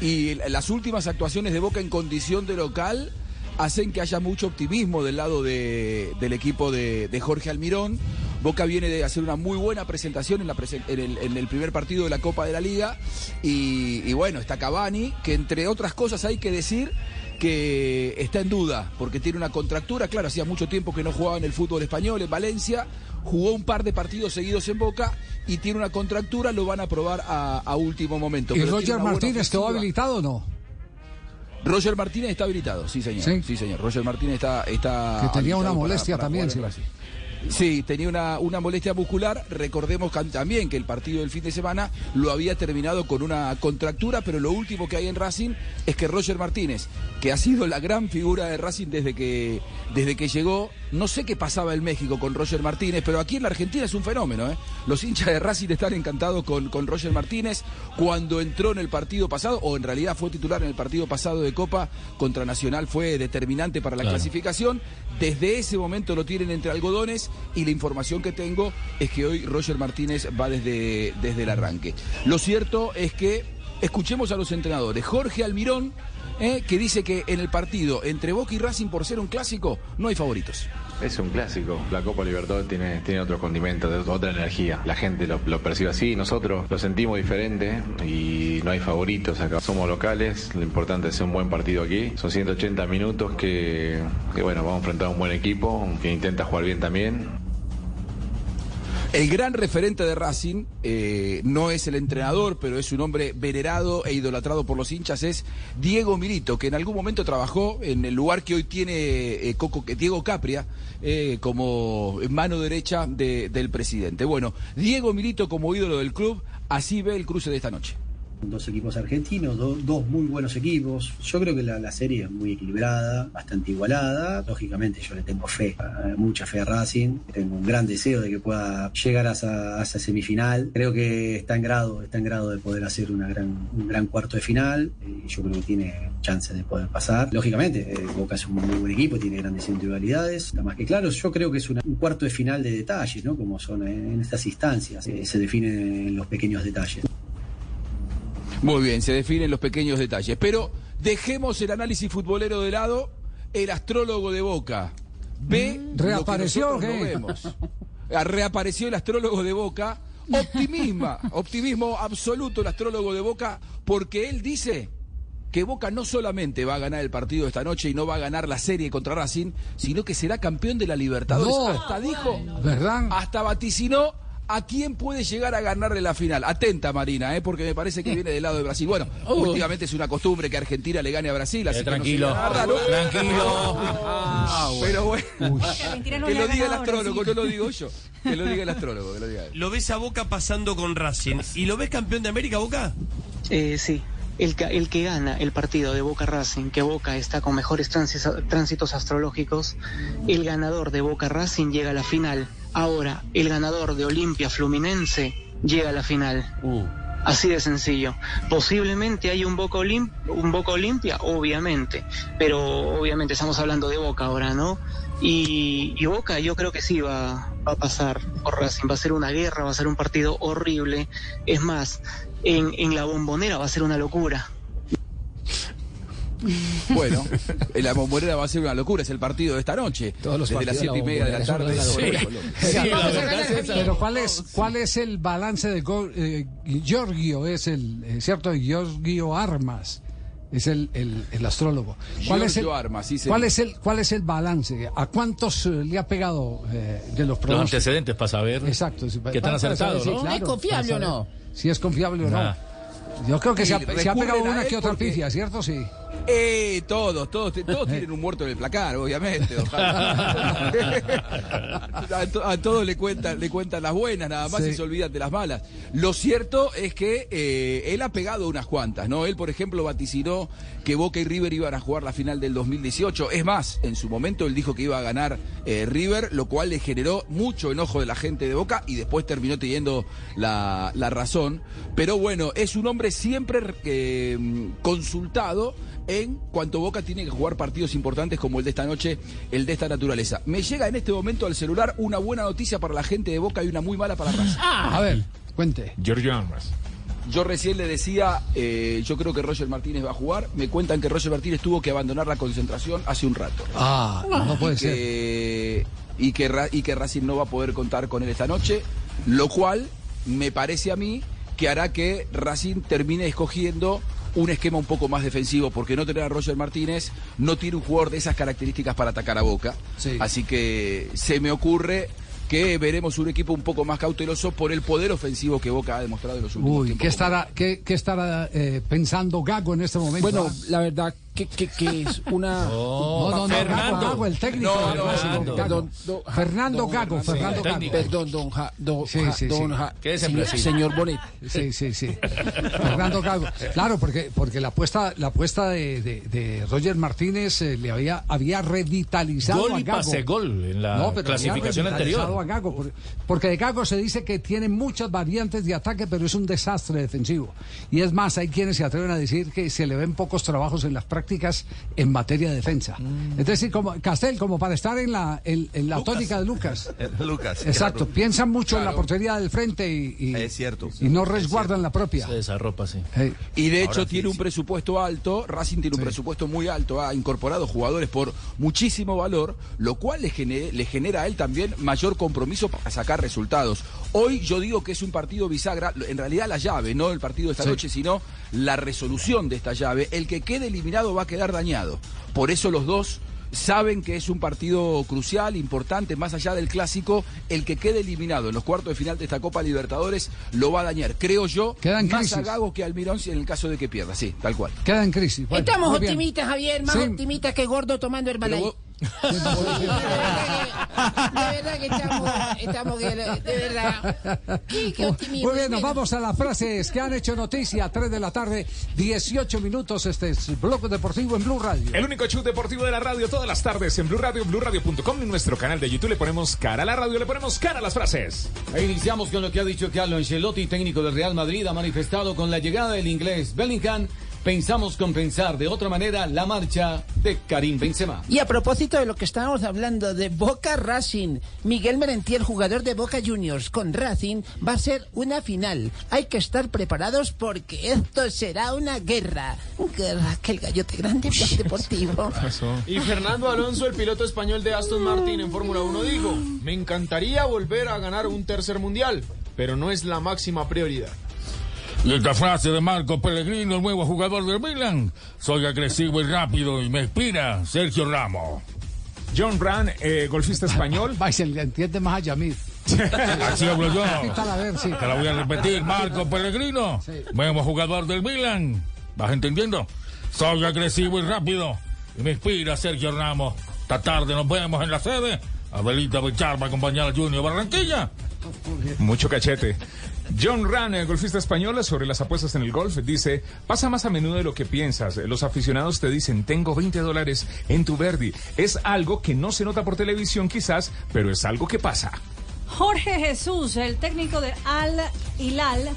S9: Y las últimas actuaciones de Boca en condición de local hacen que haya mucho optimismo del lado de- del equipo de, de Jorge Almirón. Boca viene de hacer una muy buena presentación en, la presen- en el, en el primer partido de la Copa de la Liga. Y, y bueno, está Cavani, que entre otras cosas hay que decir que está en duda, porque tiene una contractura. Claro, hacía mucho tiempo que no jugaba en el fútbol español, en Valencia. Jugó un par de partidos seguidos en Boca y tiene una contractura, lo van a probar a, a último momento.
S2: ¿Y
S9: Pero
S2: Roger Martínez quedó habilitado o no?
S9: Roger Martínez está habilitado, sí señor.
S2: ¿Sí?
S9: Sí, señor. Roger Martínez está, está
S2: Que tenía una molestia
S9: para- para
S2: también, sí.
S9: Sí, tenía una, una molestia muscular. Recordemos también que el partido del fin de semana lo había terminado con una contractura, pero lo último que hay en Racing es que Roger Martínez, que ha sido la gran figura de Racing desde que, desde que llegó, no sé qué pasaba en México con Roger Martínez, pero aquí en la Argentina es un fenómeno. ¿eh? Los hinchas de Racing están encantados con, con Roger Martínez. Cuando entró en el partido pasado, o en realidad fue titular en el partido pasado de Copa contra Nacional, fue determinante para la
S25: Claro.
S9: clasificación. Desde ese momento lo tienen entre algodones y la información que tengo es que hoy Roger Martínez va desde, desde el arranque. Lo cierto es que escuchemos a los entrenadores. Jorge Almirón, eh, que dice que en el partido entre Boca y Racing, por ser un clásico, no hay favoritos.
S26: Es un clásico. La Copa Libertadores tiene, tiene otro condimento, de- otra energía. La gente lo, percibe así, nosotros lo sentimos diferente y no hay favoritos acá. Somos locales, lo importante es un buen partido aquí. Son 180 minutos que bueno, vamos a enfrentar a un buen equipo que intenta jugar bien también.
S9: El gran referente de Racing eh, no es el entrenador, pero es un hombre venerado e idolatrado por los hinchas, es Diego Milito, que en algún momento trabajó en el lugar que hoy tiene eh, que Diego Capria eh, como mano derecha de- del presidente. Bueno, Diego Milito como ídolo del club, así ve el cruce de esta noche.
S27: Dos equipos argentinos, do- dos muy buenos equipos. Yo creo que la, la serie es muy equilibrada, bastante igualada. Lógicamente yo le tengo fe, mucha fe a Racing. Tengo un gran deseo de que pueda llegar a esa, semifinal. Creo que está en grado, está en grado de poder hacer una gran, un gran cuarto de final. Eh, yo creo que tiene chances de poder pasar. Lógicamente, eh, Boca es un muy buen equipo, tiene grandes individualidades. Está más que claro, yo creo que es un cuarto de final de detalles, ¿no? Como son en, estas instancias. Eh, se definen en los pequeños detalles.
S9: Muy bien, se definen los pequeños detalles. Pero dejemos el análisis futbolero de lado. El astrólogo de Boca ve. lo que
S2: ¿Reapareció
S9: nosotros
S2: o qué?
S9: no vemos. Ah, Reapareció el astrólogo de Boca. Optimismo, optimismo absoluto el astrólogo de Boca, porque él dice que Boca no solamente va a ganar el partido esta noche y no va a ganar la serie contra Racing, sino que será campeón de la Libertadores.
S2: No.
S9: Hasta dijo,
S2: ¿Verdad?
S9: hasta vaticinó a quién puede llegar a ganarle la final. Atenta, Marina, ¿eh? porque me parece que viene del lado de Brasil. Bueno, últimamente es una costumbre que Argentina le gane a Brasil, así
S4: Eh,
S9: que no
S4: tranquilo,
S9: nada
S4: tranquilo.
S9: Ah, Pero bueno,
S24: no
S9: que
S24: le
S9: lo diga el astrólogo, no lo digo yo. Que lo diga el astrólogo, que lo diga él.
S21: Lo ves a Boca pasando con Racing. ¿Y lo ves campeón de América, Boca?
S28: Eh, sí,
S29: el que, el que gana el partido de Boca Racing, que Boca está con mejores tránsitos astrológicos, el ganador de Boca Racing llega a la final. Ahora, el ganador de Olimpia Fluminense llega a la final. Así de sencillo. Posiblemente hay un Boca, Olim- un Boca Olimpia, obviamente, pero obviamente estamos hablando de Boca ahora, ¿no? Y, y Boca yo creo que sí va, va a pasar por Racing, va a ser una guerra, va a ser un partido horrible. Es más, en, en la bombonera va a ser una locura.
S9: Bueno, en la bombonera va a ser una locura, es el partido de esta noche.
S2: Todos los
S9: desde las siete y media de la tarde. Sí. Sí, la es.
S2: Pero ¿cuál es, cuál es el balance de Go- eh, Giorgio? Es el, eh, ¿cierto? Giorgio Armas. Es el, el, el astrólogo. ¿Cuál es el,
S9: Giorgio Armas, sí.
S2: ¿cuál es el ¿Cuál es el balance? ¿A cuántos eh, le ha pegado eh, de los
S12: Los
S2: pronósticos?
S12: antecedentes para saber
S2: Exacto.
S12: qué tan
S2: para- para
S12: acertado,
S2: saber,
S12: ¿no?
S2: sí, claro,
S15: ¿Es confiable o no?
S2: Si es confiable o no. Yo creo que se ha,
S9: Y
S2: se ha pegado una que otra
S9: porque-
S2: pifia, ¿cierto? Sí.
S9: Eh, todos, todos, todos tienen un muerto en el placar, obviamente. a, to- a todos le cuentan, le cuentan las buenas, nada más
S2: Sí.
S9: y se olvidan de las malas. Lo cierto es que eh, él ha pegado unas cuantas, ¿no? Él, por ejemplo, vaticinó que Boca y River iban a jugar la final del 2018. Es más, en su momento él dijo que iba a ganar eh, River, lo cual le generó mucho enojo de la gente de Boca y después terminó teniendo la, la razón. Pero bueno, es un hombre siempre eh, consultado en cuanto Boca tiene que jugar partidos importantes como el de esta noche, el de esta naturaleza. Me llega en este momento al celular una buena noticia para la gente de Boca y una muy mala para Racing.
S2: A ver, cuente.
S1: Giorgio Armas.
S9: Yo recién le decía, eh, yo creo que Roger Martínez va a jugar. Me cuentan que Roger Martínez tuvo que abandonar la concentración hace un rato.
S2: Ah, no puede
S9: y
S2: ser.
S9: que, y que y que Racing no va a poder contar con él esta noche, lo cual me parece a mí que hará que Racing termine escogiendo un esquema un poco más defensivo, porque no tener a Roger Martínez no tiene un jugador de esas características para atacar a Boca. Así que se me ocurre que veremos un equipo un poco más cauteloso por el poder ofensivo que Boca ha demostrado en los últimos
S2: Uy,
S9: tiempos.
S2: ¿qué estará, qué, qué estará eh, pensando Gago en este momento?
S4: Bueno,
S2: ah?
S4: la verdad que, que, que es una...
S2: No, no, no, Gago, el técnico.
S4: Fernando.
S2: Gago.
S4: Don- don-
S2: Fernando
S4: don
S2: Gago, Fernando.
S4: Perdón, don, Ja- don,
S2: Sí, sí,
S4: don. Ja- señor, Bonet.
S2: Sí, sí, sí. Fernando Gago. Claro, porque, porque la apuesta, la apuesta de, de- de Roger Martínez eh, le había, había revitalizado
S12: Gol
S2: a
S12: y
S2: Gago.
S12: pase gol en la
S2: No, pero
S12: clasificación anterior.
S2: a Gago, por- porque de Gago se dice que tiene muchas variantes de ataque, pero es un desastre defensivo. Y es más, hay quienes se atreven a decir que se le ven pocos trabajos en las prácticas en materia de defensa.
S12: Mm.
S2: Es decir, como Castel, como para estar en la, en, en la tónica de Lucas.
S6: Lucas.
S2: Exacto,
S6: claro.
S2: piensan mucho en la portería del frente y, y-
S6: Es cierto.
S2: y no resguardan la propia.
S12: Se desarropa, sí.
S9: Y de
S6: Ahora
S9: hecho
S6: sí,
S9: tiene un
S6: sí.
S9: presupuesto alto, Racing tiene un presupuesto muy alto, ha incorporado jugadores por muchísimo valor, lo cual le, gene- le genera a él también mayor compromiso para sacar resultados. Hoy yo digo que es un partido bisagra, en realidad la llave, no el partido de esta
S2: Sí.
S9: noche, sino la resolución de esta llave. El que quede eliminado va a quedar dañado. Por eso los dos saben que es un partido crucial, importante, más allá del clásico, el que quede eliminado en los cuartos de final de esta Copa Libertadores lo va a dañar, creo yo,
S2: Queda en
S9: más
S2: crisis.
S9: a Gago que Almirón si en el caso de que pierda, sí, tal cual.
S2: Queda en crisis. Bueno,
S15: Estamos optimistas, Javier, más
S2: Sí.
S15: optimistas que gordo tomando Herbalife. De verdad que estamos, de verdad. Qué, qué optimismo.
S2: Muy bien, nos vamos a las frases que han hecho noticia. 3 de la tarde, 18 minutos. Este es Bloque Deportivo en Blue Radio.
S1: El único show deportivo de la radio todas las tardes en Blue Radio, BlueRadio.com y en nuestro canal de YouTube le ponemos cara a la radio, le ponemos cara a las frases.
S30: E iniciamos con lo que ha dicho Carlo Ancelotti, técnico del Real Madrid, ha manifestado con la llegada del inglés Bellingham. Pensamos compensar de otra manera la marcha de Karim Benzema.
S15: Y a propósito de lo que estábamos hablando de Boca Racing, Miguel Merentiel, jugador de Boca Juniors con Racing, va a ser una final. Hay que estar preparados porque esto será una guerra. Guerra, que el gallote grande Blog deportivo.
S31: Y Fernando Alonso, el piloto español de Aston Martin en Fórmula 1, dijo, me encantaría volver a ganar un tercer mundial, pero no es la máxima prioridad.
S21: Y esta frase de Marco Pellegrino, el nuevo jugador del Milan. Soy agresivo y rápido y me inspira Sergio Ramos.
S1: John Brand, eh, golfista español.
S2: Va, se le entiende más a Yamil.
S21: Así hablo yo.
S2: A.
S21: Te la voy a repetir. Marco Pellegrino, nuevo jugador del Milan. ¿Vas entendiendo? Soy agresivo y rápido y me inspira Sergio Ramos. Esta tarde nos vemos en la sede. Adelita Bichar va a acompañar al Junior Barranquilla.
S1: Mucho cachete. John el golfista español, sobre las apuestas en el golf, dice, pasa más a menudo de lo que piensas. Los aficionados te dicen, tengo 20 dólares en tu Verdi. Es algo que no se nota por televisión quizás, pero es algo que pasa.
S24: Jorge Jesús, el técnico de Al Hilal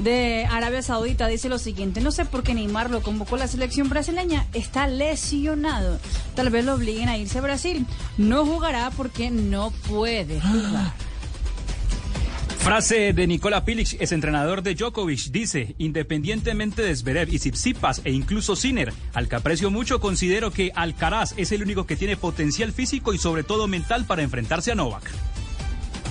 S24: de Arabia Saudita, dice lo siguiente: No sé por qué Neymar lo convocó a la selección brasileña, está lesionado. Tal vez lo obliguen a irse a Brasil. No jugará porque no puede jugar.
S32: Frase de Nikola Pilic, es entrenador de Djokovic, dice, independientemente de Zverev y Tsitsipas e incluso Sinner, al que aprecio mucho, considero que Alcaraz es el único que tiene potencial físico y sobre todo mental para enfrentarse a Novak.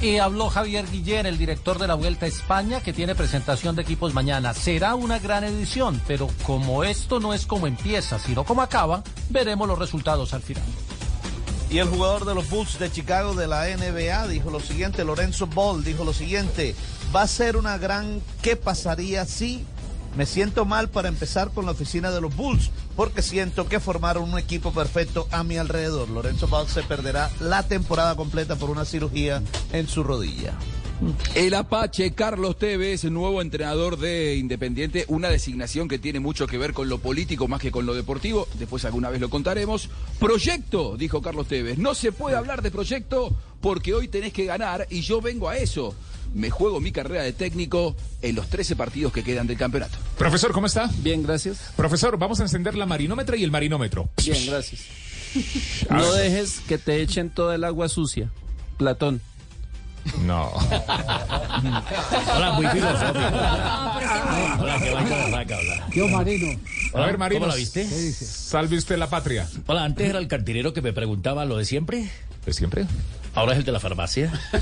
S33: Y habló Javier Guillén, el director de la Vuelta a España, que tiene presentación de equipos mañana. Será una gran edición, pero como esto no es como empieza, sino como acaba, veremos los resultados al final.
S11: Y el jugador de los Bulls de Chicago de la NBA dijo lo siguiente, Lorenzo Ball dijo lo siguiente, va a ser una gran ¿qué pasaría si? Me siento mal para empezar con la oficina de los Bulls porque siento que formaron un equipo perfecto a mi alrededor. Lorenzo Ball se perderá la temporada completa por una cirugía en su rodilla.
S9: El Apache Carlos Tevez, nuevo entrenador de Independiente, una designación que tiene mucho que ver con lo político más que con lo deportivo, después alguna vez lo contaremos. Proyecto, dijo Carlos Tevez, no se puede hablar de proyecto porque hoy tenés que ganar y yo vengo a eso. Me juego mi carrera de técnico en los 13 partidos que quedan del campeonato.
S1: Profesor, ¿cómo está?
S34: Bien, gracias.
S1: Profesor, vamos a encender la marinómetra y el marinómetro.
S34: Bien, gracias. No dejes que te echen toda el agua sucia. Platón.
S1: No.
S34: Hola, muy
S24: filosófico.
S4: Hola, qué banco de vaca, hola.
S2: Yo, Marino.
S1: A ver, Marino.
S4: ¿Cómo la viste?
S2: ¿Qué dice?
S1: Salve usted la patria.
S4: Hola, antes era el cantinero que me preguntaba lo de siempre.
S1: ¿De siempre?
S4: Ahora es el de la farmacia.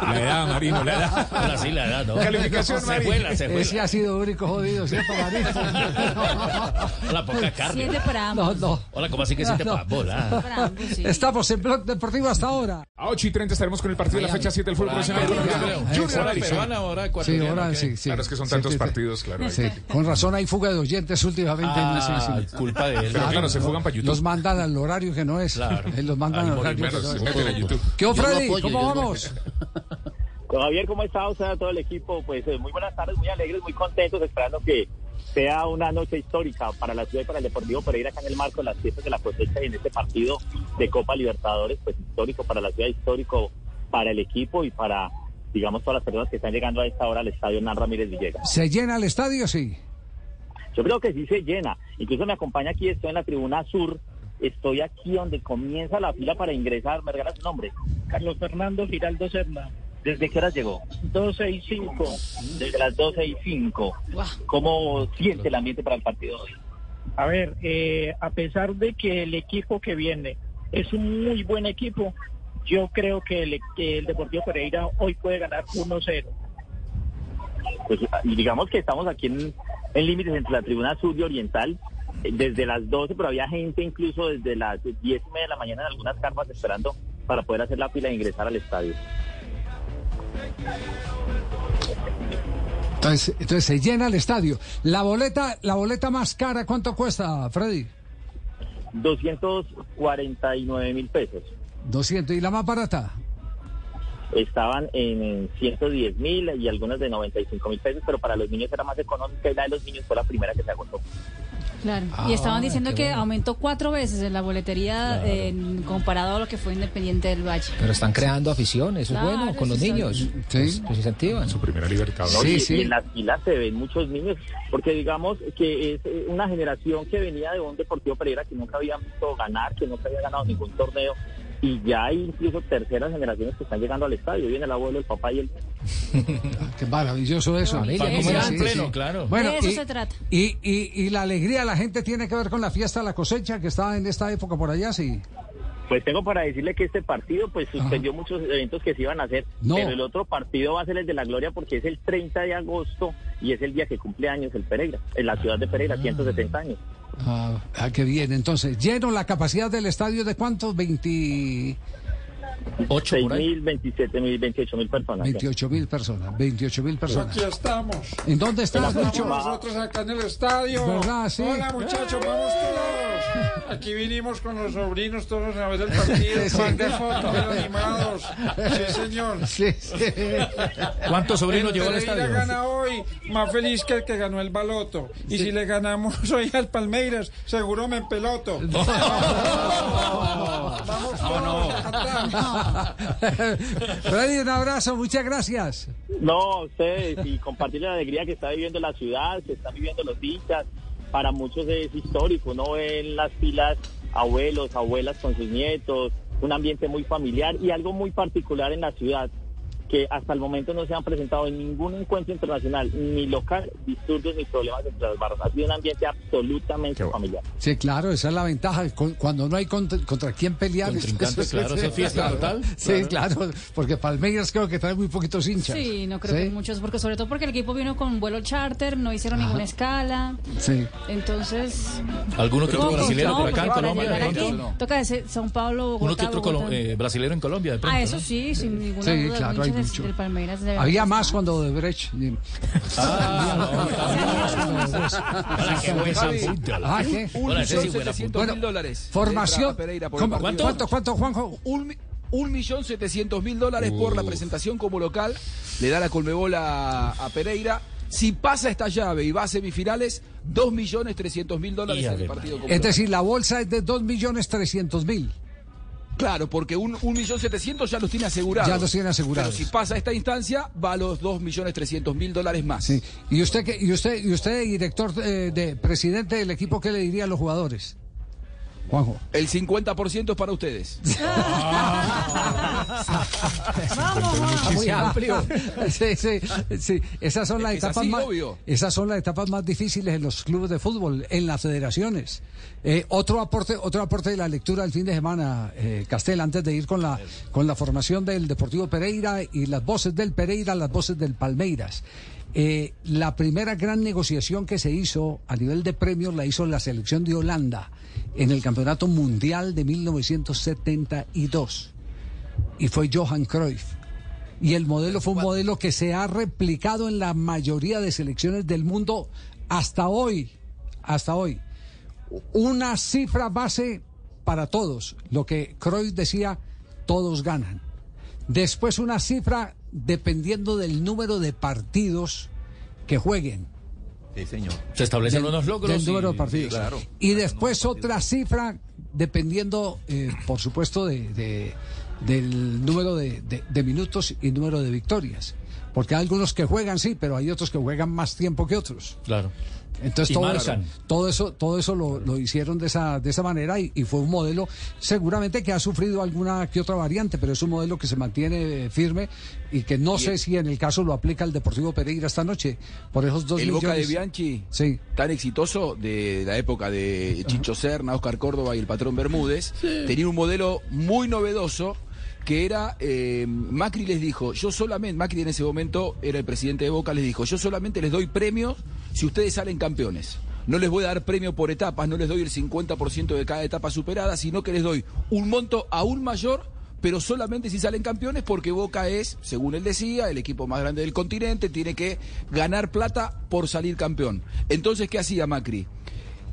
S1: La edad, Marino, la edad.
S4: Ahora sí, la edad, ¿no?
S1: Calificación,
S4: se
S1: Marino.
S4: vuela, se vuela.
S2: Ese ha sido único jodido, ¿cierto, Marino?
S4: Hola, poca carne.
S24: Siete para ambos.
S2: No, no.
S4: Hola, ¿cómo así que siete
S2: No.
S4: para bola?
S24: Ambos, sí.
S2: Estamos en Blog Deportivo hasta ahora.
S1: A 8 y 30 estaremos con el partido de la fecha 7 del fútbol profesional
S34: Hora peruana, hora
S2: Sí,
S34: ecuatoriana.
S2: ahora
S34: ok.
S2: sí, sí.
S1: Claro, es que son
S2: Sí,
S1: tantos
S2: sí, sí.
S1: partidos, claro.
S2: Sí, con razón hay fuga de oyentes últimamente.
S4: Ah,
S2: sí.
S4: culpa de él.
S1: Pero claro, se fugan para YouTube.
S2: Los mandan al horario que no es.
S4: Claro.
S2: Los mandan
S1: a YouTube.
S2: ¿Qué
S10: lo
S2: Freddy?
S10: apoyo,
S2: ¿Cómo vamos?
S35: Don Javier, ¿cómo está usted, a todo el equipo? Pues eh, muy buenas tardes, muy alegres, muy contentos, esperando que sea una noche histórica para la ciudad y para el Deportivo Pereira acá en el marco de las fiestas de la cosecha y en este partido de Copa Libertadores, pues histórico para la ciudad, histórico para el equipo y para, digamos, todas las personas que están llegando a esta hora al estadio Hernán Ramírez Villegas.
S2: ¿Se llena el estadio? Sí.
S35: Yo creo que sí se llena. Incluso me acompaña aquí, estoy en la tribuna sur. Estoy aquí donde comienza la fila para ingresar. ¿Me regala su nombre? Carlos Fernando Giraldo Serna. ¿Desde qué hora llegó? 12 y 5. Desde las 12 y 5. ¿Cómo siente el ambiente para el partido hoy?
S36: A ver, eh, a pesar de que el equipo que viene es un muy buen equipo, yo creo que el, que el Deportivo Pereira hoy puede ganar 1-0.
S35: Pues digamos que estamos aquí en, en límites entre la tribuna sur y oriental. Desde las 12, pero había gente incluso desde las 10 y media de la mañana en algunas carpas esperando para poder hacer la fila e ingresar al estadio.
S2: Entonces, entonces se llena el estadio. La boleta, la boleta más cara, ¿cuánto cuesta, Freddy?
S35: 249 mil pesos.
S2: 200. ¿Y la más barata?
S35: Estaban en 110 mil y algunas de 95 mil pesos, pero para los niños era más económica y la de los niños fue la primera que se agotó.
S24: Claro.
S35: Ah,
S24: y estaban diciendo que
S35: bueno.
S24: aumentó cuatro veces en la boletería en- comparado a lo que fue Independiente del Valle.
S20: Pero están creando afición, eso
S24: Claro,
S20: es bueno, con los niños. Pues, pues incentivan.
S1: Su primera libertad.
S35: ¿no? y, y en las filas se ven muchos niños, porque digamos que es eh, una generación que venía de un Deportivo Pereira que nunca había visto ganar, que nunca había ganado ningún torneo, y ya hay incluso terceras generaciones que están llegando al estadio. Viene el abuelo, el papá y el...
S2: Qué maravilloso eso.
S24: Familia,
S4: claro.
S2: Bueno,
S24: de eso
S2: y,
S24: se trata.
S2: y, y, y la alegría de la gente tiene que ver con la fiesta de la cosecha que está en esta época por allá, sí.
S35: Pues tengo para decirle que este partido pues suspendió muchos eventos que se iban a hacer,
S2: No.
S35: pero el otro partido va a ser el de la Gloria porque es el 30 de agosto y es el día que cumple años el Pereira, en la ciudad de Pereira, 170 años.
S2: Ah, ah, qué bien. Entonces, lleno la capacidad del estadio de cuántos? 20...
S35: 6 mil, 27 mil, 28 mil personas.
S2: 28 mil personas. 28 mil personas.
S25: Aquí estamos.
S2: ¿En dónde estás,
S25: Estamos
S2: Lucho?
S25: nosotros acá en el estadio.
S2: ¿Verdad? Sí.
S25: Hola muchachos, vamos todos. Aquí vinimos con los sobrinos todos a ver el partido.
S2: Sí, sí.
S25: Pan de fotos, animados. Sí, señor.
S2: Sí, sí.
S21: ¿Cuántos sobrinos llevó al estadio?
S25: gana hoy, más feliz que el que ganó el baloto. Y si le ganamos hoy al Palmeiras, seguro me peloto. Vamos todos a cantar.
S2: Freddy, un abrazo, muchas gracias.
S37: No, ustedes, y compartir la alegría que está viviendo la ciudad, que están viviendo los hinchas. Para muchos es histórico, uno ve en las filas abuelos, abuelas con sus nietos, un ambiente muy familiar y algo muy particular en la ciudad, que hasta el momento no se han presentado en ningún encuentro internacional, ni local, disturbios ni problemas entre las barras. Ha sido un ambiente absolutamente familiar.
S2: Sí, claro, esa es la ventaja. Cuando no hay contra, contra quién pelear.
S21: Contrincante, claro, eso es fiesta total.
S2: Sí, claro, porque Palmeiras creo que trae muy poquitos hinchas.
S24: Sí, no creo
S2: Sí.
S24: que muchos, porque sobre todo porque el equipo vino con vuelo charter, no hicieron ninguna escala.
S2: Sí.
S24: Entonces.
S21: ¿Alguno que otro
S24: No,
S21: brasileño
S24: no,
S21: por acá en Colombia?
S24: aquí, Toca de São Paulo, Bogotá,
S21: Uno que otro colo-
S24: Bogotá.
S21: eh, brasilero en Colombia, de pronto.
S24: Ah, eso
S21: ¿no?
S24: sí, sin ninguna
S2: Sí,
S24: duda.
S2: claro, hay
S24: del Palmeiras deben
S2: Había
S24: estar.
S2: más cuando de Brecht. Ah, ¿qué?
S9: Un dólares.
S2: Formación. ¿Cuánto, cuánto, Juanjo?
S9: Un, mi- un millón setecientos mil dólares por la presentación como local. Le da la Colmebol a, a Pereira. Si pasa esta llave y va a semifinales, dos millones trescientos mil dólares en el partido como
S2: Es
S9: local.
S2: decir, la bolsa es de 2.300.000.
S9: Claro, porque un, un millón setecientos ya los tiene asegurados.
S2: Ya los tiene asegurados.
S9: Pero si pasa esta instancia, va a los dos millones trescientos mil dólares más.
S2: Sí. ¿Y usted, qué- y usted, y usted director, eh, de presidente del equipo, qué le diría a los jugadores? Juanjo.
S9: El 50% es para ustedes.
S2: Muy amplio. Sí, sí, sí. Esas son las
S9: Es
S2: etapas
S9: así,
S2: más,
S9: obvio.
S2: esas son las etapas más difíciles en los clubes de fútbol, en las federaciones. Eh, otro aporte, otro aporte de la lectura del fin de semana, eh, Castel, antes de ir con la con la formación del Deportivo Pereira y las voces del Pereira, las voces del Palmeiras. Eh, la primera gran negociación que se hizo a nivel de premios la hizo la selección de Holanda en el Campeonato Mundial de 1972 y fue Johan Cruyff. Y el modelo fue un modelo que se ha replicado en la mayoría de selecciones del mundo hasta hoy. Hasta hoy. Una cifra base para todos. Lo que Cruyff decía, todos ganan. Después una cifra dependiendo del número de partidos que jueguen.
S6: Sí, señor.
S21: Se establecen
S2: Del-
S21: unos logros.
S2: del número
S21: y-
S2: de partidos.
S21: sí, claro.
S2: Y después otra cifra dependiendo, eh, por supuesto, de, de- del número de, de- de minutos y número de victorias. Porque hay algunos que juegan, sí, pero hay otros que juegan más tiempo que otros.
S21: Claro.
S2: Entonces
S21: Y
S2: todo eso, todo eso, todo eso lo, lo hicieron de esa, de esa manera y, y fue un modelo seguramente que ha sufrido alguna que otra variante, pero es un modelo que se mantiene eh, firme y que no
S9: Y
S2: sé
S9: el-
S2: si en el caso lo aplica el Deportivo Pereira esta noche por esos dos
S9: el Boca de. Bianchi,
S2: Sí.
S9: tan exitoso de la época de Chicho Serna, Oscar Córdoba y el patrón Bermúdez, tenía un modelo muy novedoso que era, eh, Macri les dijo, yo solamente, Macri en ese momento era el presidente de Boca, les dijo, yo solamente les doy premios si ustedes salen campeones. No les voy a dar premio por etapas, no les doy el 50% de cada etapa superada, sino que les doy un monto aún mayor pero solamente si salen campeones porque Boca es, según él decía, el equipo más grande del continente, tiene que ganar plata por salir campeón. Entonces, ¿qué hacía Macri?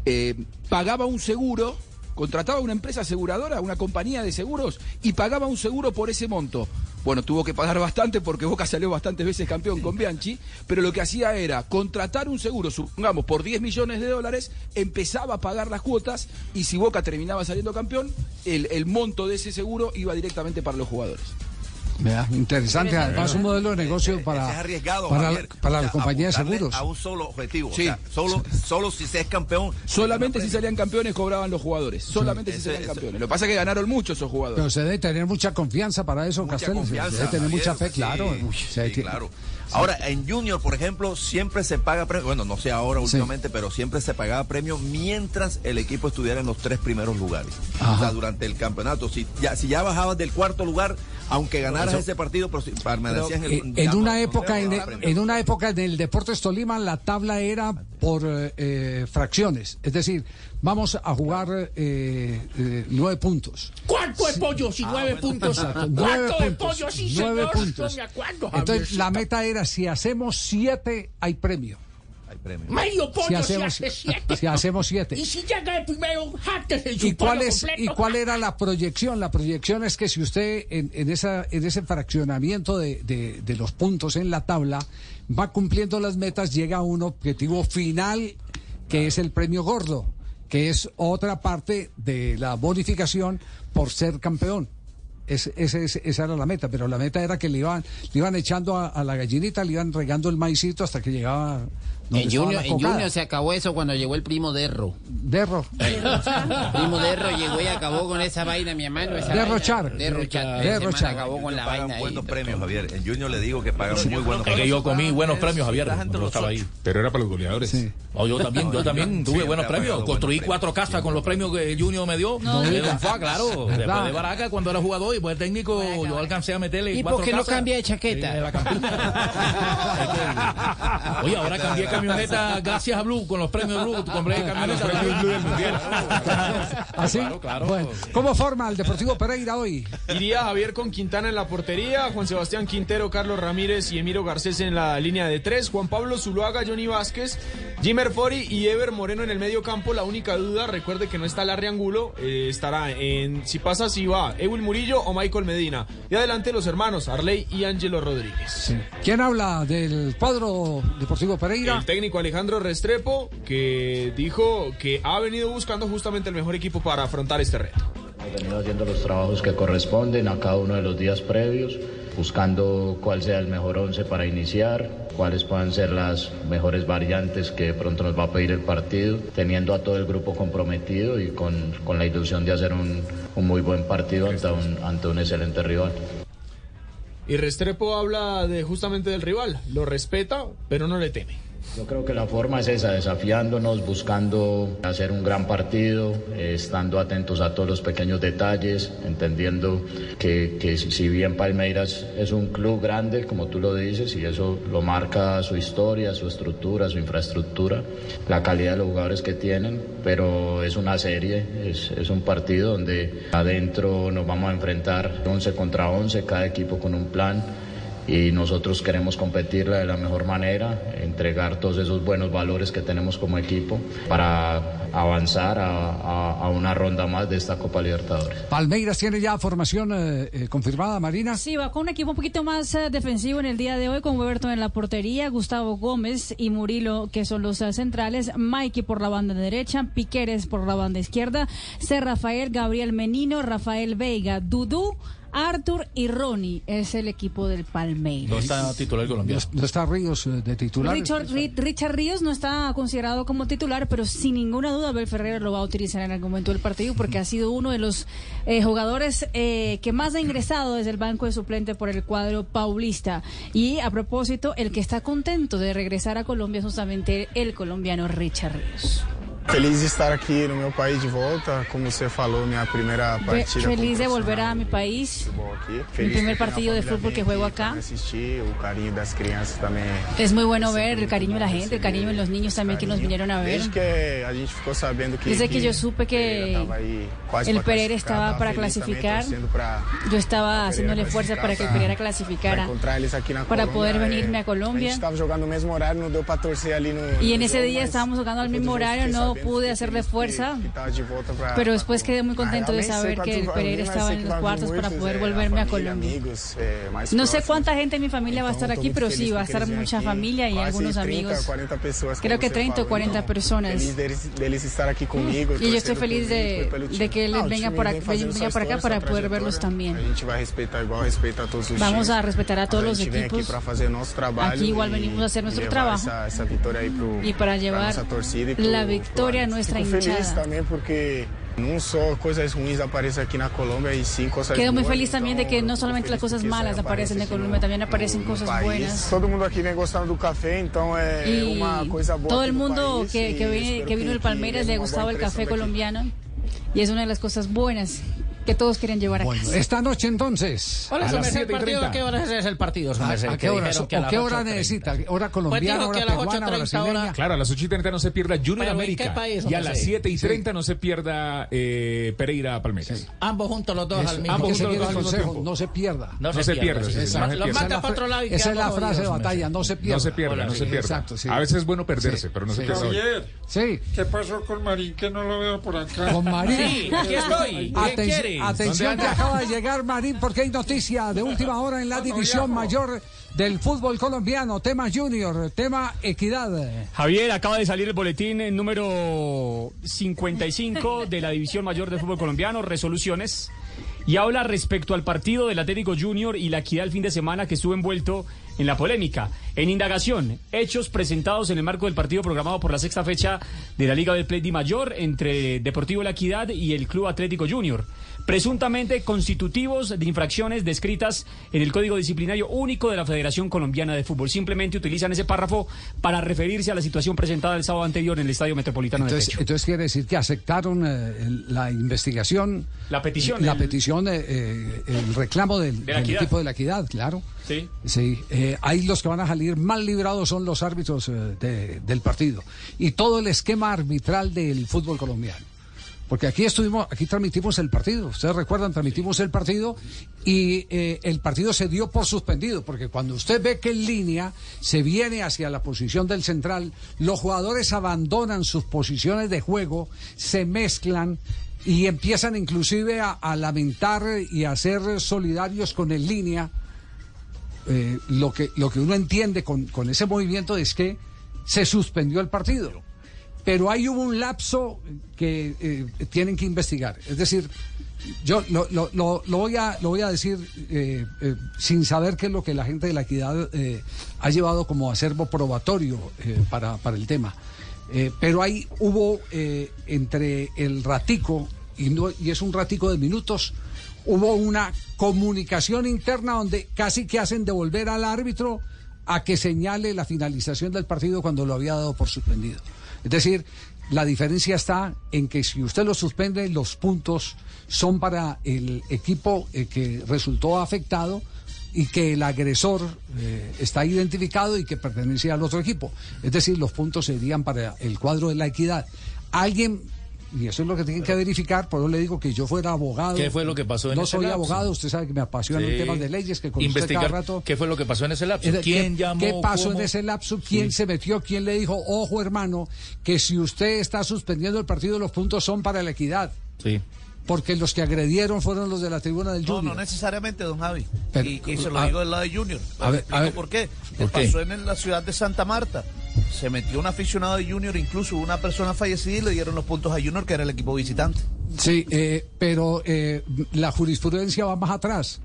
S9: Eh, pagaba un seguro, contrataba una empresa aseguradora, una compañía de seguros, y pagaba un seguro por ese monto. Bueno, tuvo que pagar bastante porque Boca salió bastantes veces campeón con Bianchi, pero lo que hacía era contratar un seguro, supongamos, por 10 millones de dólares, empezaba a pagar las cuotas y si Boca terminaba saliendo campeón, el, el monto de ese seguro iba directamente para los jugadores.
S2: Vea, interesante, además un modelo de negocio para,
S6: es arriesgado,
S2: para,
S6: Javier.
S2: para
S6: O
S2: la
S6: sea,
S2: compañía de seguros.
S6: A un solo objetivo.
S9: Sí.
S6: O sea, solo, solo si se es campeón.
S9: Solamente si salían campeones cobraban los jugadores. Solamente si salían campeones. Lo que pasa es que ganaron mucho esos jugadores.
S2: Pero se debe tener mucha confianza para eso,
S6: Mucha
S2: Castel. Se debe tener
S6: Javier.
S2: mucha fe,
S6: Sí,
S2: claro. Se
S6: claro. Ahora, en Junior, por ejemplo, siempre se paga premio. Bueno, no sé ahora
S2: Sí.
S6: últimamente, pero siempre se pagaba premio mientras el equipo estuviera en los tres primeros lugares.
S2: Ajá.
S6: O sea, durante el campeonato. Si ya, si ya bajabas del cuarto lugar, aunque ganaras
S2: Eso-
S6: ese partido, pero si permanecías en el.
S2: En una
S6: no
S2: época en, en una época en el Deportes Tolima la tabla era por eh, eh, fracciones es decir vamos a jugar eh, eh, nueve puntos
S15: ¿Cuánto de pollos y nueve puntos?
S2: Exacto, nueve
S15: ¿Cuánto de pollos? Sí,
S2: nueve
S15: señor.
S2: puntos.
S15: No me acuerdo,
S2: entonces la meta era si hacemos siete hay premio
S6: premios.
S15: Medio pollo
S2: Si hacemos,
S15: hace siete.
S2: si hacemos siete.
S15: Y si llega el primero,
S2: ¿Y cuál, es, ¿Y cuál era la proyección? La proyección es que si usted en, en esa, en ese fraccionamiento de, de- de los puntos en la tabla va cumpliendo las metas, llega a un objetivo final que es el premio gordo, que es otra parte de la bonificación por ser campeón. Es- ese- esa era la meta, pero la meta era que le iban, le iban echando a, a la gallinita, le iban regando el maicito hasta que llegaba...
S10: En
S2: estaba
S10: junio, en
S2: cocada.
S10: junio se acabó eso cuando llegó el primo Derro.
S2: Derro.
S10: El primo Derro llegó y acabó con esa vaina, mi hermano. esa
S2: Derrochar.
S10: Derrochar.
S2: Derrochar.
S10: Acabó con la vaina. ahí.
S6: buenos premios, Javier. En Junior le digo que pagan muy buenos
S21: Es que yo comí buenos premios, Javier, yo estaba ahí.
S1: Pero era para los goleadores.
S21: No, yo también, yo también tuve
S6: Sí,
S21: buenos premios. Construí
S6: buenos
S21: cuatro casas con los premios que Junior me dio.
S10: No
S21: de. Don Fua, claro.
S10: ¿Verdad?
S21: Después de Baraca, cuando era jugador y después técnico, yo alcancé a meterle
S10: ¿Y
S21: cuatro
S10: por qué no cambia de chaqueta?
S21: Oye, ahora cambié camioneta gracias a Blue, con los premios Blue. Compré camioneta Blue del Mundial.
S2: ¿Así?
S21: Claro, claro.
S2: Bueno, ¿cómo forma el Deportivo Pereira hoy?
S31: Iría Javier con Quintana en la portería, Juan Sebastián Quintero, Carlos Ramírez y Emiro Garcés en la línea de tres, Juan Pablo Zuluaga, Johnny Vázquez, Jimmer Fori y Ever Moreno en el medio campo. La única duda, recuerde que no está Larry Angulo, eh, estará en si pasa si va Ewil Murillo o Michael Medina. Y adelante los hermanos Arley y Ángelo Rodríguez.
S2: ¿Quién habla del cuadro Deportivo Pereira?
S31: El técnico Alejandro Restrepo que dijo que ha venido buscando justamente el mejor equipo para afrontar este reto.
S38: Hemos venido haciendo los trabajos que corresponden a cada uno de los días previos, buscando cuál sea el mejor once para iniciar, cuáles puedan ser las mejores variantes que de pronto nos va a pedir el partido, teniendo a todo el grupo comprometido y con, con la ilusión de hacer un, un muy buen partido ante un, ante un excelente rival.
S31: Y Restrepo habla de justamente del rival, lo respeta, pero no le teme.
S38: Yo creo que la forma es esa, desafiándonos, buscando hacer un gran partido, eh, estando atentos a todos los pequeños detalles, entendiendo que, que si bien Palmeiras es un club grande, como tú lo dices, y eso lo marca su historia, su estructura, su infraestructura, la calidad de los jugadores que tienen, pero es una serie, es, es un partido donde adentro nos vamos a enfrentar 11 contra 11, cada equipo con un plan y nosotros queremos competirla de la mejor manera, entregar todos esos buenos valores que tenemos como equipo para avanzar a, a- a una ronda más de esta Copa Libertadores.
S2: Palmeiras tiene ya formación eh, eh, confirmada, Marina.
S24: Sí, va con un equipo un poquito más eh, defensivo en el día de hoy, con Weberton en la portería, Gustavo Gómez y Murilo, que son los eh, centrales, Mikey por la banda derecha, Piqueres por la banda izquierda, C. Rafael, Gabriel Menino, Rafael Veiga, Dudú, Arthur y Ronnie. Es el equipo del Palmeiras.
S21: No está titular colombiano.
S2: No está Ríos eh, de titular.
S24: Richard, Ri- Richard Ríos no está considerado como titular, pero sin ninguna duda Abel Ferreira lo va a utilizar en algún momento del partido porque ha sido uno de los eh, jugadores eh, que más ha ingresado desde el banco de suplente por el cuadro paulista. Y a propósito, el que está contento de regresar a Colombia es justamente el colombiano Richard Ríos.
S39: Feliz de estar aqui no meu país de volta, como você falou, minha primeira partida.
S24: Feliz de volver a mi país. Mi primer partido de fútbol que juego acá. Es muy bueno ver el cariño de la gente, el cariño de los niños también que nos vinieron a ver.
S39: Desde que
S24: yo supe que el Pereira estaba para clasificar. Yo estaba haciéndole fuerza para que el Pereira clasificara. para poder venirme a Colombia. Y en ese día estábamos jugando al mismo horario, no pude hacerle fuerza. Pero después quedé muy contento de saber que el Pereira estaba en los cuartos para poder
S39: é,
S24: volverme a Colombia.
S39: mais
S24: No sé cuánta gente de mi familia va a estar aquí, pero sí, va a estar mucha familia y algunos
S39: 30,
S24: amigos.
S39: 40 pessoas,
S24: Creo que
S39: você
S24: 30 o
S39: falou.
S24: 40
S39: Então,
S24: personas. Y yo estoy
S39: torcendo
S24: feliz
S39: por
S24: de,
S39: time.
S24: que él
S39: Ah,
S24: venga por,
S39: vem
S24: ac-
S39: fazendo
S24: venga para acá para poder verlos también. Vamos a respetar a todos los equipos. Aquí igual venimos a hacer nuestro trabajo. Y para llevar la victoria a
S39: Alex.
S24: nuestra
S39: Fico feliz
S24: hinchada.
S39: também porque não só coisas ruins aparecem aqui na Colômbia e sim coisas
S24: Quedo muy
S39: boas.
S24: feliz también de que no solamente las cosas malas aparecen de Colombia, también aparecen cosas buenas.
S39: Todo mundo aqui vem gostando do café, então é
S24: Y
S39: uma coisa boa.
S24: todo
S39: do
S24: mundo que,
S39: e
S24: que, que vino del Palmeiras le
S39: uma
S24: el
S39: impressão
S24: café colombiano y es una de las cosas buenas que todos quieren llevar a
S2: Bueno,
S24: casa.
S2: esta noche entonces.
S33: Hola,
S2: a las
S33: merced,
S2: 7 y
S33: partido,
S2: 30.
S33: ¿a qué hora es el partido,
S2: ¿A-? ¿A qué hora,
S33: que a
S2: qué hora
S33: 8:30.
S2: necesita? ¿Hora colombiana,
S33: dijo
S2: hora
S33: que a las
S2: peruana, hora
S33: 8:30 hora-
S2: brasileña?
S1: Claro, a las 8 y 30 no se pierda Junior
S33: ¿Pero en
S1: América.
S33: qué país,
S1: y a las
S33: sí?
S1: 7 y 30 no se pierda eh, Pereira Palmeiras.
S33: Ambos juntos los dos
S2: Eso,
S33: al mismo
S1: Ambos juntos al mismo
S2: consejo,
S1: tiempo.
S2: no se pierda.
S33: No,
S1: No se pierda, sí, sí,
S33: Los
S2: Esa
S33: para otro lado y
S2: Esa es la frase de batalla, no se pierda.
S1: No se pierda, no se pierda.
S2: Exacto, sí.
S1: A veces es bueno perderse, pero no se
S2: Sí.
S1: pierda.
S2: Sí.
S25: ¿qué pasó con Marín que no lo veo por acá?
S2: Con Marín.
S33: Sí, aquí estoy. ¿Qué
S2: Aten- atención que acaba de llegar Marín porque hay noticia de última hora en la división mayor del fútbol colombiano, tema junior, tema equidad.
S40: Javier, acaba de salir el boletín número 55 de la División Mayor del Fútbol Colombiano, resoluciones, y habla respecto al partido del Atlético Junior y la equidad el fin de semana que estuvo envuelto en la polémica. En indagación, hechos presentados en el marco del partido programado por la sexta fecha de la Liga del Play Mayor entre Deportivo La Equidad y el Club Atlético Junior. Presuntamente constitutivos de infracciones descritas en el Código Disciplinario Único de la Federación Colombiana de Fútbol. Simplemente utilizan ese párrafo para referirse a la situación presentada el sábado anterior en el Estadio Metropolitano de Pecho.
S2: entonces quiere decir que aceptaron eh, la investigación,
S40: La petición,
S2: la
S40: el-
S2: petición, eh, eh, el reclamo del,
S40: De
S2: equipo de la equidad, claro.
S40: Sí.
S2: Sí, eh, ahí los que van a salir mal librados son los árbitros de- del partido y todo el esquema arbitral del fútbol colombiano. Porque aquí estuvimos, aquí transmitimos el partido. Ustedes recuerdan, transmitimos el partido y eh, el partido se dio por suspendido. Porque cuando usted ve que en línea se viene hacia la posición del central, los jugadores abandonan sus posiciones de juego, se mezclan y empiezan inclusive a, lamentar y a ser solidarios con el línea. Eh, lo, que, lo que uno entiende con, con ese movimiento es que se suspendió el partido. Pero ahí hubo un lapso que eh, tienen que investigar. Es decir, yo lo, lo- voy, a, lo voy a decir eh, eh, sin saber qué es lo que la gente de la equidad ha llevado como acervo probatorio para, para el tema. Pero ahí hubo entre el ratico, y, no, y es un ratico de minutos, hubo una comunicación interna donde casi que hacen devolver al árbitro a que señale la finalización del partido cuando lo había dado por suspendido. Es decir, la diferencia está en que si usted lo suspende, los puntos son para el equipo eh, que resultó afectado y que el agresor eh, está identificado y que pertenece al otro equipo. Es decir, los puntos serían para el cuadro de la equidad. Alguien, y eso es lo que tienen que verificar, por eso le digo que yo fuera abogado.
S34: ¿Qué fue lo que pasó en
S2: No
S34: ese
S2: soy
S34: lapso?
S2: abogado, usted sabe que me apasionan
S34: Sí.
S2: temas de leyes, que con usted
S34: Investigar
S2: cada rato...
S34: qué fue lo que pasó en ese lapso. ¿Quién
S2: ¿qué,
S34: llamó?
S2: ¿Qué pasó
S34: cómo?
S2: en ese lapso? ¿Quién se metió? ¿Quién le dijo, ojo hermano, que si usted está suspendiendo el partido, los puntos son para la equidad?
S34: Sí.
S2: Porque los que agredieron fueron los de la tribuna del
S11: No,
S2: Junior.
S11: no necesariamente, don Javi.
S2: Pero-
S11: y, y se lo
S2: a-
S11: digo del lado de Junior.
S2: a ver,
S11: Explico
S2: a ver.
S11: ¿Por qué?
S2: ¿Por qué?
S11: Pasó en la ciudad de Santa Marta. Se metió un aficionado de Junior, incluso una persona fallecida y le dieron los puntos a Junior, que era el equipo visitante.
S2: Sí, eh, pero eh, la jurisprudencia va más atrás.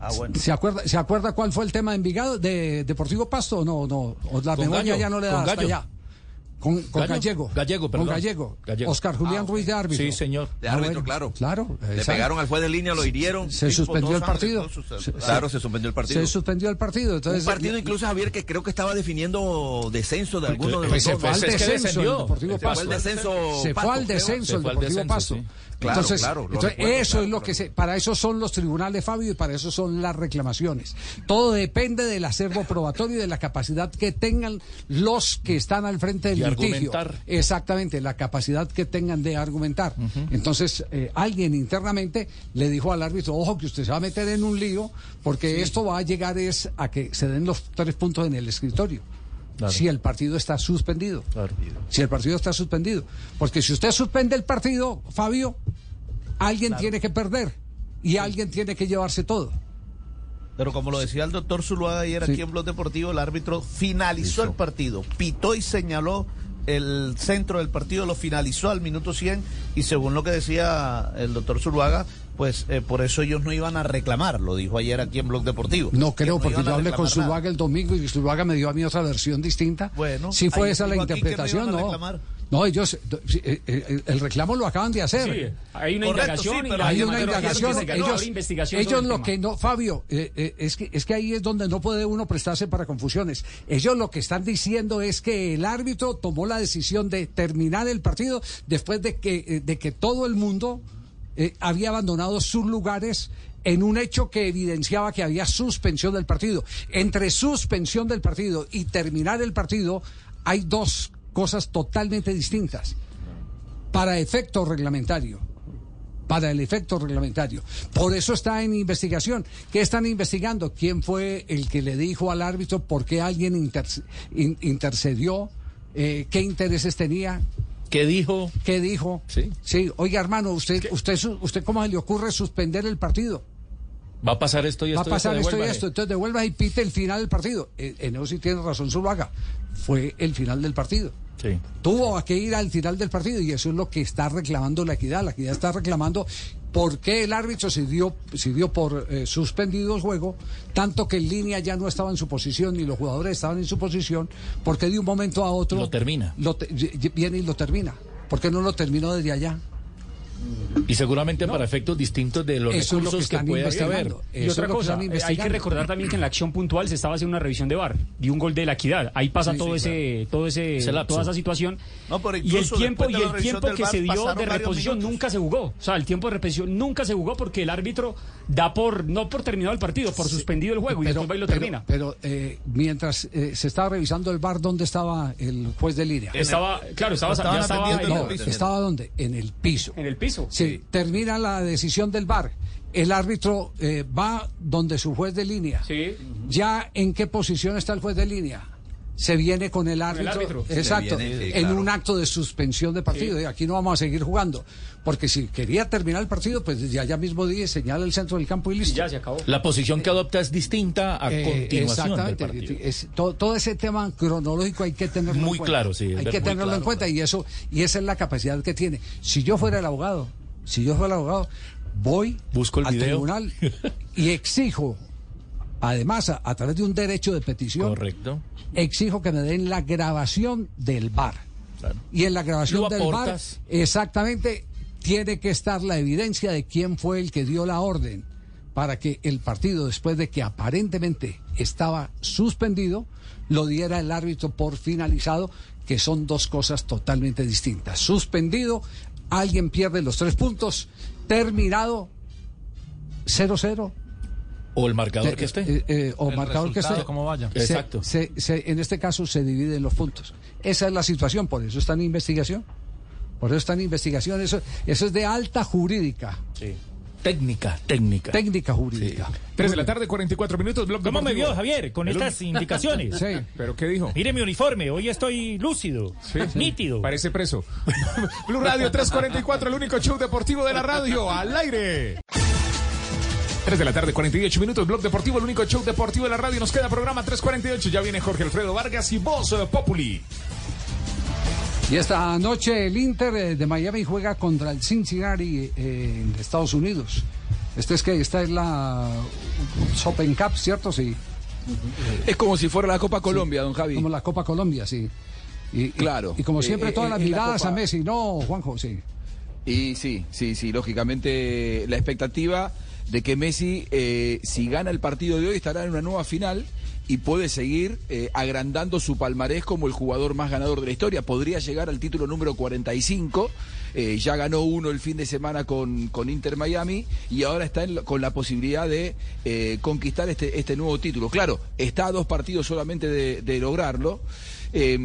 S11: Ah, bueno.
S2: ¿Se acuerda, ¿Se acuerda cuál fue el tema de Envigado, de Deportivo Pasto? o No, no, o la memoria ya no le da hasta allá. Con, con
S34: Gallo.
S2: Gallego.
S34: Gallego,
S2: Con
S34: perdón.
S2: Gallego.
S34: Gallego.
S2: Oscar Julián Ruiz de árbitro.
S34: Sí, señor.
S6: De
S2: Ah,
S6: árbitro,
S2: bueno,
S6: claro.
S2: Claro.
S6: Le
S2: exacto.
S6: pegaron al juez de línea, lo hirieron.
S2: Se
S6: Cinco,
S2: suspendió el partido. Se-
S6: Claro, se suspendió el partido.
S2: Se suspendió el partido. Entonces,
S6: un partido incluso, Javier, que creo que estaba definiendo descenso de alguno de los
S2: Pues se
S6: dos.
S2: fue al descenso el. Deportivo
S6: Se fue al
S2: Pasto.
S6: descenso
S2: Se fue al descenso
S6: Se
S2: el Deportivo Pasto.
S6: Claro,
S2: entonces,
S6: claro, lo
S2: entonces,
S6: recuerdo,
S2: eso
S6: claro,
S2: es lo que se, para eso son los tribunales, Fabio, y para eso son las reclamaciones. Todo depende del acervo probatorio y de la capacidad que tengan los que están al frente del
S34: Y
S2: litigio.
S34: argumentar.
S2: Exactamente, la capacidad que tengan de argumentar. Entonces, eh, alguien internamente le dijo al árbitro, ojo, que usted se va a meter en un lío, porque esto va a llegar es a que se den los tres puntos en el escritorio.
S34: Claro.
S2: Si el partido está suspendido. Si el partido está suspendido. Porque si usted suspende el partido, Fabio, alguien tiene que perder y alguien tiene que llevarse todo.
S11: Pero como lo decía el doctor Zuluaga ayer
S2: Sí.
S11: aquí en Blog Deportivo, el árbitro finalizó el partido, pitó y señaló el centro del partido, lo finalizó al minuto 100 y según lo que decía el doctor Zuluaga, pues eh, por eso ellos no iban a reclamar, lo dijo ayer aquí en Blog Deportivo.
S2: No creo,
S11: Que
S2: porque yo hablé con. Zuluaga el domingo y Zuluaga me dio a mí otra versión distinta.
S11: Bueno,
S2: sí fue esa la
S11: no
S2: interpretación,
S11: iban a
S2: no.
S11: reclamar.
S2: No, ellos, eh, eh, el reclamo lo acaban de hacer.
S40: Sí, hay una
S11: Correcto,
S40: indagación
S11: sí, pero
S2: hay una indagación.
S40: investigación,
S2: Ellos,
S40: investigación
S2: ellos lo
S40: tema.
S2: que no, Fabio, eh, eh, es, que, es que ahí es donde no puede uno prestarse para confusiones. Ellos lo que están diciendo es que el árbitro tomó la decisión de terminar el partido después de que, de que todo el mundo eh, había abandonado sus lugares en un hecho que evidenciaba que había suspensión del partido. Entre suspensión del partido y terminar el partido hay dos cosas totalmente distintas. Para efecto reglamentario. Para el efecto reglamentario. Por eso está en investigación. ¿Qué están investigando? ¿Quién fue el que le dijo al árbitro por qué alguien interce- in- intercedió? Eh, ¿Qué intereses tenía?
S21: ¿Qué dijo?
S2: ¿Qué dijo?
S21: Sí.
S2: Sí, oiga hermano, usted, usted, usted cómo se le ocurre suspender el partido?
S21: Va a pasar esto y esto.
S2: Va a pasar esto y esto, entonces devuelva y pite el final del partido. Eh, En eso sí tiene razón Zuluaga. Fue el final del partido.
S21: Sí.
S2: Tuvo que ir al final del partido y eso es lo que está reclamando la equidad. La equidad está reclamando por qué el árbitro se dio, se dio por eh, suspendido el juego, tanto que en línea ya no estaba en su posición ni los jugadores estaban en su posición, porque de un momento a otro...
S21: Lo termina.
S2: lo te- viene y lo termina. ¿Por qué no lo terminó desde allá?
S21: Y seguramente para efectos distintos de los
S2: Eso es lo
S21: recursos
S2: que
S21: que,
S2: están
S21: puede haber.
S40: Y otra
S2: que
S40: cosa, eh, hay que recordar también que en la acción puntual se estaba haciendo una revisión de VAR y un gol de la equidad. Ahí pasa
S2: Sí,
S40: todo
S2: sí,
S40: ese, todo ese, toda esa situación.
S11: No, pero
S40: y el tiempo y el tiempo que
S11: VAR
S40: se dio de reposición nunca se jugó. O sea, el tiempo de reposición nunca se jugó porque el árbitro da por no por terminado el partido, por suspendido el juego y después va y lo
S2: pero-
S40: termina.
S2: Pero eh, mientras eh, se estaba revisando el bar, ¿dónde estaba el juez de línea?
S40: Estaba, claro, estaba, ya estaba
S2: No,
S11: piso.
S2: ¿estaba dónde? En el piso.
S40: en el piso.
S2: Sí, termina la decisión del bar. El árbitro eh, va donde su juez de línea.
S40: Sí.
S2: ¿Ya en qué posición está el juez de línea? Se viene con el árbitro.
S40: árbitro.
S2: Exacto.
S6: Se viene, sí,
S2: en
S6: claro.
S2: un acto de suspensión de partido. Y aquí no vamos a seguir jugando. Porque si quería terminar el partido, pues ya, ya mismo dije, señala el centro del campo y
S40: Y
S2: listo.
S40: ya se acabó.
S21: La posición que adopta es distinta a
S2: Eh,
S21: continuación del
S2: exactamente.
S21: partido.
S2: Es- todo, todo ese tema cronológico hay que tenerlo
S21: Muy
S2: en cuenta.
S21: claro, sí,
S2: Hay que tenerlo en
S21: claro,
S2: cuenta y eso y esa es la capacidad que tiene. Si yo fuera el abogado, si yo fuera el abogado, voy
S21: Busco el
S2: al
S21: video.
S2: tribunal y exijo, además a, a través de un derecho de petición,
S21: Correcto.
S2: exijo que me den la grabación del bar.
S21: Claro.
S2: Y en la grabación del bar, exactamente, tiene que estar la evidencia de quién fue el que dio la orden para que el partido, después de que aparentemente estaba suspendido, lo diera el árbitro por finalizado, que son dos cosas totalmente distintas. Suspendido, alguien pierde los tres puntos, terminado 0-0.
S21: O el marcador que esté.
S2: Eh, eh, o
S33: El
S2: marcador que esté.
S33: como vaya.
S2: Se-
S21: Exacto.
S2: se- se- en este caso se dividen los puntos. Esa es la situación, por eso está en investigación. Por eso está en investigación. Eso, eso es de alta jurídica,
S21: Sí. Técnica, técnica.
S2: técnica jurídica.
S1: 3 de la tarde, 44 minutos, blog
S4: ¿Cómo me vio, Javier, con
S1: El
S4: estas indicaciones?
S2: Sí.
S1: ¿Pero qué dijo?
S4: Mire mi uniforme, hoy estoy lúcido, nítido.
S1: Parece preso. Blue Radio 344, el único show deportivo de la radio, al aire. 3 de la tarde, 48 minutos, Blog Deportivo, el único show deportivo de la radio. Nos queda programa 348. Ya viene Jorge Alfredo Vargas y Voz eh, Populi.
S2: Y esta noche el Inter eh, de Miami juega contra el Cincinnati eh, en Estados Unidos. Este es que esta es la Open Cup, ¿cierto? Sí.
S9: Es como si fuera la Copa Colombia, don Javi.
S2: Como la Copa Colombia, sí. Y,
S9: Claro.
S2: Y, como siempre,
S9: eh,
S2: todas
S9: eh,
S2: las
S9: la
S2: miradas a Messi. No, Juanjo, sí.
S9: Y sí, sí, sí, lógicamente la expectativa de que Messi, eh, si gana el partido de hoy, estará en una nueva final y puede seguir eh, agrandando su palmarés como el jugador más ganador de la historia. Podría llegar al título número 45. eh, ya ganó uno el fin de semana con, con Inter Miami y ahora está con la posibilidad de conquistar este, este nuevo título. Claro, está a dos partidos solamente de lograrlo. Eh,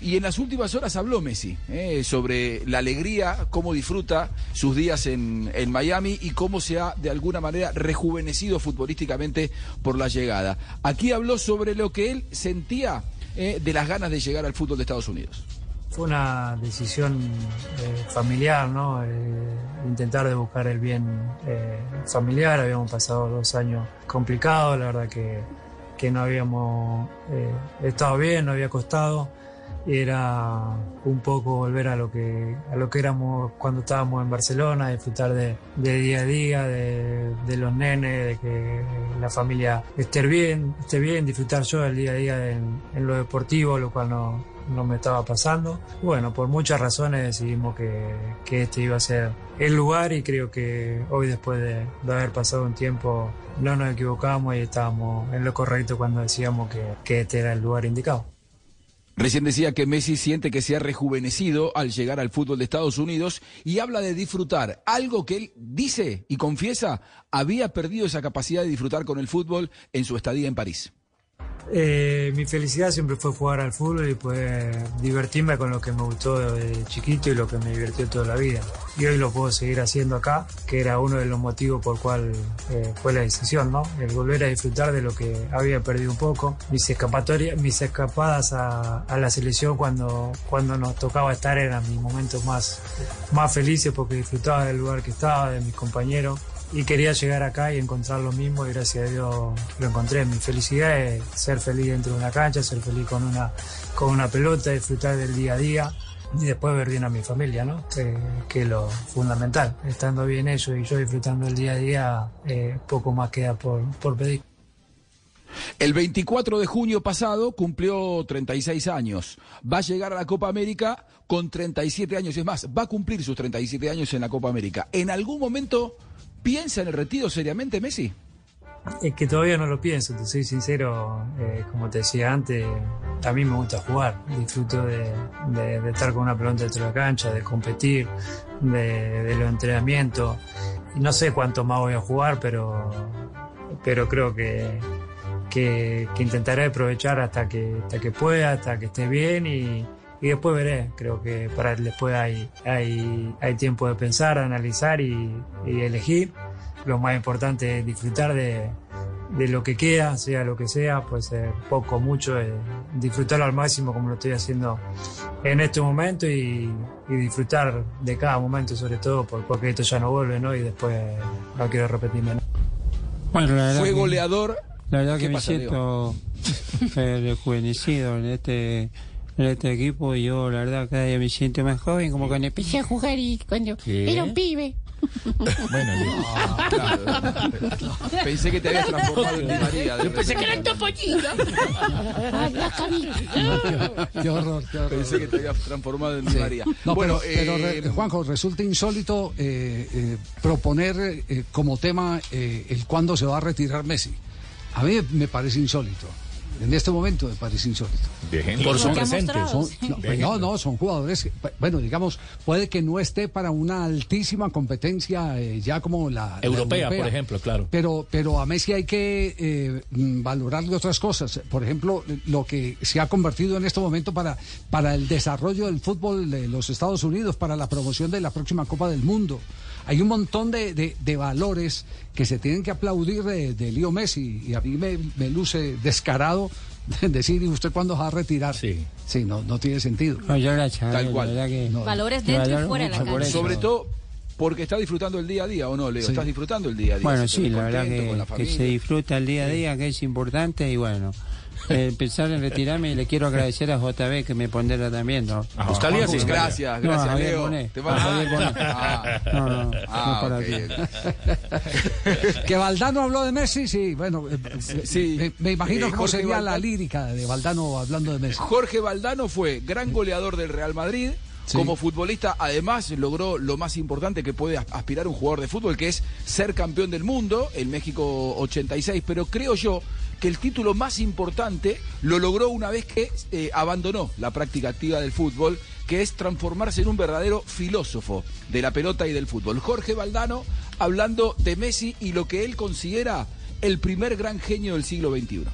S9: y en las últimas horas habló Messi eh, sobre la alegría, cómo disfruta sus días en, en Miami y cómo se ha de alguna manera rejuvenecido futbolísticamente por la llegada. Aquí habló sobre lo que él sentía eh, de las ganas de llegar al fútbol de Estados Unidos.
S41: Fue una decisión eh, familiar, ¿no? Intentar de buscar el bien familiar. Habíamos pasado dos años complicados, la verdad que, que no habíamos eh, estado bien, no había costado. Era un poco volver a lo que a lo que éramos cuando estábamos en Barcelona, disfrutar de, de día a día, de, los nenes, de que la familia esté bien, esté bien, disfrutar yo del día a día en lo deportivo, lo cual no, no me estaba pasando. Bueno, por muchas razones decidimos que, que este iba a ser el lugar y creo que hoy después de, haber pasado un tiempo no nos equivocamos y estábamos en lo correcto cuando decíamos que, que este era el lugar indicado.
S9: Recién decía que Messi siente que se ha rejuvenecido al llegar al fútbol de Estados Unidos y habla de disfrutar, algo que él dice y confiesa había perdido esa capacidad de disfrutar con el fútbol en su estadía en París.
S41: Eh, mi felicidad siempre fue jugar al fútbol y poder divertirme con lo que me gustó de chiquito y lo que me divirtió toda la vida. Y hoy lo puedo seguir haciendo acá, que era uno de los motivos por cual eh, fue la decisión, ¿no? El volver a disfrutar de lo que había perdido un poco. Mis escapatorias, mis escapadas a, a la selección cuando, cuando nos tocaba estar eran mis momentos más, más felices porque disfrutaba del lugar que estaba, de mis compañeros y quería llegar acá y encontrar lo mismo y gracias a Dios lo encontré. Mi felicidad es ser feliz dentro de una cancha, ser feliz con una, con una pelota, disfrutar del día a día y después ver bien a mi familia, ¿no? Que, que lo fundamental. Estando bien ellos y yo disfrutando el día a día, eh, poco más queda por, por pedir.
S9: El 24 de junio pasado cumplió 36 años. Va a llegar a la Copa América con 37 años. Es más, va a cumplir sus 37 años en la Copa América. ¿En algún momento piensa en el retiro seriamente Messi?
S41: Es que todavía no lo pienso, te soy sincero, eh, como te decía antes, a mí me gusta jugar, disfruto de, estar con una pelota dentro de la cancha, de competir, de, de los entrenamientos. No sé cuánto más voy a jugar, pero, pero creo que, que, que intentaré aprovechar hasta que, hasta que pueda, hasta que esté bien y, y después veré. Creo que para después hay, hay, hay tiempo de pensar, de analizar y, y elegir. Lo más importante es disfrutar de, de lo que queda, sea lo que sea, puede ser poco, mucho, eh, disfrutarlo al máximo como lo estoy haciendo en este momento y, y disfrutar de cada momento, sobre todo por- porque esto ya no vuelve, ¿no? Y después no quiero repetirme. ¿no?
S42: Bueno, la verdad
S9: Fue
S42: que-
S9: goleador.
S42: La verdad
S9: ¿Qué
S42: que me
S9: pasa,
S42: siento eh, rejuvenecido en este en este equipo y yo la verdad cada día me siento más joven como cuando empecé a jugar y cuando
S9: ¿Qué?
S42: era un pibe.
S9: Bueno, Pensé que te habías transformado en Di María.
S42: Yo pensé que era el topollillo. Ay, la carita.
S2: Qué horror, qué horror.
S9: Pensé que te habías transformado en
S2: Sí.
S9: María.
S2: No,
S9: bueno,
S2: pero, pero,
S9: eh,
S2: re- Juanjo, resulta insólito eh, eh, proponer eh, como tema eh, el cuándo se va a retirar Messi. A mí me parece insólito. En este momento me parece insólito. Por son
S1: mostrado,
S2: Son- no, pues no, no, son jugadores, que, bueno, digamos, puede que no esté para una altísima competencia eh, ya como la la
S40: Europea, por ejemplo, claro.
S2: Pero, pero a Messi hay que eh, mm, valorarle otras cosas. Por ejemplo, lo que se ha convertido en este momento para, para el desarrollo del fútbol de los Estados Unidos, para la promoción de la próxima Copa del Mundo. Hay un montón de, de- de valores que se tienen que aplaudir de, de Leo Messi y a mí me, me luce descarado decir, ¿y usted cuándo va a retirar? Sí. Sí, no, no tiene sentido.
S42: No, yo la
S9: Tal cual.
S42: la
S24: Valores dentro y fuera de la cancha.
S9: sobre todo porque está disfrutando el día a día, ¿o no, Leo?
S42: Sí.
S9: ¿Estás disfrutando el día a día?
S42: Bueno,
S9: ¿Se te
S42: sí, la verdad que,
S9: la
S42: se disfruta el día a día, que es importante y bueno. Eh, pensar en retirarme y le quiero agradecer a JB que me pondera también, ¿no?
S9: Buscalia. gracias,
S42: No,
S9: gracias,
S42: a
S9: Leo.
S42: Bonet,
S9: Te
S42: a
S9: vas-
S42: Bonet.
S9: Ah.
S42: No, no, no,
S9: Ah,
S42: para.
S2: Que Valdano habló de Messi, sí, bueno, eh,
S9: Sí.
S2: me, me imagino
S9: Eh,
S2: cómo sería la lírica de Valdano hablando de Messi.
S9: Jorge Valdano fue gran goleador del Real Madrid.
S2: Sí.
S9: Como futbolista, además, logró lo más importante que puede as- aspirar un jugador de fútbol, que es ser campeón del mundo en México 86. Pero creo yo que el título más importante lo logró una vez que eh, abandonó la práctica activa del fútbol, que es transformarse en un verdadero filósofo de la pelota y del fútbol. Jorge Valdano hablando de Messi y lo que él considera el primer gran genio del siglo XXI.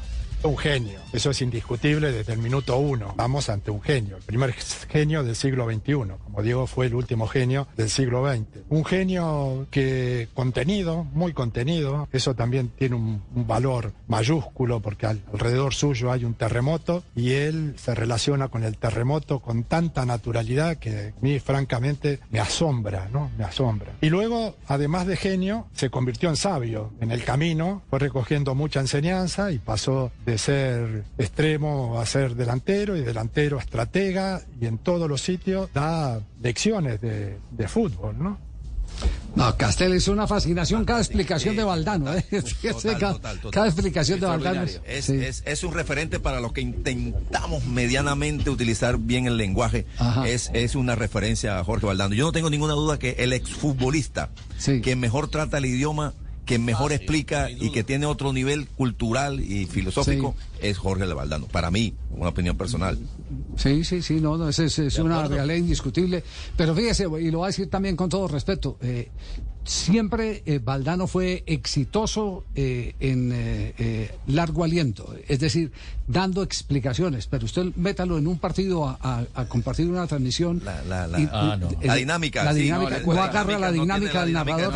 S43: Un genio, eso es indiscutible desde el minuto uno. Vamos ante un genio, el primer genio del siglo XXI. Como digo, fue el último genio del siglo XX. Un genio que contenido, muy contenido, eso también tiene un, un valor mayúsculo porque al- alrededor suyo hay un terremoto y él se relaciona con el terremoto con tanta naturalidad que a mí francamente me asombra, ¿no? Me asombra. Y luego, además de genio, se convirtió en sabio. En el camino fue recogiendo mucha enseñanza y pasó de ser extremo a ser delantero y delantero a estratega y en todos los sitios da lecciones de, de fútbol, ¿no?
S2: No, Castel es una fascinación cada explicación de Valdano. ¿eh?
S6: Total,
S2: cada,
S6: total, total.
S2: cada explicación de Valdano. es-
S6: Es,
S2: sí.
S6: es, es un referente para los que intentamos medianamente utilizar bien el lenguaje. Es, es una referencia a Jorge Valdano. Yo no tengo ninguna duda que el exfutbolista que mejor trata el idioma que mejor explica y que tiene otro nivel cultural y filosófico es Jorge Levaldano. Para mí, una opinión personal.
S2: Sí, sí, sí, no, no, es, es- es una realidad indiscutible. Pero fíjese, y lo voy a decir también con todo respeto, eh, siempre eh, Valdano fue exitoso eh, en eh, eh, largo aliento, es decir, dando explicaciones, pero usted métalo en un partido a, a- a compartir una transmisión.
S6: la- la-
S2: y-
S6: ah, no.
S2: el-
S6: La dinámica,
S2: La
S6: sí,
S2: dinámica,
S6: no,
S2: no,
S6: la- la
S2: agarra la
S6: dinámica la
S2: del narrador.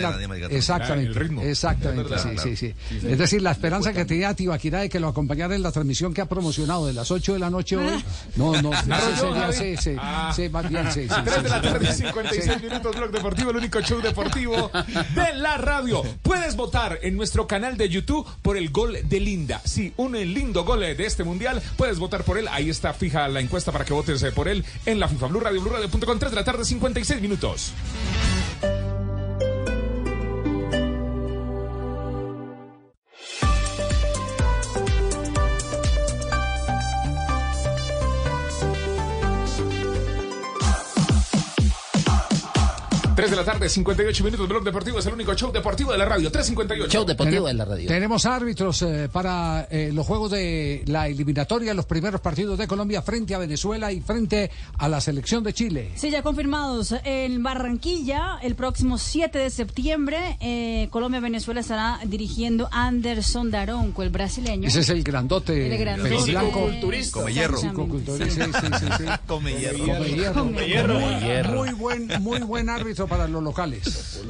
S6: la.
S2: Exactamente, exactamente, sí, sí, sí.
S6: Sí, sí.
S2: Es decir, la esperanza que tenía Tibaquirá de que lo acompañara en la transmisión que ha promocionado de las 8 de la noche hoy. No, no,
S1: Javi.
S2: sí, sí,
S1: Ah.
S2: sí, más bien, sí, sí.
S1: 3 de la
S2: sí,
S1: tarde,
S2: sí.
S1: 56 minutos, Blog Deportivo, el único show deportivo de la radio. Puedes votar en nuestro canal de YouTube por el gol de Linda. Sí, un lindo gol de este mundial. Puedes votar por él. Ahí está fija la encuesta para que votes eh, por él en la FIFA Blue Radio, Blue Radio.com, 3 de la tarde, 56 minutos. De la tarde, 58 minutos, Blog Deportivo es el único show deportivo de la radio. 358.
S10: Show deportivo de la radio.
S2: Tenemos árbitros eh, para eh, los juegos de la eliminatoria, los primeros partidos de Colombia frente a Venezuela y frente a la selección de Chile.
S24: Sí, ya confirmados. En Barranquilla, el próximo 7 de septiembre, eh, Colombia-Venezuela estará dirigiendo Anderson Daronco, el brasileño.
S2: Ese es el grandote.
S24: El grandote.
S2: pelo blanco.
S24: Fisicoculturista.
S2: Come hierro. Sí, sí, sí, sí.
S6: Come hierro.
S2: Come hierro.
S24: Come
S2: hierro.
S34: Come hierro.
S2: Muy buen, muy buen árbitro para los locales.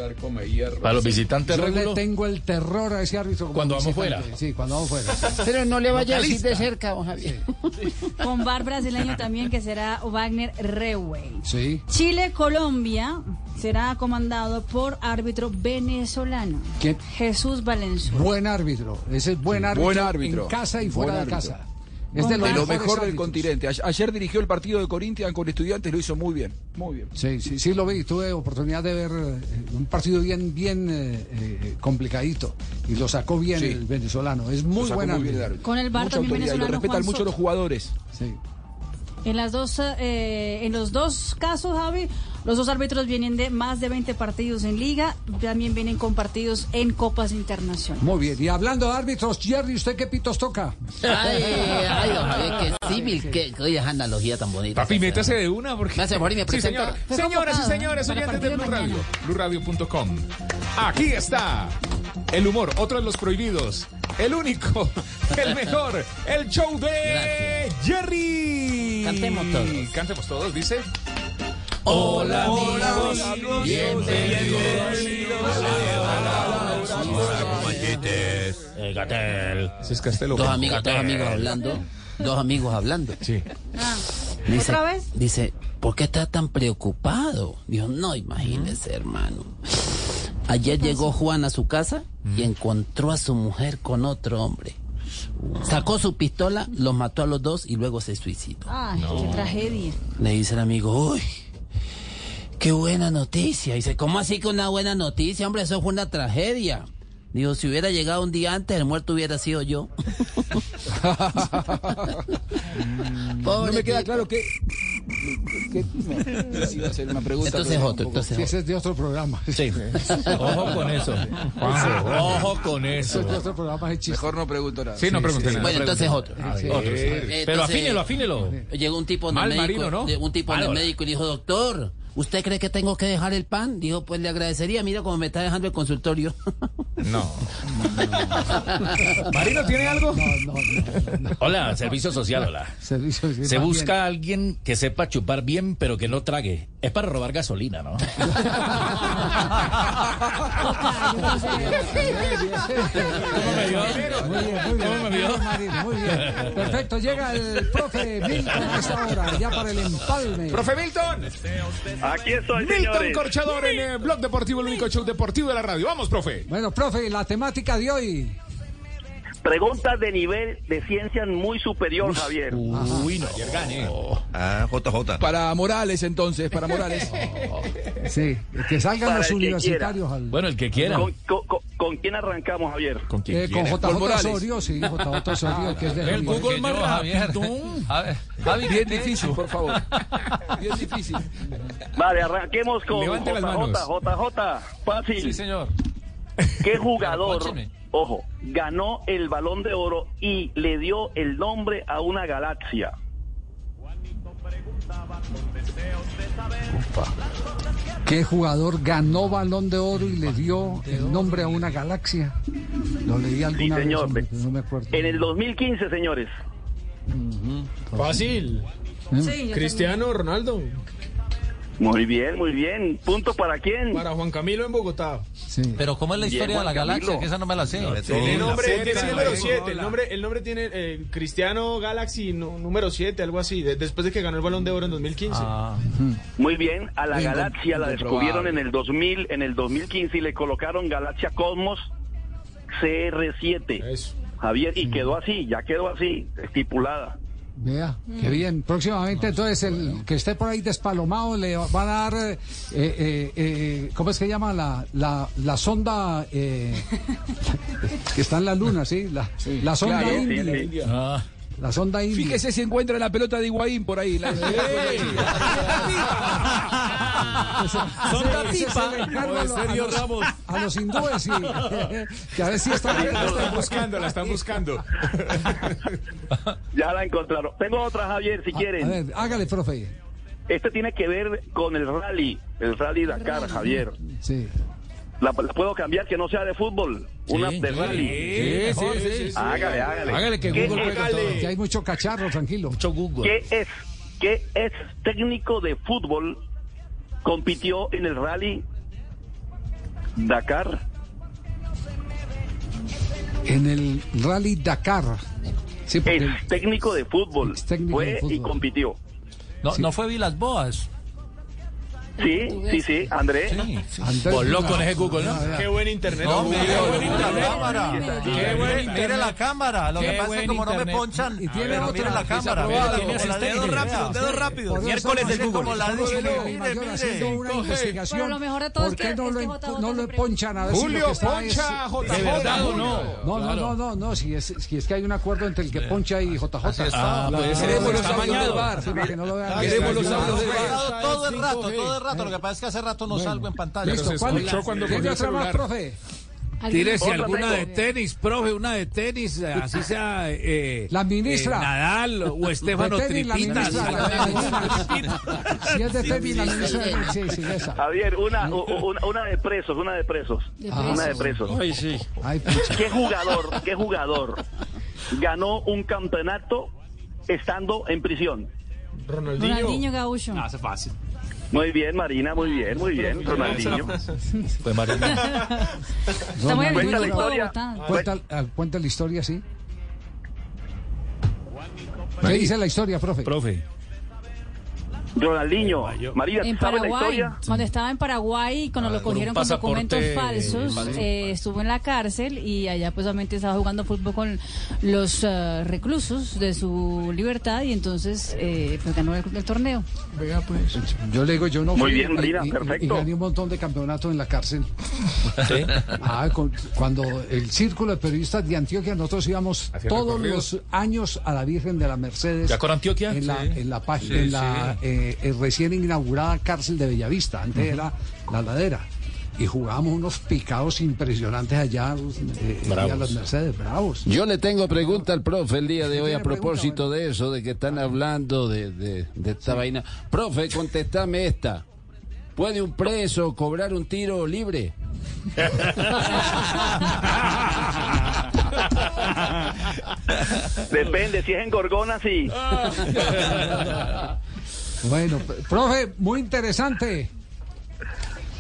S21: Para los visitantes
S2: Yo le tengo el terror a ese árbitro. como
S21: Cuando vamos fuera.
S2: Sí, cuando vamos fuera.
S10: Pero no le vaya a decir
S24: Localista.
S10: de cerca, don Javier.
S24: Con bar brasileño también, que será Wagner Rewey.
S2: Sí.
S24: Chile-Colombia será comandado por árbitro venezolano.
S2: ¿Quién?
S24: Jesús Valenzuela.
S2: Buen árbitro. Ese es buen
S9: Sí,
S2: árbitro.
S9: buen árbitro.
S2: En casa y fuera
S9: Buen
S2: de
S9: árbitro.
S2: casa. Es de
S9: lo mejor del continente. Ayer dirigió el partido de Corinthians con estudiantes, lo hizo muy bien. Muy bien.
S2: Sí, sí, sí lo vi. Tuve oportunidad de ver eh, un partido bien, bien eh, eh, complicadito y lo sacó bien
S9: Sí.
S2: el venezolano. Es muy
S9: Lo sacó
S2: buen
S9: muy bien.
S24: Con el VAR
S9: Mucha
S24: también
S9: y lo
S24: venezolano,
S9: respetan
S24: Juan
S9: mucho los jugadores.
S2: Sí.
S24: En las dos, eh, en los dos casos, Javi, los dos árbitros vienen de más de 20 partidos en liga, también vienen con partidos en copas internacionales.
S2: Muy bien. Y hablando de árbitros, Jerry, ¿usted qué pitos toca?
S10: Ay, ay, Javier, qué símil, qué, oye, analogía tan bonita.
S1: Papi, métase de una porque.
S10: Gracias, Mori, me
S1: Sí,
S10: presenta.
S1: señor. Señoras y señores, oyentes de Blue Radio. BlueRadio.com. Aquí está el humor, otro de los prohibidos, el único, el mejor, el show de Jerry.
S10: Cantemos todos.
S1: Cantemos todos, dice.
S10: Hola, amigos,
S21: Eh, Gatel.
S1: Ese es Castelo.
S10: Dos amigos, dos
S21: Gatel.
S10: amigos hablando. Dos amigos hablando.
S1: Sí.
S24: Ah,
S10: Dice,
S24: ¿Otra vez?
S10: Dice, ¿por qué está tan preocupado? Dijo, no, imagínese, hermano. Ayer llegó Juan a su casa y encontró a su mujer con otro hombre. Sacó su pistola, los mató a los dos y luego se suicidó.
S24: Ay, qué tragedia.
S10: Le dice el amigo, uy, qué buena noticia. Dice, ¿cómo así que una buena noticia? Hombre, eso fue una tragedia. Digo, si hubiera llegado un día antes, el muerto hubiera sido yo.
S9: No me queda claro sí, hacer una pregunta,
S10: Entonces otro, entonces
S2: Sí, ese es de otro programa.
S21: Sí. Ojo con eso. Ojo con
S2: Ese
S21: eso.
S2: es de otro programa. Es.
S9: Mejor no pregunto nada.
S1: Sí, no pregunté nada.
S10: Bueno, entonces otro.
S2: Sí.
S21: Otros.
S10: Entonces,
S21: Pero afínelo, afínelo.
S10: Llegó un tipo en
S1: Mal
S10: el médico,
S1: marino, ¿no?
S10: de- un tipo en el médico y dijo, doctor, ¿usted cree que tengo que dejar el pan? Dijo, pues le agradecería, mira cómo me está dejando el consultorio.
S1: No. ¿Marino tiene algo?
S2: No, no, no, no.
S21: Hola, servicio social, hola.
S2: Servicio, sí,
S21: Se busca
S2: bien.
S21: a alguien que sepa chupar bien, pero que no trague. Es para robar gasolina, ¿no? ¿Cómo me vio?
S2: Muy bien, muy bien.
S21: ¿Cómo me vio?
S2: Marino, Muy bien. Perfecto, llega el profe Milton a esta hora, ya para el empalme.
S1: Profe Milton.
S44: Aquí estoy,
S1: Milton
S44: señores.
S1: Corchador en eh, Blog Deportivo, el único show deportivo de la radio. Vamos, profe.
S2: Bueno, profe, la temática de hoy.
S44: Preguntas de nivel de ciencia muy superior, Javier.
S21: Uy, no.
S1: Ayer gané.
S6: Ah, JJ.
S9: Para Morales, entonces, para Morales.
S2: Sí, que salgan
S44: Para
S2: los universitarios al.
S21: Bueno, el que quiera.
S44: ¿Con, con- con- con quién arrancamos, Javier?
S1: Con quien
S2: Eh, con. JJ
S9: Morales.
S2: Osorio, sí, JJ Osorio, que es de
S21: El. Google más rápido.
S9: Bien difícil, por favor. Bien difícil.
S44: Vale, arranquemos con
S1: Levante
S44: JJ. JJ, fácil.
S34: Sí, señor.
S44: ¿Qué jugador, ojo, ganó el balón de oro y le dio el nombre a una galaxia?
S2: ¿Qué jugador ganó balón de oro y le dio el nombre a una galaxia? Lo leí
S44: Sí,
S2: alguna vez,
S44: señor.
S2: hombre, pero no me acuerdo.
S44: En el 2015, señores.
S31: Fácil.
S2: Sí,
S31: Cristiano Ronaldo.
S44: Muy bien, muy bien. ¿Punto para quién?
S31: Para Juan Camilo en Bogotá.
S33: Pero ¿cómo es la historia de la galaxia?
S44: Camilo.
S33: Que esa no me la sé.
S31: El nombre tiene el número 7. El nombre, el nombre tiene eh, Cristiano Galaxy número 7, algo así. de- después de que ganó el balón de oro en 2015.
S44: Muy bien, a la galaxia la descubrieron en el 2000, en el 2015 y le colocaron Galaxia Cosmos CR7. Javier, y quedó así, ya quedó así, estipulada.
S2: Vea, qué bien. Próximamente, entonces, el que esté por ahí despalomado le va a dar, eh, eh, eh, ¿cómo es que llama? La, la, la sonda eh, que está en la luna, ¿sí? La, la sonda
S9: Claro.
S2: India. La sonda India.
S9: Fíjese si encuentra la pelota de Higuaín por ahí. La-
S2: Sonda
S9: pipa.
S2: A, los-
S1: Sergio Ramos.
S2: a los hindúes, sí. que a ver si está
S1: La están buscando, la están buscando.
S44: Ya la encontraron. Tengo otra, Javier, si
S2: A
S44: quieren.
S2: ver, hágale, profe.
S44: Este tiene que ver con el rally, el rally Dakar, Javier.
S2: Sí.
S44: La, la puedo cambiar que no sea de fútbol, una de rally.
S2: Sí, sí, sí, sí.
S44: Hágale, hágale.
S2: Hágale que
S44: ¿Qué
S2: Google
S44: es-
S2: juega todo. Que hay mucho cacharro, tranquilo. Mucho Google.
S44: ¿Qué es, qué es técnico de fútbol compitió en el rally Dakar?
S2: En el Rally Dakar. Sí,
S44: Es técnico de fútbol.
S2: técnico
S44: Fue
S2: de fútbol.
S44: y compitió.
S33: No, no fue Vilas Boas.
S44: Sí, sí, sí, André.
S33: Por loco en ese Google, ¿no?
S31: Qué buen internet.
S33: No,
S31: Google.
S33: mire,
S31: Qué buen
S33: mire la
S31: internet.
S33: cámara.
S31: Qué
S33: Mire,
S31: buen
S33: mire
S31: internet.
S33: la cámara. Lo que pasa es que como no me ponchan,
S2: Y tiene
S33: mire la cámara. Mire,
S2: Tiene
S33: como la
S2: asistente.
S33: dedo
S2: Vea,
S33: rápido, dedo rápido.
S2: por eso
S33: Miércoles de
S2: estamos
S33: como la dice. Mire, mire.
S2: una investigación.
S24: Pero lo mejor de todo
S2: ¿Por
S24: es
S2: qué
S24: que-
S2: no lo,
S24: que
S2: en-
S24: JJ
S2: no lo
S24: te
S2: ponchan a ver si
S1: Julio, poncha, JJ.
S2: ¿De verdad o no? No, no, no, no, no, si es, si es que hay un acuerdo entre el que poncha y JJ. Ah, pues, queremos los audios del bar, para que no lo vean.
S9: Queremos los audios del bar.
S33: todo el rato, todo el rato. Lo que pasa es que hace rato no salgo en pantalla.
S2: Listo,
S1: se
S2: ¿cuál?
S1: escuchó cuando
S2: ¿Tiene
S1: cogió el
S2: otra más,
S1: celular.
S2: profe?
S45: Tírese alguna de tenis, profe, una de tenis, así sea eh,
S2: La ministra.
S45: eh, Nadal o Estefano Tripitas.
S2: Si es de tenis, la ministra. Sí, sí, esa.
S44: Javier, una, una, una de presos, una de presos. Una de presos.
S45: Ay, sí.
S2: Ay.
S44: ¿Qué jugador, qué jugador ganó un campeonato estando en prisión?
S31: Ronaldinho.
S24: Ronaldinho Gaúcho.
S40: Ah, hace fácil.
S44: Muy bien, Marina, muy bien, muy bien, Ronaldinho.
S33: Pues Marina.
S24: Estamos en el
S44: Cuenta
S24: mismo
S44: la historia.
S2: Cuenta, cuenta la historia, sí. ¿Qué dice la historia, profe?
S45: Profe.
S44: Ronaldinho, Marina,
S24: En
S44: ¿sabes la
S24: Paraguay,
S44: historia?
S24: cuando estaba en Paraguay, cuando lo
S33: por un
S24: cogieron con documentos falsos,
S33: falso.
S24: eh, estuvo en la cárcel y allá pues obviamente estaba jugando fútbol con los eh, reclusos de su libertad y entonces eh, pues ganó el, el torneo.
S2: Vea, pues. Yo le digo, yo no
S44: Muy
S2: fui
S44: bien,
S2: y-
S44: Marina,
S2: y, y-
S44: perfecto.
S2: y gané un montón de campeonatos en la cárcel. Ah, con- cuando el círculo de periodistas de Antioquia, nosotros íbamos todos los años a la Virgen de la Mercedes.
S21: ¿Ya con Antioquia?
S2: En la,
S21: Sí.
S2: en la, página,
S21: Sí,
S2: en la eh, eh, recién inaugurada cárcel de Bellavista. Antes era la ladera. Y jugábamos unos picados impresionantes allá eh, a las Mercedes, bravos.
S45: Yo le tengo pregunta al profe el día de hoy a
S2: pregunta,
S45: propósito de eso, de que están hablando de, de- de esta vaina. Profe, contestame esta. ¿Puede un preso cobrar un tiro libre?
S44: Depende, si es en Gorgona, sí.
S2: Bueno, profe, muy interesante.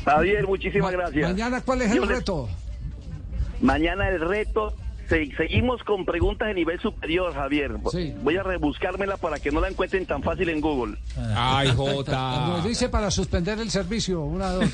S44: Javier, muchísimas
S2: Ma-
S44: gracias.
S2: Mañana, ¿cuál es
S44: Yo
S2: el reto?
S44: Mañana el reto, se- seguimos con preguntas de nivel superior, Javier.
S2: Sí.
S44: Voy a rebuscármela para que no la encuentren tan fácil en Google.
S1: Ay,
S2: Nos
S1: Jota.
S2: dice para suspender el servicio. Una, dos.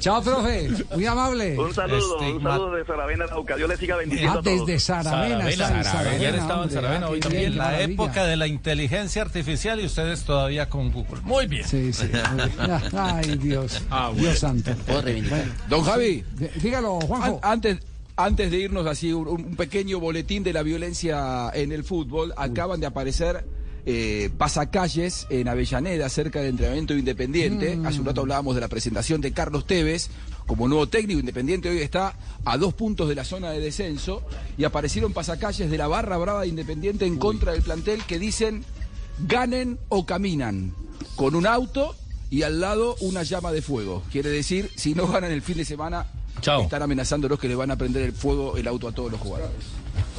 S2: Chao, profe. Muy amable.
S44: Un saludo, un saludo de Saravena Arauca. Dios le siga bendiciendo
S2: Ah,
S44: a todos.
S2: desde Saravena.
S21: Ayer estaba en. Saravena,
S2: Ah,
S21: hoy también.
S2: bien,
S33: La
S2: maravilla.
S33: época de la inteligencia artificial y ustedes todavía con Google. Muy bien.
S2: Sí, sí. Ay, Dios. Dios santo. Bueno,
S9: Don Javi,
S2: dígalo, Juanjo.
S9: an- antes, antes de irnos así, un, un pequeño boletín de la violencia en el fútbol, acaban de aparecer eh, pasacalles en Avellaneda, cerca del entrenamiento de Independiente.
S2: Mm.
S9: Hace un rato hablábamos de la presentación de Carlos Tevez como nuevo técnico Independiente. Hoy está a dos puntos de la zona de descenso y aparecieron pasacalles de la barra brava de Independiente en contra del plantel que dicen ganen o caminan con un auto y al lado una llama de fuego. Quiere decir, si no ganan el fin de semana, están amenazándolos que le van a prender el fuego el auto a todos los jugadores.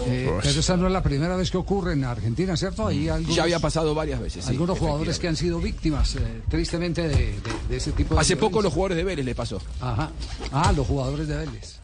S2: Eh, pero esa no es la primera vez que ocurre en Argentina, ¿cierto? Hay algunos,
S9: Ya había pasado varias veces. sí,
S2: algunos jugadores que han sido víctimas, eh, tristemente, de, de- de ese tipo de
S9: Hace poco los jugadores de Vélez le pasó.
S2: Ajá. Ah, los jugadores de Vélez.